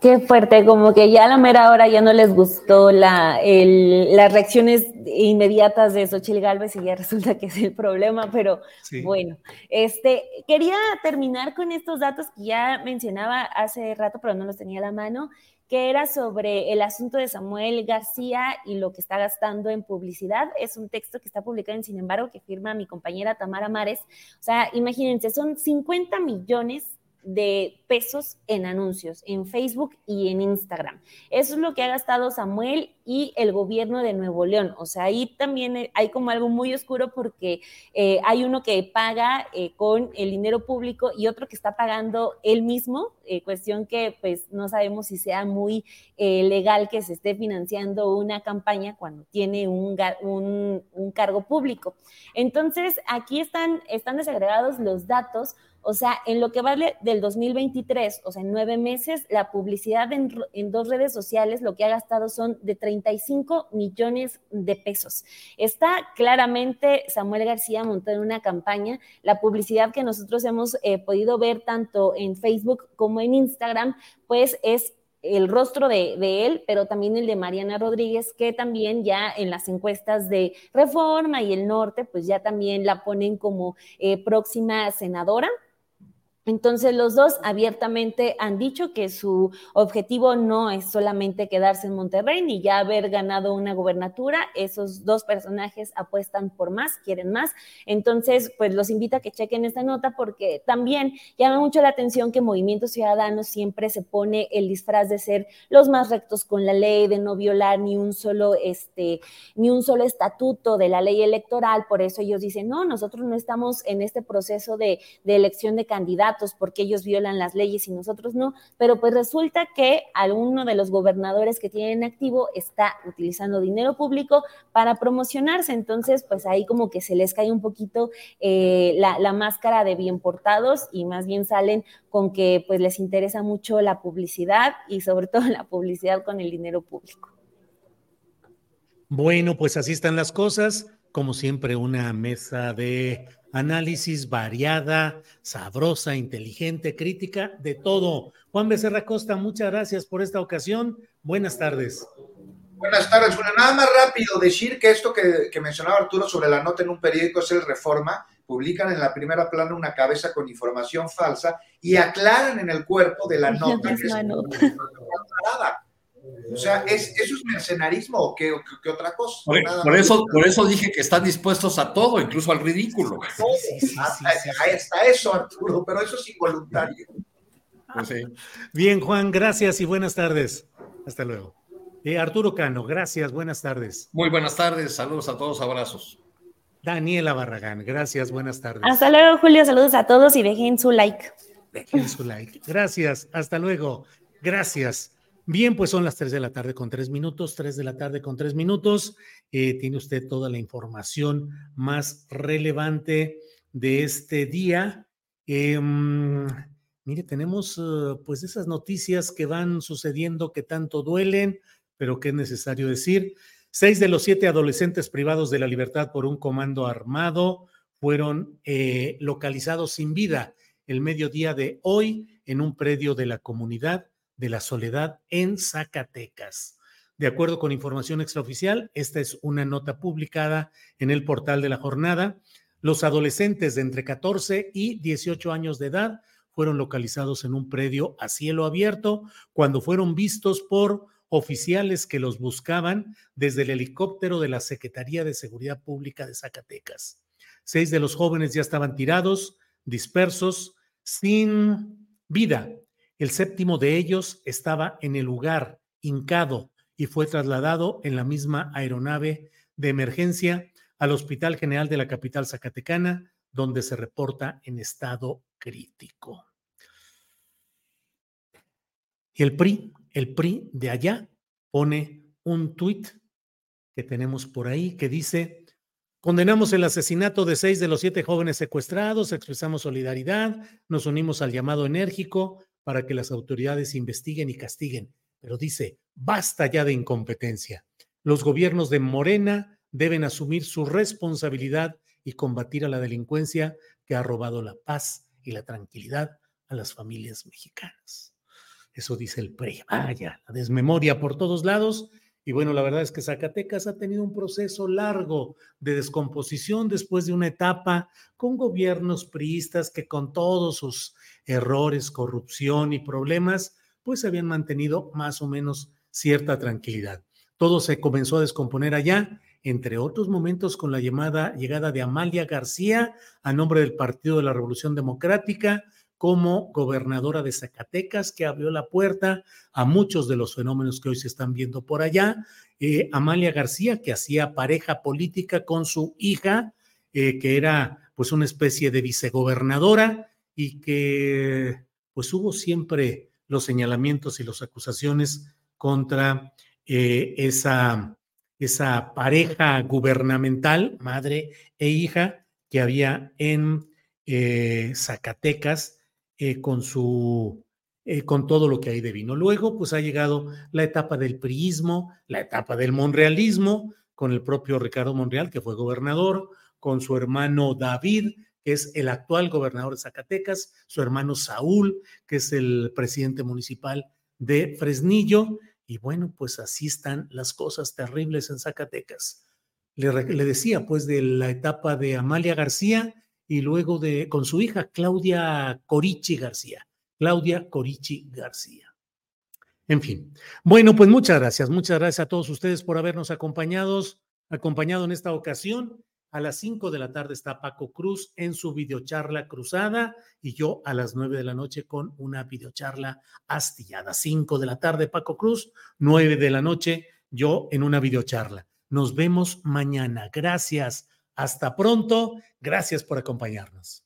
Qué fuerte, como que ya a la mera hora ya no les gustó la, las reacciones inmediatas de Xochitl Galvez y ya resulta que es el problema, pero bueno, este, quería terminar con estos datos que ya mencionaba hace rato, pero no los tenía a la mano que era sobre el asunto de Samuel García y lo que está gastando en publicidad. Es un texto que está publicado en Sin embargo, que firma mi compañera Tamara Mares. O sea, imagínense, son 50 millones de pesos en anuncios en Facebook y en Instagram. Eso es lo que ha gastado Samuel y el gobierno de Nuevo León. O sea, ahí también hay como algo muy oscuro porque eh, hay uno que paga eh, con el dinero público y otro que está pagando él mismo, eh, cuestión que pues no sabemos si sea muy legal que se esté financiando una campaña cuando tiene un, un, un cargo público. Entonces, aquí están, están desagregados los datos o sea, en lo que vale del 2023, o sea, en nueve meses, la publicidad en, dos redes sociales lo que ha gastado son de 35 millones de pesos. Está claramente Samuel García montado en una campaña. La publicidad que nosotros hemos eh, podido ver tanto en Facebook como en Instagram, pues es el rostro de, de, él, pero también el de Mariana Rodríguez, que también ya en las encuestas de Reforma y el Norte, pues ya también la ponen como eh, próxima senadora. Entonces los dos abiertamente han dicho que su objetivo no es solamente quedarse en Monterrey ni ya haber ganado una gubernatura. Esos dos personajes apuestan por más, quieren más. Entonces, pues los invito a que chequen esta nota porque también llama mucho la atención que Movimiento Ciudadano siempre se pone el disfraz de ser los más rectos con la ley, de no violar ni un solo, este, ni un solo estatuto de la ley electoral. Por eso ellos dicen, no, nosotros no estamos en este proceso de, de elección de candidatos porque ellos violan las leyes y nosotros no, pero pues resulta que alguno de los gobernadores que tienen activo está utilizando dinero público para promocionarse, entonces pues ahí como que se les cae un poquito eh, la, la máscara de bien portados y más bien salen con que pues les interesa mucho la publicidad y sobre todo la publicidad con el dinero público. Bueno, pues así están las cosas. Como siempre, una mesa de análisis variada, sabrosa, inteligente, crítica, de todo. Juan Becerra Costa, muchas gracias por esta ocasión. Buenas tardes. Buenas tardes, Bueno, Nada más rápido decir que esto que, que, mencionaba Arturo sobre la nota en un periódico es el Reforma. Publican en la primera plana una cabeza con información falsa y aclaran en el cuerpo de la nota que es o sea, ¿es, ¿eso es mercenarismo o qué, qué otra cosa? Por, eso, por eso dije que están dispuestos a todo, incluso al ridículo. Ahí está eso, Arturo, pero eso es involuntario. Pues Bien, Juan, gracias y buenas tardes. Hasta luego. Eh, Arturo Cano, gracias, buenas tardes. Muy buenas tardes, saludos a todos, abrazos. Daniela Barragán, gracias, buenas tardes. Hasta luego, Julio, saludos a todos y dejen su like. Dejen su like. Gracias, hasta luego. Gracias. Bien, pues son las 3 de la tarde con 3 minutos, 3 de la tarde con 3 minutos. Eh, tiene usted toda la información más relevante de este día. Eh, mire, tenemos uh, pues esas noticias que van sucediendo que tanto duelen, pero que es necesario decir. Seis de los siete adolescentes privados de la libertad por un comando armado fueron eh, localizados sin vida el mediodía de hoy en un predio de la comunidad de la Soledad en Zacatecas. De acuerdo con información extraoficial, esta es una nota publicada en el portal de la jornada. Los adolescentes de entre 14 y 18 años de edad fueron localizados en un predio a cielo abierto cuando fueron vistos por oficiales que los buscaban desde el helicóptero de la Secretaría de Seguridad Pública de Zacatecas. Seis de los jóvenes ya estaban tirados, dispersos, sin vida el séptimo de ellos estaba en el lugar, hincado, y fue trasladado en la misma aeronave de emergencia al Hospital General de la capital zacatecana, donde se reporta en estado crítico. Y el PRI, el PRI de allá, pone un tuit que tenemos por ahí que dice, condenamos el asesinato de seis de los siete jóvenes secuestrados, expresamos solidaridad, nos unimos al llamado enérgico para que las autoridades investiguen y castiguen. Pero dice, basta ya de incompetencia. Los gobiernos de Morena deben asumir su responsabilidad y combatir a la delincuencia que ha robado la paz y la tranquilidad a las familias mexicanas. Eso dice el PRI. Vaya, la desmemoria por todos lados. Y bueno, la verdad es que Zacatecas ha tenido un proceso largo de descomposición después de una etapa con gobiernos priistas que con todos sus errores, corrupción y problemas, pues habían mantenido más o menos cierta tranquilidad. Todo se comenzó a descomponer allá, entre otros momentos con la llamada llegada de Amalia García a nombre del Partido de la Revolución Democrática como gobernadora de Zacatecas, que abrió la puerta a muchos de los fenómenos que hoy se están viendo por allá. Eh, Amalia García, que hacía pareja política con su hija, eh, que era pues una especie de vicegobernadora, y que pues hubo siempre los señalamientos y las acusaciones contra eh, esa, esa pareja gubernamental, madre e hija, que había en eh, Zacatecas eh, con su con todo lo que hay de vino. Luego, pues ha llegado la etapa del priismo, la etapa del monrealismo, con el propio Ricardo Monreal, que fue gobernador, con su hermano David, que es el actual gobernador de Zacatecas, su hermano Saúl, que es el presidente municipal de Fresnillo. Y bueno, pues así están las cosas terribles en Zacatecas. Le, decía pues de la etapa de Amalia García y luego de con su hija Claudia Corichi García. Claudia Corichi García. En fin. Bueno, pues muchas gracias. Muchas gracias a todos ustedes por habernos acompañados, acompañado en esta ocasión. A las 5 de la tarde está Paco Cruz en su videocharla cruzada y yo a las 9 de la noche con una videocharla astillada. 5 de la tarde Paco Cruz, 9 de la noche yo en una videocharla. Nos vemos mañana. Gracias. Hasta pronto. Gracias por acompañarnos.